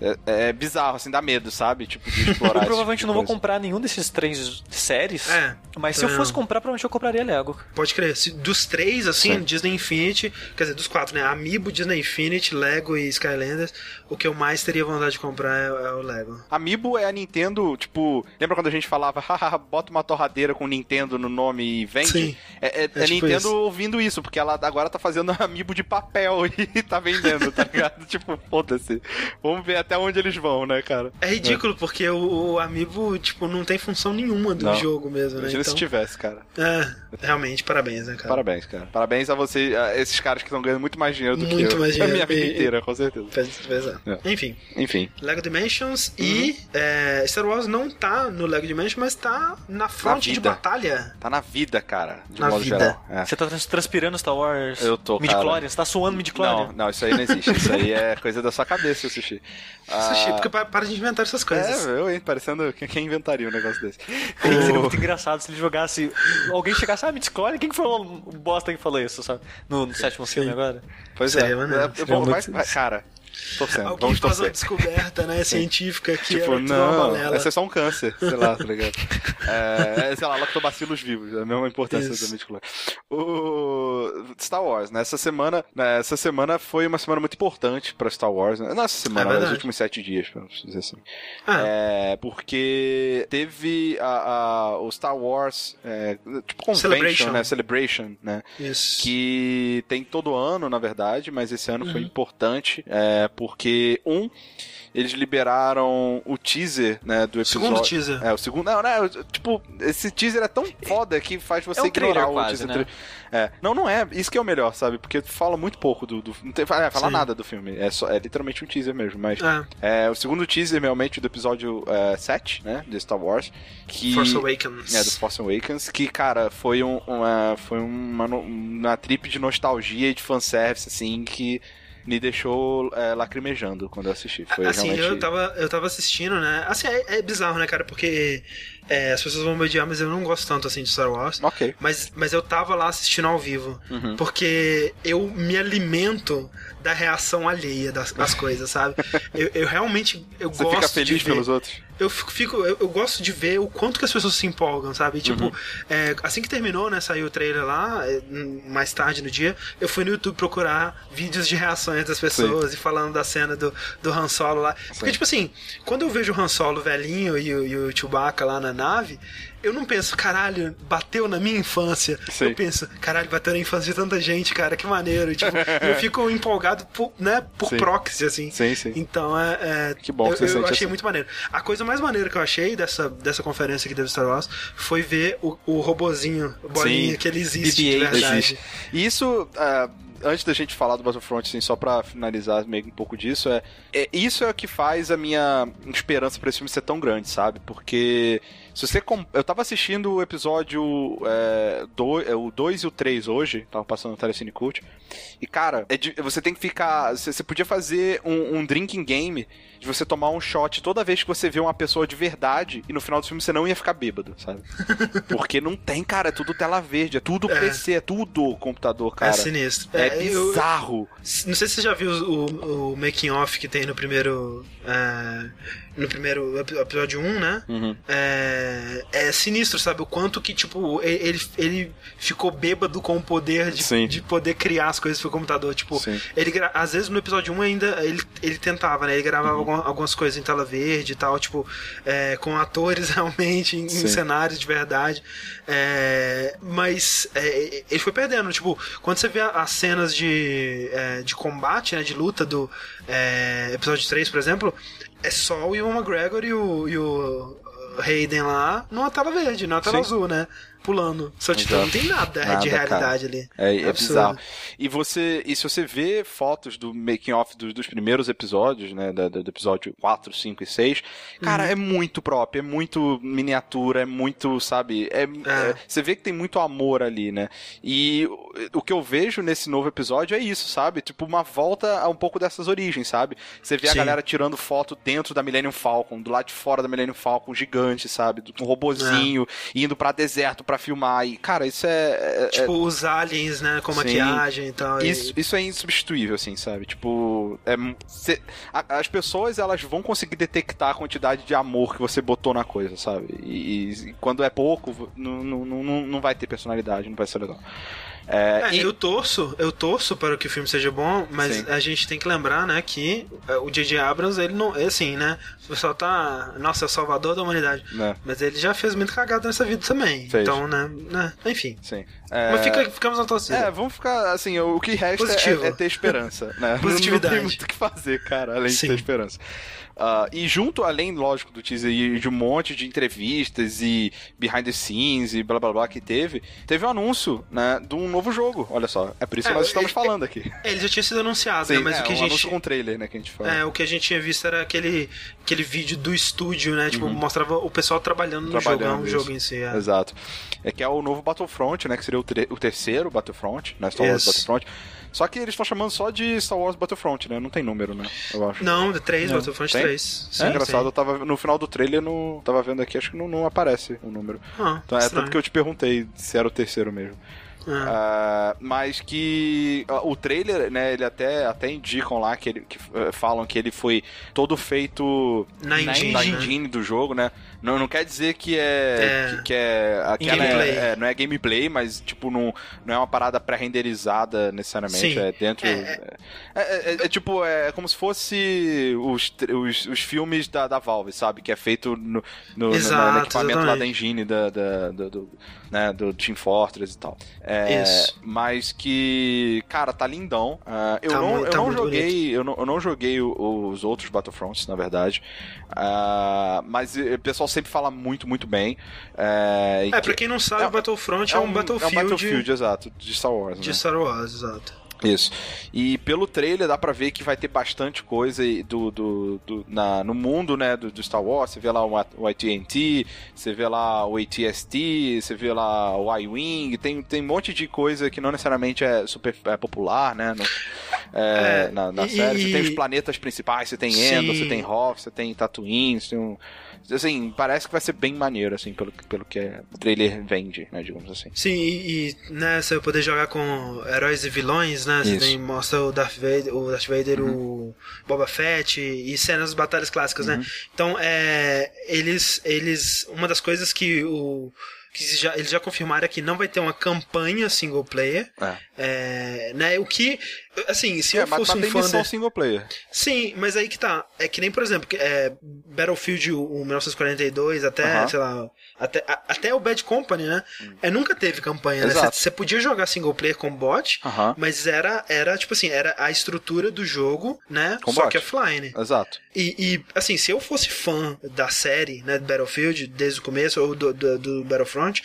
É, é bizarro, assim, dá medo, sabe? Tipo, de explorar. Eu provavelmente tipo não vou coisa. comprar nenhum desses três séries. É, Mas se eu é. fosse comprar, provavelmente eu compraria Lego. Pode crer. Se- dos três, assim, Sim. Disney Infinity, quer dizer, dos quatro, né? Amiibo, Disney Infinity, Lego e Skylanders, o que eu mais teria vontade de comprar é, é o Lego. Amiibo é a Nintendo, tipo, lembra quando a gente falava, haha, bota uma torradeira com Nintendo no nome e vende? Sim. É, é- É é tipo Nintendo isso. ouvindo isso, porque ela agora tá fazendo amiibo de papel e tá vendendo, tá ligado? tipo, foda-se. Vamos ver até onde eles vão, né, cara? É ridículo, porque o, o Amiibo, tipo, não tem função nenhuma do Não. jogo mesmo, né? Imagina Então, se tivesse, cara. é, realmente, parabéns, né, cara? Parabéns, cara. Parabéns a você, a esses caras que estão ganhando muito mais dinheiro do que Muito eu. mais dinheiro. A minha vida E- inteira, com certeza. É. É. Enfim, Enfim. Lego Dimensions Uhum. e é, Star Wars não tá no Lego Dimensions, mas tá na fronte de batalha. Tá na vida, cara. De Na modo vida. geral. É. Você tá trans- transpirando Star Wars Eu tô, midi cara. Você tá suando midi Não, não, isso aí não existe. Isso aí é coisa da sua cabeça, Sushi. Ah, Sushi, porque pa- para de inventar essas coisas. É, eu, hein? Parecendo quem- quem inventaria um negócio desse. Seria muito engraçado se ele jogasse. Alguém chegasse, ah, midi Quem que foi o bosta que falou isso, sabe? No, no sétimo filme agora? Pois é. é, é bom, muito- vai- cara, torcendo. Alguém Vamos faz uma torcer. descoberta, né, científica que Tipo, era uma não, essa é só um câncer, sei lá, tá ligado? É, é, sei lá, lactobacilos vivos, é a mesma importância Isso. da medicula. O Star Wars, né? Essa semana, né, essa semana foi uma semana muito importante pra Star Wars, né? Não essa semana, É mas os verdade. últimos sete dias, pra dizer assim. Ah, É, porque teve a, a- o Star Wars, é, tipo Convention, Celebration. né? Celebration, né? isso. que tem todo ano, na verdade, mas esse ano Uhum. foi importante, é, porque, um, eles liberaram o teaser, né, do episódio. Segundo teaser. É, o segundo. Não, não, tipo, esse teaser é tão foda que faz você É um ignorar o quase, teaser. né? É. Não, não é. Isso que é o melhor, sabe? Porque fala muito pouco do. do não tem, é, fala Sim. nada do filme. É, só, é literalmente um teaser mesmo, mas. Ah, É, o segundo teaser, realmente, do episódio é, 7, né? De Star Wars. Que... Force Awakens. É, do Force Awakens, que, cara, foi, um, uma, foi uma, uma trip de nostalgia e de fanservice, assim, que me deixou é, lacrimejando quando eu assisti. Foi assim, realmente... eu tava, eu tava assistindo, né? Assim, é, é bizarro, né, cara? Porque é, as pessoas vão me odiar, mas eu não gosto tanto assim de Star Wars. Ok. Mas, mas eu tava lá assistindo ao vivo. Uhum. Porque eu me alimento da reação alheia das, das coisas, sabe? Eu, eu realmente eu Você gosto fica de feliz ver. pelos outros? Eu fico, eu, eu gosto de ver o quanto que as pessoas se empolgam, sabe? Uhum. Tipo, é, assim que terminou, né, saiu o trailer lá, é, mais tarde no dia, eu fui no YouTube procurar vídeos de reações das pessoas e falando da cena do, do Han Solo lá. Porque, Sim. tipo assim, quando eu vejo o Han Solo velhinho e o, e o Chewbacca lá na nave, eu não penso, caralho, bateu na minha infância. Sim. Eu penso, caralho, bateu na infância de tanta gente, cara, que maneiro. Tipo, eu fico empolgado por, né, por Sim. proxy, assim. Sim, sim. Então é. é Que bom que eu, você eu sente achei assim. muito maneiro. A coisa mais maneira que eu achei dessa, dessa conferência que teve Star Wars foi ver o, o robozinho, o bolinha, Sim. que ele existe de BB-8 verdade. Existe. E isso, é, antes da gente falar do Battlefront, assim, só pra finalizar meio um pouco disso, é, é isso é o que faz a minha esperança pra esse filme ser tão grande, sabe? Porque se você. com- Eu tava assistindo o episódio é, do, é, o 2 e o 3 hoje, tava passando no Telecine Cult, e cara, é de- você tem que ficar. Você, podia fazer um, um drinking game de você tomar um shot toda vez que você vê uma pessoa de verdade e no final do filme você não ia ficar bêbado, sabe? Porque não tem, cara, é tudo tela verde, é tudo É. PC, é tudo computador, cara. É sinistro. É, eu- bizarro. não sei se você já viu o, o making off que tem no primeiro. é, no primeiro epi- episódio 1, né? Uhum. É, é sinistro, sabe? O quanto que, tipo, ele, ele ficou bêbado com o poder de, de poder criar as coisas pro computador. Tipo, Sim. ele às vezes no episódio 1 ainda ele, ele tentava, né? Ele gravava Uhum. alguma- algumas coisas em tela verde e tal, tipo, é, com atores realmente em, em cenários de verdade. É, mas é, ele foi perdendo. Tipo, quando você vê as cenas de, é, de combate, né? De luta do é, episódio 3, por exemplo, é só o Iwan McGregor e o, e o Hayden lá numa tela verde, numa tela Sim. azul, né? Pulando. Só tipo, não tem nada, Nada, de realidade cara. ali. É, é bizarro. E você, e se você vê fotos do making off dos, dos primeiros episódios, né, da- do, episódio 4, 5 e 6, cara, Uhum. é muito próprio, é muito miniatura, é muito, sabe, é, é- você vê que tem muito amor ali, né? E o, que eu vejo nesse novo episódio é isso, sabe? Tipo uma volta a um pouco dessas origens, sabe? Você vê a Sim. galera tirando foto dentro da Millennium Falcon, do lado de fora da Millennium Falcon, gigante, sabe? Com um robozinho, indo pra deserto, pra filmar. E, cara, isso é. é tipo, os aliens, né? Com Sim. maquiagem e tal. e- Isso, isso é insubstituível, assim, sabe? Tipo, é, cê- a- as pessoas elas vão conseguir detectar a quantidade de amor que você botou na coisa, sabe? E, e quando é pouco, não, não, não, não vai ter personalidade, não vai ser legal. É, É, e- eu torço, eu torço para que o filme seja bom, mas Sim. a gente tem que lembrar, né, que é, o J.J. Abrams, ele não, é assim, né, o pessoal tá, nossa, é o salvador da humanidade, né, mas ele já fez muito cagada nessa vida também, então, né, né, enfim. sim. É, Mas fica, ficamos na torcida. É, vamos ficar, assim, o que resta é, é ter esperança, né? Positividade. Não tem muito o que fazer, cara, além Sim. de ter esperança. Ah, e junto, além, lógico, do teaser e de um monte de entrevistas e behind the scenes e blá blá blá que teve, teve um anúncio, né, de um novo jogo, olha só. É por isso que É, nós estamos é- falando aqui. É, ele já tinha sido anunciado, Sim, né, mas é, o que um a gente... anúncio com trailer, né, que a gente fala. É, o que a gente tinha visto era aquele, aquele vídeo do estúdio, né? Tipo, mostrava o pessoal trabalhando no Uhum. Trabalhando, jogo, jogo em si. É. Exato. É que é o novo Battlefront, né? Que seria o, o terceiro Battlefront, né? Star Wars. Battlefront. Só que eles estão chamando só de Star Wars Battlefront, né? Não tem número, né? Eu acho. Não, de 3, Não. Battlefront Tem? 3. É engraçado, eu tava no final do trailer, no, tava vendo aqui, acho que não, não aparece o número. Ah, Então, é estranho. tanto que eu te perguntei se era o terceiro mesmo. Ah. Ah, mas que ah, o trailer, né, ele até, até indicam lá que, ele, que eh, falam que ele foi todo feito Na Na engine, na né? engine do jogo, né? Não, não quer dizer que é, É. que, que é aquela Gameplay. é, não é gameplay, mas tipo não, não é uma parada pré-renderizada necessariamente, Sim. é dentro É, é, é- é- é tipo é como se fosse os, os, os filmes da, da Valve, sabe? Que é feito no, no, no- Exato, no equipamento lá da exatamente. engine da, da- do, do, né, do Team Fortress e tal. É, Isso. Mas que, cara, tá lindão. Ah, eu, Tá não, muito- eu tá não joguei, eu não, eu não joguei os outros Battlefronts, na verdade. Ah, mas eh, o pessoal sempre fala muito, muito bem. É, É, que- pra quem não sabe, é- Battlefront é, um, Battlefield, É um Battlefield, exato, de Star Wars, né? de Star Wars, exato. Isso. E pelo trailer dá pra ver que vai ter bastante coisa do, do, do- na, no mundo, né, do, do Star Wars. Você vê lá o, AT&T, você vê lá o ATST, você vê lá o I-Wing, tem, tem um monte de coisa que não necessariamente é super é popular, né, no- é, É, na, na e- série. Você tem os planetas principais, você tem. Endor, você tem Hoth, você tem Tatooine, você tem um... Assim, parece que vai ser bem maneiro, assim, pelo, pelo que o trailer vende, né, digamos assim. Sim, e, e, né, você vai poder jogar com heróis e vilões, né? Você Isso. tem, mostra o Darth Vader, o, Darth Vader o Boba Fett e cenas de batalhas clássicas, né? Então, é, eles, eles, uma das coisas que o que já, eles já confirmaram é que não vai ter uma campanha single player, É. é, né? O que, assim, se É, eu mas, fosse mas um fã missão de- single player. Sim, mas aí que tá. É que nem, por exemplo, é, Battlefield o, o 1942 até, Aham. sei lá, até, a- até o Bad Company, né? É, nunca teve campanha, né? Exato. Você podia jogar single player com bot, Aham. mas era, era, tipo assim, era a estrutura do jogo, né? Só que offline. Exato. E, e, assim, se eu fosse fã da série, né, do Battlefield, desde o começo, ou do, do, do Battlefront,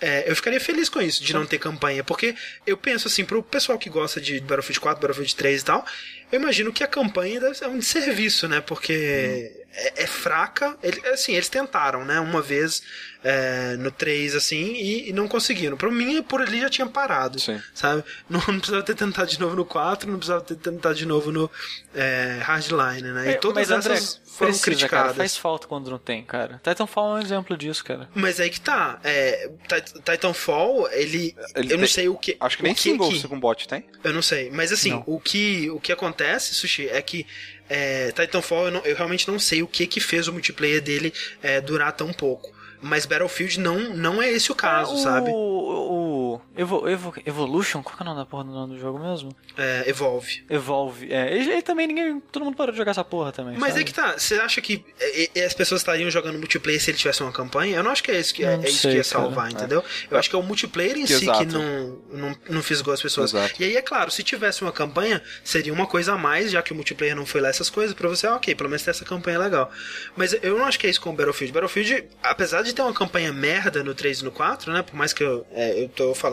é, eu ficaria feliz com isso, de não ter campanha. Porque eu penso assim, pro pessoal que gosta de Battlefield 4, Battlefield 3 e tal, eu imagino que a campanha ser um desserviço, né? Porque é, é fraca. Ele, assim, eles tentaram, né? Uma vez é, no 3, assim, e, e não conseguiram. Pra mim, por ali já tinha parado. Sim. Sabe? Não, não precisava ter tentado de novo no 4, não precisava ter tentado de novo no é, Hardline, né? E todas Mas, André, essas foram precisa, criticadas. Cara, faz falta quando não tem, cara. Titanfall é um exemplo disso, cara. Mas aí que tá. É, Tit- Titanfall, ele. Ele eu não tem- sei o que. Acho que nem que single que- com bot tem. Eu não sei. Mas assim, Não. o que, o que acontece, Sushi, é que é, Titanfall, eu, não- eu realmente não sei o que que fez o multiplayer dele é, durar tão pouco. Mas Battlefield não, não é esse o caso, o, sabe? O, Evo, Evo, Evolution, qual que é o nome da porra do nome do jogo mesmo? É, Evolve. Evolve. É, e, e também ninguém. Todo mundo parou de jogar essa porra também. Mas sabe? é que tá, você acha que é, é, as pessoas estariam jogando multiplayer se ele tivesse uma campanha? Eu não acho que é isso que, é, é isso sei, que ia cara. salvar, entendeu? Eu acho que é o multiplayer em Que si exato. que não, não, não fisgou as pessoas. Exato. E aí, é claro, se tivesse uma campanha, seria uma coisa a mais, já que o multiplayer não foi lá essas coisas, pra você, ah, ok, pelo menos ter essa campanha legal. Mas eu não acho que é isso com o Battlefield. Battlefield, apesar de ter uma campanha merda no 3 e no 4, né? Por mais que eu, é, eu tô falando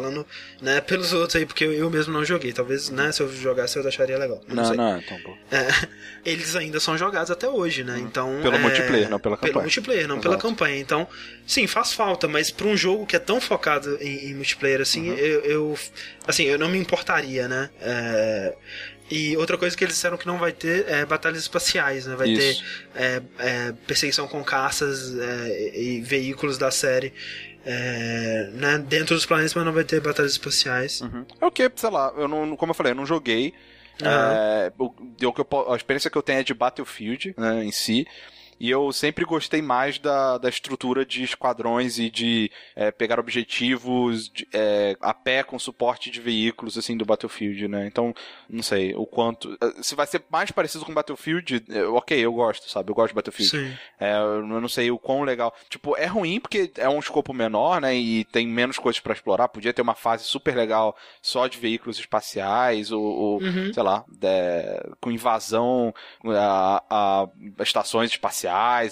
né, pelos outros aí, porque eu, eu mesmo não joguei. Talvez, né, se eu jogasse eu acharia legal. Não, Não, não, então, pô. É, eles ainda são jogados até hoje, né? Então Pelo é, multiplayer, não pela Pelo campanha. multiplayer, não pela Exato. campanha. Então, sim, faz falta, mas para um jogo que é tão focado em, em multiplayer assim, Uhum. eu, eu- assim, eu não me importaria, né? É, E outra coisa que eles disseram que não vai ter é batalhas espaciais, né? Vai Isso. ter é, é, perseguição com caças é, e veículos da série é, né? dentro dos planetas, mas não vai ter batalhas espaciais. Uhum. É o que, sei lá, eu não, como eu falei, eu não joguei. Aham. É, o, a experiência que eu tenho é de Battlefield né, em si. E eu sempre gostei mais da, da estrutura de esquadrões e de é, pegar objetivos de- é, a pé com suporte de veículos, assim, do Battlefield, né? Então, não sei o quanto. eh, Se vai ser mais parecido com Battlefield, eh, ok, eu gosto, sabe? Eu gosto de Battlefield. Sim. É, eu não sei o quão legal. Tipo, é ruim porque é um escopo menor, né? E tem menos coisas pra explorar. Podia ter uma fase super legal só de veículos espaciais, ou, ou, Uhum. sei lá, de- com invasão a, a estações espaciais,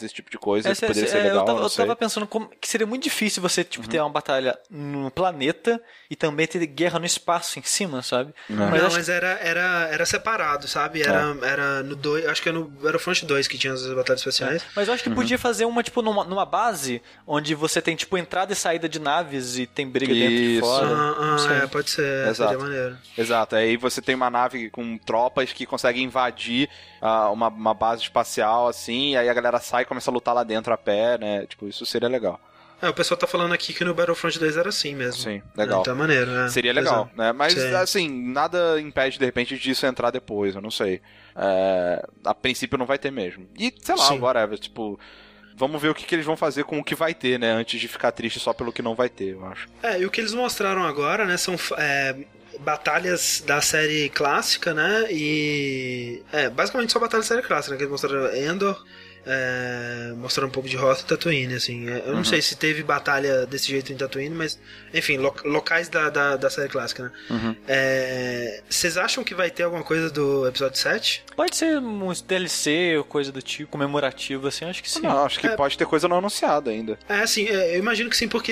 esse tipo de coisa. Essa- poderia essa- ser é, legal. eu tava, não eu sei. Uhum. tava pensando como, que seria muito difícil você tipo, ter uma batalha no planeta e também ter guerra no espaço em cima, sabe? É. Mas não, acho mas era, era, era separado, sabe? Era, era no 2, acho que é no Battlefront 2 que tinha as batalhas espaciais. Mas eu acho que Uhum. podia fazer uma, tipo, numa, numa base onde você tem, tipo, entrada e saída de naves e tem briga dentro e Isso. fora. Ah, ah, é, pode ser, Exato. seria maneiro. Exato, aí você tem uma nave com tropas que conseguem invadir ah, uma, uma base espacial, assim, e aí a galera sai e começa a lutar lá dentro a pé, né? Tipo, isso seria legal. É, o pessoal tá falando aqui que no Battlefront 2 era assim mesmo. Sim, legal. Então é maneiro, né? Seria legal, Exato. né? Mas, Sim. assim, nada impede, de repente, disso entrar depois, eu não sei. É, a princípio não vai ter mesmo. E, sei lá, Sim. whatever, tipo... Vamos ver o que, que eles vão fazer com o que vai ter, né? Antes de ficar triste só pelo que não vai ter, eu acho. É, e o que eles mostraram agora, né, são é, batalhas da série clássica, né, e... É, basicamente só batalhas da série clássica, né, que eles mostraram Endor, é, mostraram um pouco de Hoth e Tatooine, assim. É, Eu não Uhum. sei se teve batalha desse jeito em Tatooine, mas, enfim, lo- locais da, da, da série clássica, né. Uhum. É, Vocês acham que vai ter alguma coisa do episódio 7? Pode ser um DLC ou coisa do tipo, comemorativo, assim, acho que sim. Não, acho que É. pode ter coisa não anunciada ainda. É, assim, é, eu imagino que sim, porque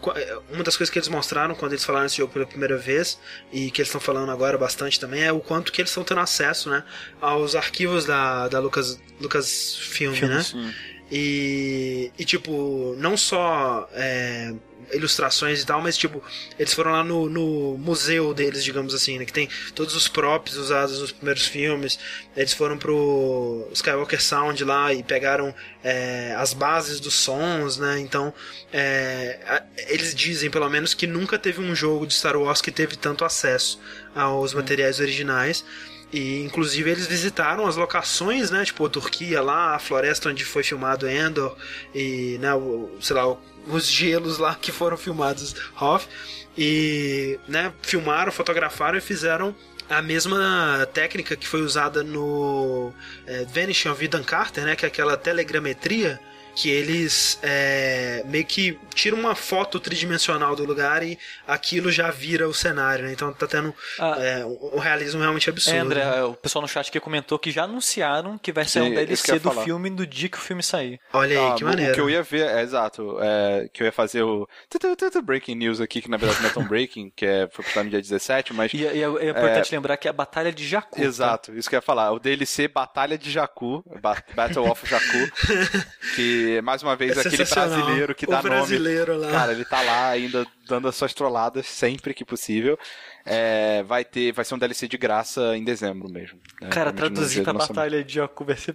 qu- é, uma das coisas que eles mostraram quando eles falaram esse jogo pela primeira vez, e que eles estão falando agora bastante também, é o quanto que eles estão tendo acesso, né, aos arquivos da, da Lucas, Lucas Film, né? Filmes. E, e tipo, não só é, ilustrações e tal, mas tipo, eles foram lá no, no museu deles, digamos assim, né? Que tem todos os props usados nos primeiros filmes. Eles foram pro Skywalker Sound lá e pegaram é, as bases dos sons, né? Então, é, a- eles dizem, pelo menos, que nunca teve um jogo de Star Wars que teve tanto acesso aos materiais originais. E inclusive eles visitaram as locações, né? Tipo a Turquia lá, a floresta onde foi filmado Endor e, né, o, sei lá, os gelos lá que foram filmados Hoth e, né, filmaram, fotografaram e fizeram a mesma técnica que foi usada no é, Vanishing of Ethan Carter, né? Que é aquela telegrametria que eles é, meio que tiram uma foto tridimensional do lugar e aquilo já vira o cenário, né? Então tá tendo Ah. é, um realismo realmente absurdo. É, André, né? o pessoal no chat aqui comentou que já anunciaram que vai ser Sim, um DLC do falar. filme no dia que o filme sair. Olha aí, Ah, que maneiro. O que eu ia ver, é exato, é, que eu ia fazer o tu, tu, tu, tu, breaking news aqui, que na verdade não é tão breaking, que é, foi postado no dia 17, mas... E, e é, é importante lembrar que é a Batalha de Jakku. tá? Exato, isso que eu ia falar. O DLC Batalha de Jakku, Ba- Battle of Jakku, que mais uma vez É aquele brasileiro que O dá nome. brasileiro lá. Cara, ele tá lá ainda dando as suas trolladas sempre que possível. É, vai ter, vai ser um DLC de graça em dezembro mesmo. né? Cara, traduzir lançamento. Batalha de Jakku vai ser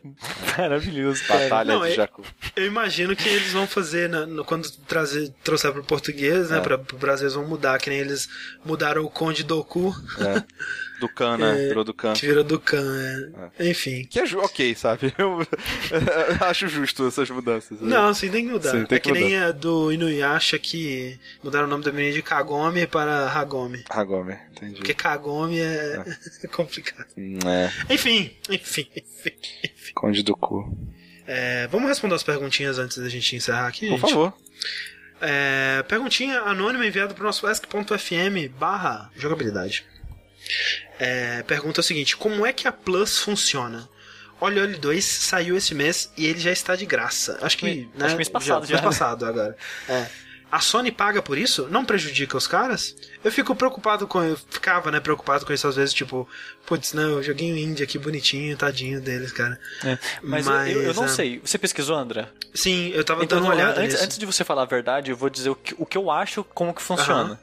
maravilhoso. Batalha Não, de é- Jakku. Eu imagino que eles vão fazer, na- no- quando trazer, trouxer pro português, né? É. Pra, pro Brasil eles vão mudar, que nem eles mudaram o Conde Doku, É. Dukan, né? Virou Dukan. que vira Dukan, é. Enfim. Que é ok, sabe? Eu, acho justo essas mudanças. né? Não, sim, tem que mudar. Sim, tem é que que nem a do Inuyasha que mudaram o nome da menina de Kagome para Hagome. Hagome, entendi. Porque Kagome é, complicado. Hum, É, Enfim, enfim, enfim. enfim. Conde do cu. É, vamos responder as perguntinhas antes da gente encerrar aqui, Por gente? favor. É, perguntinha anônima enviada para o nosso ask.fm barra jogabilidade. É, pergunta o seguinte: Como é que a Plus funciona? Olha, Olha 2 saiu esse mês e ele já está de graça. Acho que. Acho né, que mês passado já, Mês né? passado agora. É. a Sony paga por isso? Não prejudica os caras? Eu fico preocupado com. Eu ficava, né, preocupado com isso às vezes, tipo, putz, não, joguinho indie aqui bonitinho, tadinho deles, cara. É, mas, eu- eu, eu não é, sei. Você pesquisou, André? Sim, eu tava Então, dando uma olhada antes, antes de você falar a verdade, eu vou dizer o que, o que eu acho, como que funciona. Aham.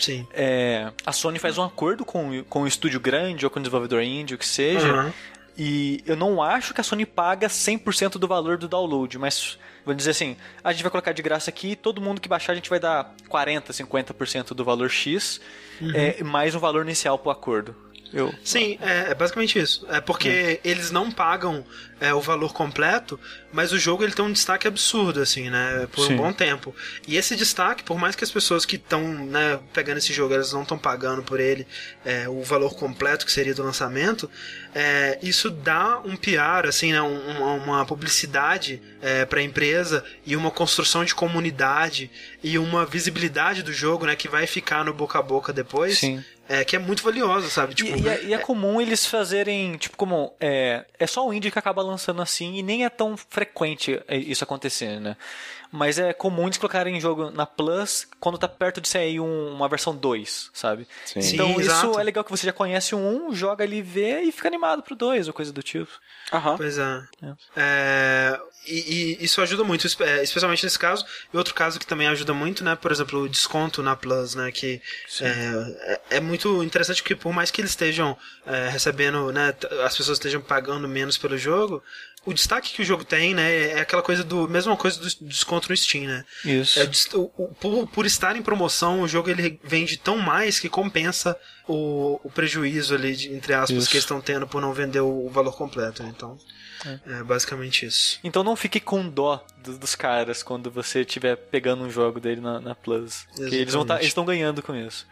Sim. É, a Sony faz um acordo com, com um estúdio grande ou com um desenvolvedor indie, o que seja. Aham. E eu não acho que a Sony paga 100% do valor do download, mas vou dizer assim, a gente vai colocar de graça aqui, todo mundo que baixar a gente vai dar 40, 50% do valor X, é, mais um valor inicial pro acordo. Eu, Sim, é, é basicamente isso. É porque eles não pagam é, o valor completo, mas o jogo ele tem um destaque absurdo, assim, né? Por Sim. um bom tempo. E esse destaque, por mais que as pessoas que estão né, pegando esse jogo, elas não estão pagando por ele é, o valor completo que seria do lançamento, é, isso dá um PR, assim, né? um- uma, publicidade é, para a empresa e uma construção de comunidade e uma visibilidade do jogo, né? Que vai ficar no boca a boca depois. Sim. É, que é muito valiosa, sabe? E, Tipo, e é, e é comum eles fazerem, tipo, como. É, é só o indie que acaba lançando assim, e nem é tão frequente é, isso acontecer, né? Mas é comum eles colocarem jogo na Plus quando tá perto de sair um- uma versão 2, sabe? Sim. Então Sim, isso exato. é legal que você já conhece o 1, joga ali, vê e fica animado pro 2 ou coisa do tipo. Aham. Pois é. É, e, e isso ajuda muito, é, especialmente nesse caso. E outro caso que também ajuda muito, né? Por exemplo, o desconto na Plus, né? Que é, é, é muito interessante porque por mais que eles estejam é, recebendo, né? As pessoas estejam pagando menos pelo jogo. O destaque que o jogo tem, né? É aquela coisa do. Mesma coisa do desconto no Steam, né? Isso. É, o- o- por, por estar em promoção, o jogo ele vende tão mais que compensa o, o prejuízo ali, de- entre aspas, Isso. que eles estão tendo por não vender o, o valor completo. né? Então, é. basicamente isso. Então não fique com dó do- dos caras quando você estiver pegando um jogo dele na, na Plus. Porque eles vão tá, estão ganhando com isso.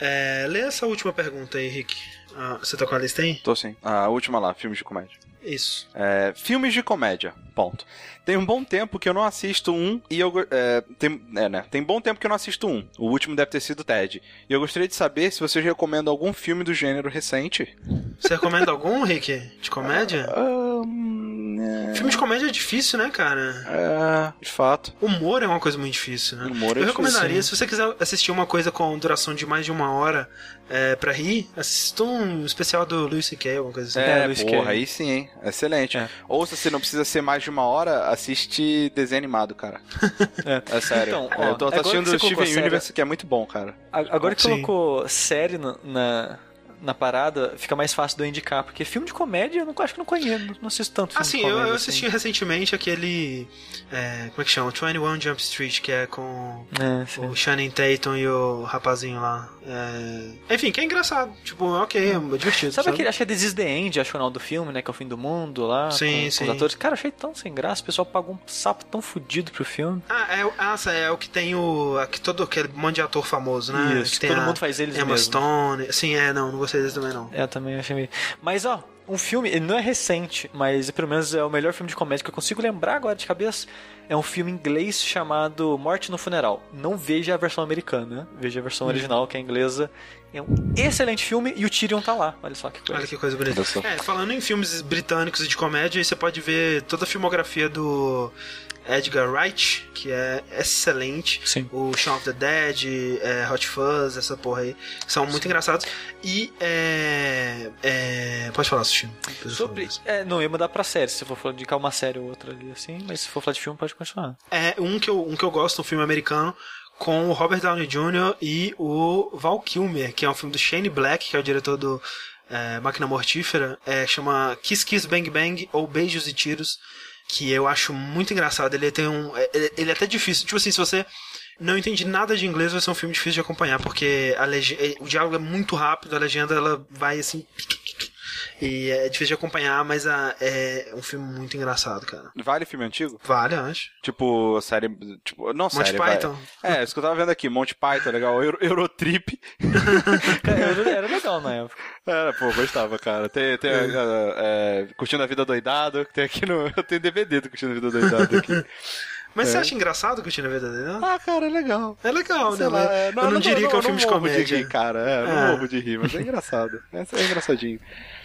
É, lê essa última pergunta aí, Rick. Ah, você tá com a lista aí? Tô sim. A última lá, filmes de comédia. Isso. É, filmes de comédia, ponto. Tem um bom tempo que eu não assisto um e eu. go- É, tem, é, né? Tem bom tempo que eu não assisto um. O último deve ter sido Ted. E eu gostaria de saber se vocês recomendam algum filme do gênero recente. Você recomenda algum, Rick? De comédia? Ahn, é, Filme de comédia é difícil, né, cara? é, de fato. Humor é uma coisa muito difícil, né? Humor é eu difícil, recomendaria, sim. se você quiser assistir uma coisa com duração de mais de uma hora é, pra rir, assista um especial do Louis C.K., alguma coisa assim. É, É, Luiz porra, Cage. aí sim, hein? Excelente. É. Ou se você não precisa ser mais de uma hora, assiste desenho animado, cara. É sério. Então, É, ó, eu tô, assistindo o Steven série- Universe, que é muito bom, cara. Agora que Sim. colocou série na, na, na parada, fica mais fácil de eu indicar, porque filme de comédia eu não, acho que não conheço, não assisto tanto filme Assim, de eu, comédia. eu assisti recentemente aquele. é, como é que chama? 21 Jump Street, que é com É, o Shannon Tatum e o rapazinho lá. É, Enfim, que é engraçado. Tipo, ok, é divertido. Sabe aquele, acho que é This is the End, acho que é o final do filme, né, que é o fim do mundo lá, Sim, com, sim. com os atores. Cara, eu achei tão sem graça, o pessoal pagou um sapo tão fudido pro filme. Ah, é, o- ah, é o que tem o. aqui todo aquele monte de ator famoso, né? Isso, que todo a mundo faz eles Emma mesmo. Stone. Sim, é, não, não gostei desse também não. É, eu também achei meio... Mas, ó, um filme, ele não é recente, mas pelo menos é o melhor filme de comédia que eu consigo lembrar agora de cabeça. É um filme inglês chamado Morte no Funeral. Não veja a versão americana, veja a versão original, que é inglesa. É um excelente filme e o Tyrion tá lá. Olha só que coisa. Olha que coisa bonita. É, falando em filmes britânicos e de comédia, aí você pode ver toda a filmografia do Edgar Wright, que é excelente. Sim. O Shaun of the Dead, é, Hot Fuzz, essa porra aí. São muito engraçados. E é. é pode falar, Sushi. Sobre. É, não, ia mudar pra série, se for falar- indicar uma série ou outra ali assim, mas se for falar de filme, pode continuar. É um que, eu, um que eu gosto, um filme americano, com o Robert Downey Jr. e o Val Kilmer, que é um filme do Shane Black, que é o diretor do é, Máquina Mortífera. É, chama Kiss Kiss Bang Bang ou Beijos e Tiros, que eu acho muito engraçado. Ele tem um. é- Ele, ele é até difícil. Tipo assim, se você não entende nada de inglês, vai ser um filme difícil de acompanhar, porque a é, o diálogo é muito rápido, a legenda ela vai assim. E é difícil de acompanhar, mas a- é um filme muito engraçado, cara. Vale filme antigo? Vale, eu acho. Tipo, série. Tipo, não Monty série. vai. Python. É, isso que eu tava vendo aqui. Monty Python, legal. Euro, Eurotrip. Cara, era, legal na época. Era, pô, gostava, cara. Tem, tem é, é, Curtindo a Vida Doidado, que tem aqui no. Eu tenho DVD do Curtindo a Vida Doidado aqui. Mas É. você acha engraçado que o Tina Verdadeira? ah, cara, é legal. É legal, Sei né? lá, é, eu não, diria que é um filme de comédia. rir, cara. É, eu não É. morro de rir, mas é engraçado. É, é engraçadinho.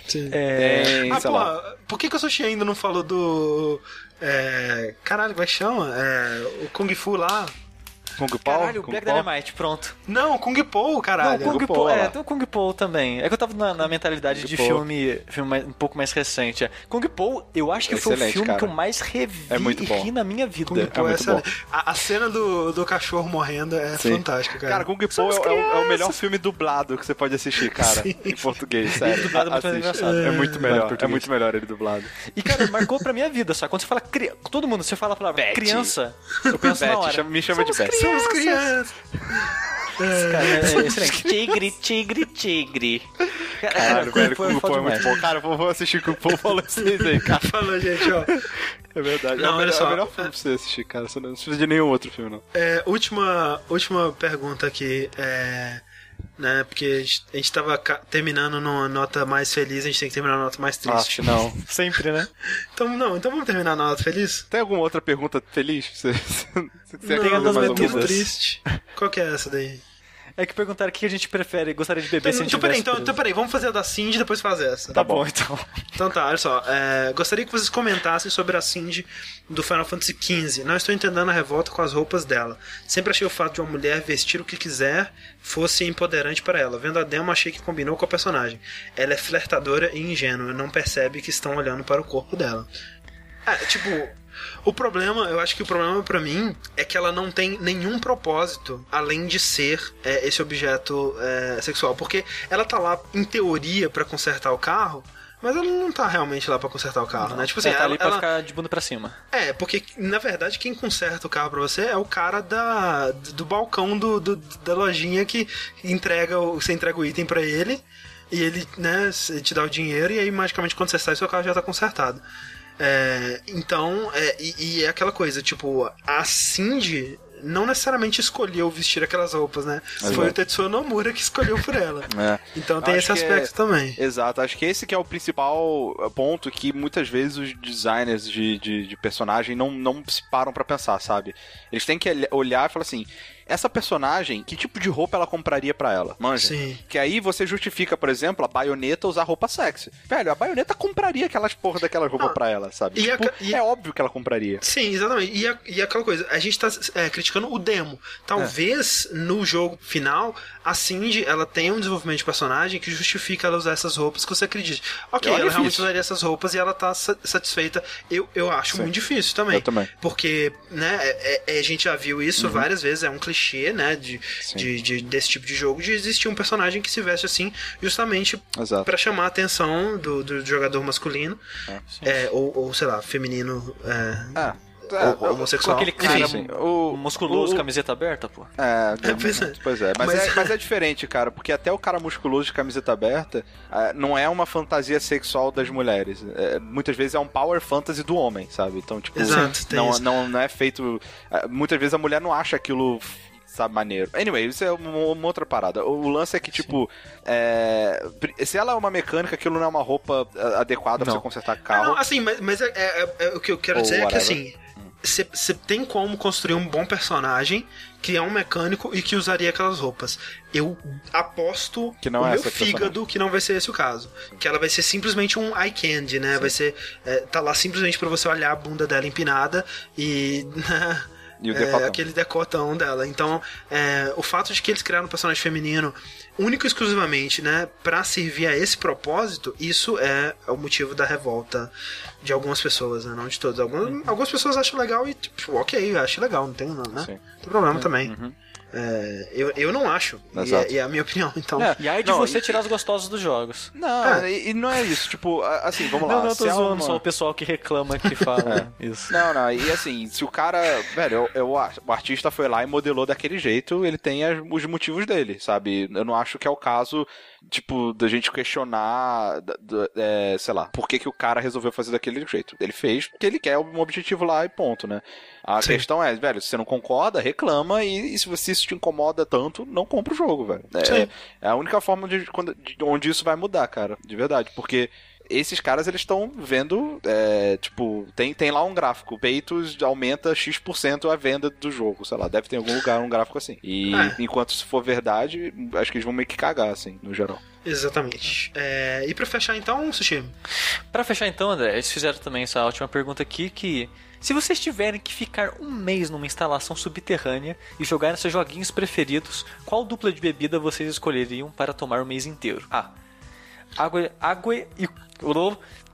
Sim. É, Tem, Ah, lá. porra, por que, que o Sushi ainda não falou do. É, caralho, como é que chama? É, o Kung Fu lá. Kung Pao? Caralho, Kung Black Pao? Dynamite, pronto. Não, Kung Po, Não, caralho. Kung Kung Po, Po, é, tem o Kung Po também. É que eu tava na, na mentalidade Kung de Po. filme, filme mais- um pouco mais recente. é. Kung Po, eu acho que foi o filme cara. que eu mais revi É muito e bom. ri na minha vida. Kung Po é, muito excelente. A, a cena do, do cachorro morrendo é Sim. fantástica, cara. Cara, Kung Po Somos é, o- é o- é o melhor filme dublado que você pode assistir, cara. Em português, sério. dublado é muito engraçado. É muito É, melhor. É muito melhor ele dublado. E, cara, marcou pra minha vida, sabe? Quando você fala todo mundo, você fala a palavra criança, eu penso na Beth, hora. chama- me chama de Beth. Somos crianças. Cara, é, é excelente. Tigre, tigre, tigre. Cara, Caralho, velho, é Kung é foda muito bom. Cara, vou vou assistir Kung Po falando vocês aí, cara. Falou, gente, ó. É verdade. Não, é, o melhor, só. é o melhor filme pra você assistir, cara. Você não precisa de nenhum outro filme, não. É, última, última pergunta aqui. É, né, porque a gente, a gente tava terminando numa nota mais feliz, a gente tem que terminar numa nota mais triste. Acho não. Sempre, né? Então, não, então vamos terminar na nota feliz? Tem alguma outra pergunta feliz? Você, você, você Tem a das alguma? triste. Qual que é essa daí? É que perguntaram o que a gente prefere, gostaria de beber Então, se a gente então, peraí, então, então, peraí, vamos fazer a da Cindy e depois fazer essa. Tá bom, então. Então tá, olha só. é, gostaria que vocês comentassem sobre a Cindy do Final Fantasy XV. Não estou entendendo a revolta com as roupas dela. Sempre achei o fato de uma mulher vestir o que quiser fosse empoderante para ela. Vendo a demo, achei que combinou com a personagem. Ela é flertadora e ingênua, não percebe que estão olhando para o corpo dela. É, tipo, o problema, eu acho que o problema pra mim é que ela não tem nenhum propósito além de ser é, esse objeto é, sexual. Porque ela tá lá, em teoria, pra consertar o carro. Mas ela não tá realmente lá pra consertar o carro, né? Tipo assim, Ela tá ali pra ela- ficar de bunda pra cima. é, porque na verdade quem conserta o carro pra você é o cara da, do balcão do, do- da lojinha que entrega o, você entrega o item pra ele e ele, né, te dá o dinheiro e aí magicamente quando você sai seu carro já tá consertado. É, então, é, e, e é aquela coisa, tipo, a Cindy não necessariamente escolheu vestir aquelas roupas, né? Foi Exato. o Tetsuo Nomura que escolheu por ela. É. Então tem esse que aspecto também. Exato, acho que esse que é o principal ponto que muitas vezes os designers de, de, de personagem não, não se param pra pensar, sabe? Eles têm que olhar e falar assim, essa personagem, que tipo de roupa ela compraria pra ela? Manja? Sim. Que aí você justifica, por exemplo, a baioneta usar roupa sexy. Velho, a baioneta compraria aquelas porra daquelas roupas Ah, pra ela, sabe? e a Tipo, ca- e- É óbvio que ela compraria. Sim, exatamente. E, a- e aquela coisa, a gente tá é, criticando o demo. Talvez no jogo final, a Cindy ela tenha um desenvolvimento de personagem que justifica ela usar essas roupas que você acredite. Ok, Eu ela realmente difícil. usaria essas roupas e ela tá sa- satisfeita. Eu, eu acho Sim. muito difícil também. Eu também. Porque, né, é- é- a gente já viu isso várias vezes, é um clichê, né, de. Sim. de, de- desse tipo de jogo, de existir um personagem que se veste assim, justamente pra chamar a atenção do, do jogador masculino, é, ou, ou, sei lá, feminino. É, Ah, ou- ou homossexual. Com aquele cara sim, o- musculoso, o- camiseta aberta, pô. É, É, pois é. pois é. Mas, Mas- É, mas é diferente, cara, porque até o cara musculoso de camiseta aberta não é uma fantasia sexual das mulheres. É, muitas vezes é um power fantasy do homem, sabe? Então, tipo, Exato, tem não, isso. não, não é feito. Muitas vezes a mulher não acha aquilo. Sabe, maneiro. Anyway, isso é uma, uma outra parada. O lance é que, tipo, é, se ela é uma mecânica, aquilo não é uma roupa ah, adequada pra Não. você consertar carro. não, assim, mas, mas é, é- é- o que eu quero Ou dizer é que whatever. assim. Você tem como construir um bom personagem que é um mecânico e que usaria aquelas roupas. Eu aposto Que não o é meu fígado que não vai ser esse o caso. Que ela vai ser simplesmente um eye candy, né? Vai ser. é, tá lá simplesmente pra você olhar a bunda dela empinada e. E o é, decotão. aquele decotão dela. Então, é, o fato de que eles criaram um personagem feminino único e exclusivamente, né, para servir a esse propósito, isso é o motivo da revolta de algumas pessoas, né, não de todas. Algumas, algumas pessoas acham legal e, tipo, ok, eu acho legal, não tem, não, né? Sim. Não tem problema também. É, eu, eu não acho. E Exato. é, e é a minha opinião, então. É. E aí de Não, você e- tirar os gostosos dos jogos. Não, É. e, não é isso. Tipo, assim, vamos lá. Não, não, eu tô se é zoando uma- só o pessoal que reclama que fala isso. Não, não, e assim, se o cara. Velho, eu, eu acho- o artista foi lá e modelou daquele jeito, ele tem as- os motivos dele, sabe? Eu não acho que é o caso, tipo, da gente questionar, da- da- é, sei lá, por que, que o cara resolveu fazer daquele jeito. Ele fez porque ele quer um objetivo lá e ponto, né? A Sim. questão é, velho, se você não concorda, reclama e, e se você isso te incomoda tanto, não compra o jogo, velho. É, é a única forma de, quando- de onde isso vai mudar, cara, de verdade, porque esses caras eles estão vendo, é, tipo, tem, tem lá um gráfico, peitos aumenta X% a venda do jogo, sei lá, deve ter em algum lugar um gráfico assim. E É. enquanto se for verdade, acho que eles vão meio que cagar, assim, no geral. Exatamente. É, e pra fechar então, Sushi, Pra fechar então, André, eles fizeram também essa última pergunta aqui que se vocês tiverem que ficar um mês numa instalação subterrânea e jogar seus joguinhos preferidos, qual dupla de bebida vocês escolheriam para tomar o mês inteiro? A. Água, água e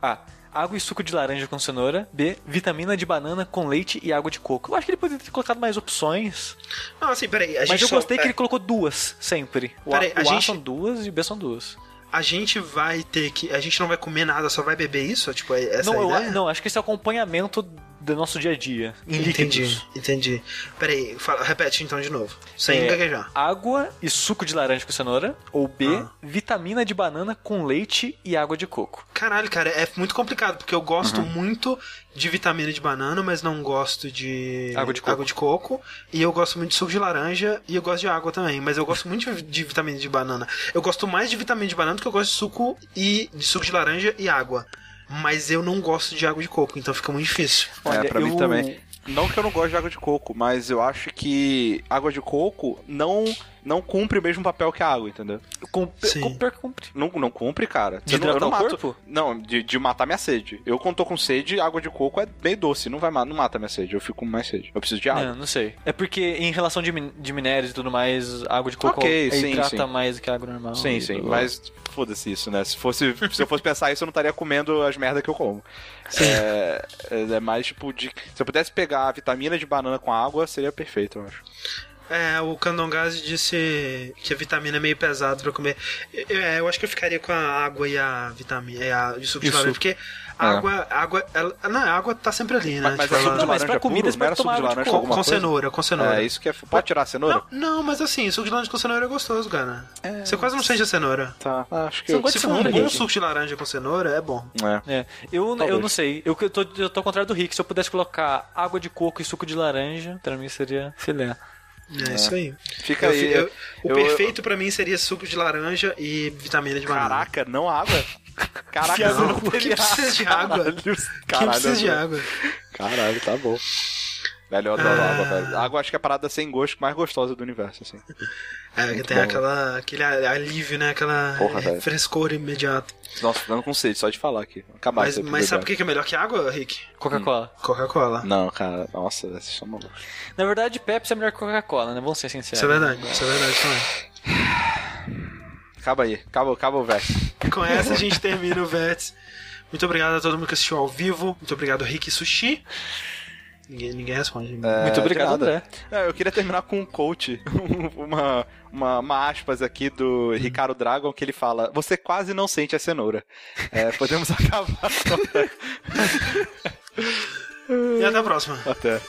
A. Água e suco de laranja com cenoura. B. Vitamina de banana com leite e água de coco. Eu acho que ele poderia ter colocado mais opções. Não, assim, peraí. A Mas eu só- gostei que é, ele colocou duas, sempre. O, Peraí, a, a o A gente- são duas e o B são duas. A gente vai ter que. A gente não vai comer nada, só vai beber isso? Tipo, é essa Não, a eu, não, acho que esse é o acompanhamento do nosso dia a dia. Em Entendi, líquidos. entendi. Peraí, fala, repete então de novo. Sem É, gaguejar. Água e suco de laranja com cenoura. Ou B, Ah. vitamina de banana com leite e água de coco. Caralho, cara, é muito complicado, porque eu gosto Uhum. muito de vitamina de banana, mas não gosto de Água de coco. coco. E eu gosto muito de suco de laranja e eu gosto de água também. Mas eu gosto muito de- de vitamina de banana. Eu gosto mais de vitamina de banana do que eu gosto de suco e de suco de laranja e água. Mas eu não gosto de água de coco, então fica muito difícil. Olha, é, pra mim eu- também. Não que eu não gosto de água de coco, mas eu acho que água de coco não, não cumpre o mesmo papel que a água, entendeu? Com, Sim. que cumpre. Não, não cumpre, cara. De não, eu não hidratar o mato. corpo? Não, de, de matar minha sede. Eu, quando tô com sede, água de coco é meio doce. Não vai não mata minha sede. Eu fico com mais sede. Eu preciso de água. Não, não sei. É porque em relação de, min- de minérios e tudo mais, água de coco Ok, é, sim, hidrata sim. mais do que a água normal. Sim, sim. Mas foda-se isso, né? Se, fosse, se eu fosse pensar isso, eu não estaria comendo as merdas que eu como. É, é mais tipo de. Se eu pudesse pegar a vitamina de banana com água, seria perfeito, eu acho. É, o Candongaz disse que a vitamina é meio pesado pra comer. Eu, é, eu acho que eu ficaria com a água e a vitamina e a e o suco de E o laranja, porque a água, a água, ela, não, a água tá sempre ali, né? Mas, mas Tipo, é suco de mas pra laranja comida puro? você Não era tomar suco de água de laranja com com cenoura, com cenoura. É, isso que é. Pode tirar a cenoura? Não, não, mas assim, suco de laranja com cenoura é gostoso, cara. Você quase não sente a cenoura. Tá, acho que eu. Se de for um bom suco de laranja com cenoura, é bom. É. É, eu, eu não sei. Eu, eu, tô, eu tô ao contrário do Rick. Se eu pudesse colocar água de coco e suco de laranja, pra mim seria filé. É, isso aí. Fica Eu- aí. eu- o eu- perfeito pra mim seria suco de laranja e vitamina de banana. Caraca, não água? Caraca, não. no Quem precisa de água? Quem Caralho, precisa de água? Caralho, tá bom. Velho, eu adoro Ah. água, velho. Água acho que é a parada sem gosto mais gostosa do universo, assim. É, que Muito tem bom. aquela, aquele alívio, né? Aquela Porra, frescor imediato. Nossa, tô dando com sede só de falar aqui. Acabar Mas, mas sabe o que que é melhor que água, Rick? Coca-Cola. Coca-Cola. Não, cara, nossa, vocês são malucos. Na verdade, Pepsi é melhor que Coca-Cola, né? Vamos ser sinceros. Isso é verdade, isso é verdade também. Acaba aí, acaba, acaba o verso. E com essa a gente termina o Vets. Muito obrigado a todo mundo que assistiu ao vivo. Muito obrigado, Rick Sushi. Ninguém, ninguém responde. Muito É, obrigado, de nada. André. É, eu queria terminar com um coach, uma, uma, uma aspas aqui do Ricardo Dragon, que ele fala: Você quase não sente a cenoura. É, podemos acabar. E até a próxima. Até.